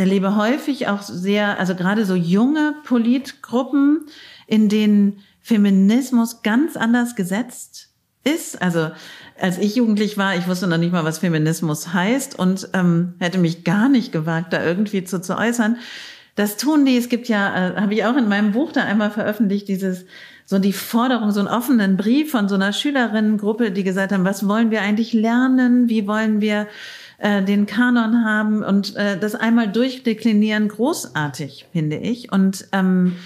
erlebe häufig auch sehr, also gerade so junge Politgruppen, in denen Feminismus ganz anders gesetzt ist. Also als ich jugendlich war, ich wusste noch nicht mal, was Feminismus heißt und ähm, hätte mich gar nicht gewagt, da irgendwie zu, zu äußern. Das tun die. Es gibt ja, äh, habe ich auch in meinem Buch da einmal veröffentlicht, dieses so die Forderung, so einen offenen Brief von so einer Schülerinnengruppe, die gesagt haben, was wollen wir eigentlich lernen? Wie wollen wir äh, den Kanon haben und äh, das einmal durchdeklinieren, großartig, finde ich. Und ähm,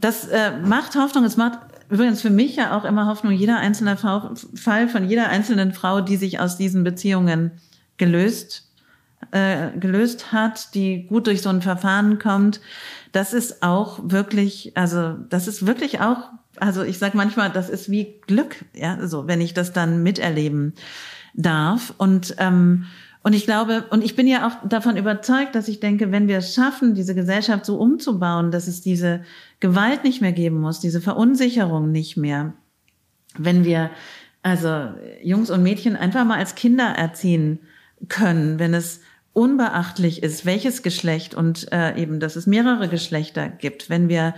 das äh, macht Hoffnung. Es macht übrigens für mich ja auch immer Hoffnung, jeder einzelne Frau, Fall von jeder einzelnen Frau, die sich aus diesen Beziehungen gelöst äh, gelöst hat, die gut durch so ein Verfahren kommt, das ist auch wirklich, also das ist wirklich auch, also ich sage manchmal, das ist wie Glück, ja, so wenn ich das dann miterleben darf. Und ähm, und ich glaube, und ich bin ja auch davon überzeugt, dass ich denke, wenn wir es schaffen, diese Gesellschaft so umzubauen, dass es diese Gewalt nicht mehr geben muss, diese Verunsicherung nicht mehr, wenn wir also Jungs und Mädchen einfach mal als Kinder erziehen können, wenn es unbeachtlich ist, welches Geschlecht und äh, eben, dass es mehrere Geschlechter gibt, wenn wir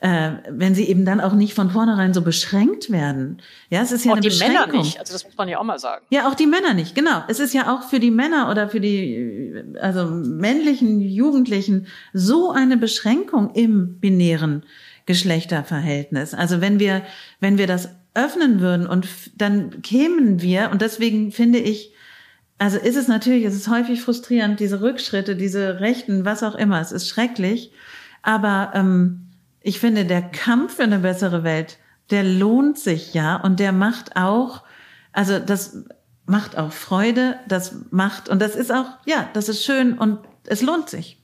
äh, wenn sie eben dann auch nicht von vornherein so beschränkt werden. Ja, es ist ja auch eine die Beschränkung. Männer nicht, also das muss man ja auch mal sagen. Ja, auch die Männer nicht, genau. Es ist ja auch für die Männer oder für die also männlichen Jugendlichen so eine Beschränkung im binären Geschlechterverhältnis. Also wenn wir wenn wir das öffnen würden und dann kämen wir und deswegen finde ich also ist es natürlich, es ist häufig frustrierend, diese Rückschritte, diese Rechten, was auch immer, es ist schrecklich. Aber ähm, ich finde, der Kampf für eine bessere Welt, der lohnt sich ja und der macht auch, also das macht auch Freude, das macht, und das ist auch, ja, das ist schön und es lohnt sich.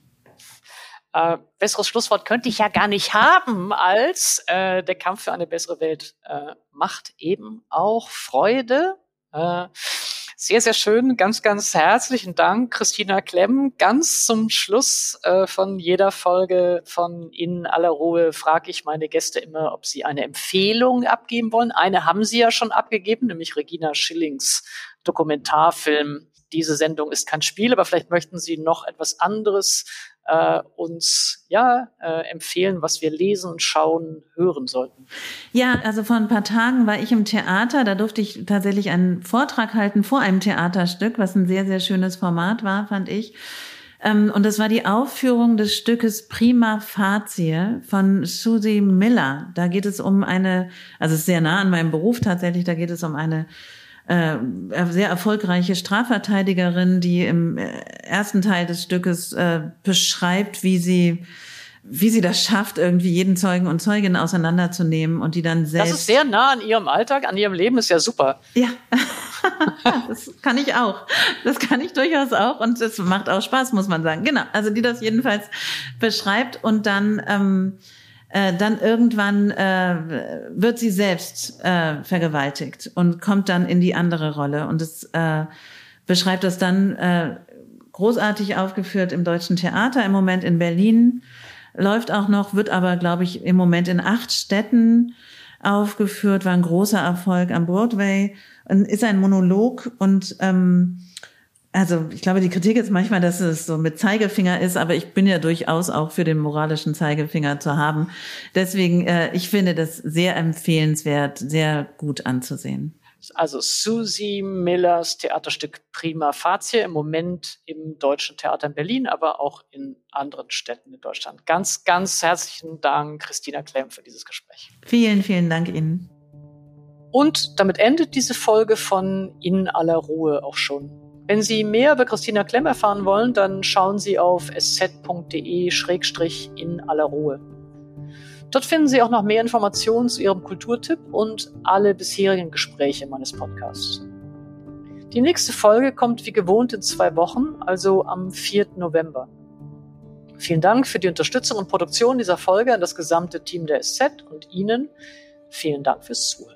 Äh, besseres Schlusswort könnte ich ja gar nicht haben, als äh, der Kampf für eine bessere Welt äh, macht eben auch Freude. Äh, sehr, sehr schön. Ganz, ganz herzlichen Dank, Christina Klemm. Ganz zum Schluss äh, von jeder Folge von In aller Ruhe frage ich meine Gäste immer, ob sie eine Empfehlung abgeben wollen. Eine haben sie ja schon abgegeben, nämlich Regina Schillings Dokumentarfilm. Diese Sendung ist kein Spiel, aber vielleicht möchten Sie noch etwas anderes äh, uns ja äh, empfehlen, was wir lesen, schauen, hören sollten? Ja, also vor ein paar Tagen war ich im Theater. Da durfte ich tatsächlich einen Vortrag halten vor einem Theaterstück, was ein sehr, sehr schönes Format war, fand ich. Ähm, und das war die Aufführung des Stückes Prima Facie von Susie Miller. Da geht es um eine, also es ist sehr nah an meinem Beruf tatsächlich, da geht es um eine äh, sehr erfolgreiche Strafverteidigerin, die im äh, ersten Teil des Stückes äh, beschreibt, wie sie wie sie das schafft, irgendwie jeden Zeugen und Zeugin auseinanderzunehmen und die dann selbst. Das ist sehr nah an ihrem Alltag, an ihrem Leben, ist ja super. Ja, *laughs* das kann ich auch. Das kann ich durchaus auch und es macht auch Spaß, muss man sagen. Genau, also die das jedenfalls beschreibt und dann ähm, äh, dann irgendwann äh, wird sie selbst äh, vergewaltigt und kommt dann in die andere Rolle. Und es äh, beschreibt das dann äh, großartig aufgeführt im Deutschen Theater im Moment in Berlin. Läuft auch noch, wird aber, glaube ich, im Moment in acht Städten aufgeführt, war ein großer Erfolg am Broadway, ist ein Monolog und ähm, also ich glaube, die Kritik ist manchmal, dass es so mit Zeigefinger ist, aber ich bin ja durchaus auch für den moralischen Zeigefinger zu haben. Deswegen, äh, ich finde das sehr empfehlenswert, sehr gut anzusehen. Also Susie Millers Theaterstück Prima Facie im Moment im Deutschen Theater in Berlin, aber auch in anderen Städten in Deutschland. Ganz, ganz herzlichen Dank, Christina Klemm, für dieses Gespräch. Vielen, vielen Dank Ihnen. Und damit endet diese Folge von In aller Ruhe auch schon. Wenn Sie mehr über Christina Klemm erfahren wollen, dann schauen Sie auf sz.de-in aller Ruhe. Dort finden Sie auch noch mehr Informationen zu Ihrem Kulturtipp und alle bisherigen Gespräche meines Podcasts. Die nächste Folge kommt wie gewohnt in zwei Wochen, also am 4. November. Vielen Dank für die Unterstützung und Produktion dieser Folge an das gesamte Team der SZ und Ihnen vielen Dank fürs Zuhören.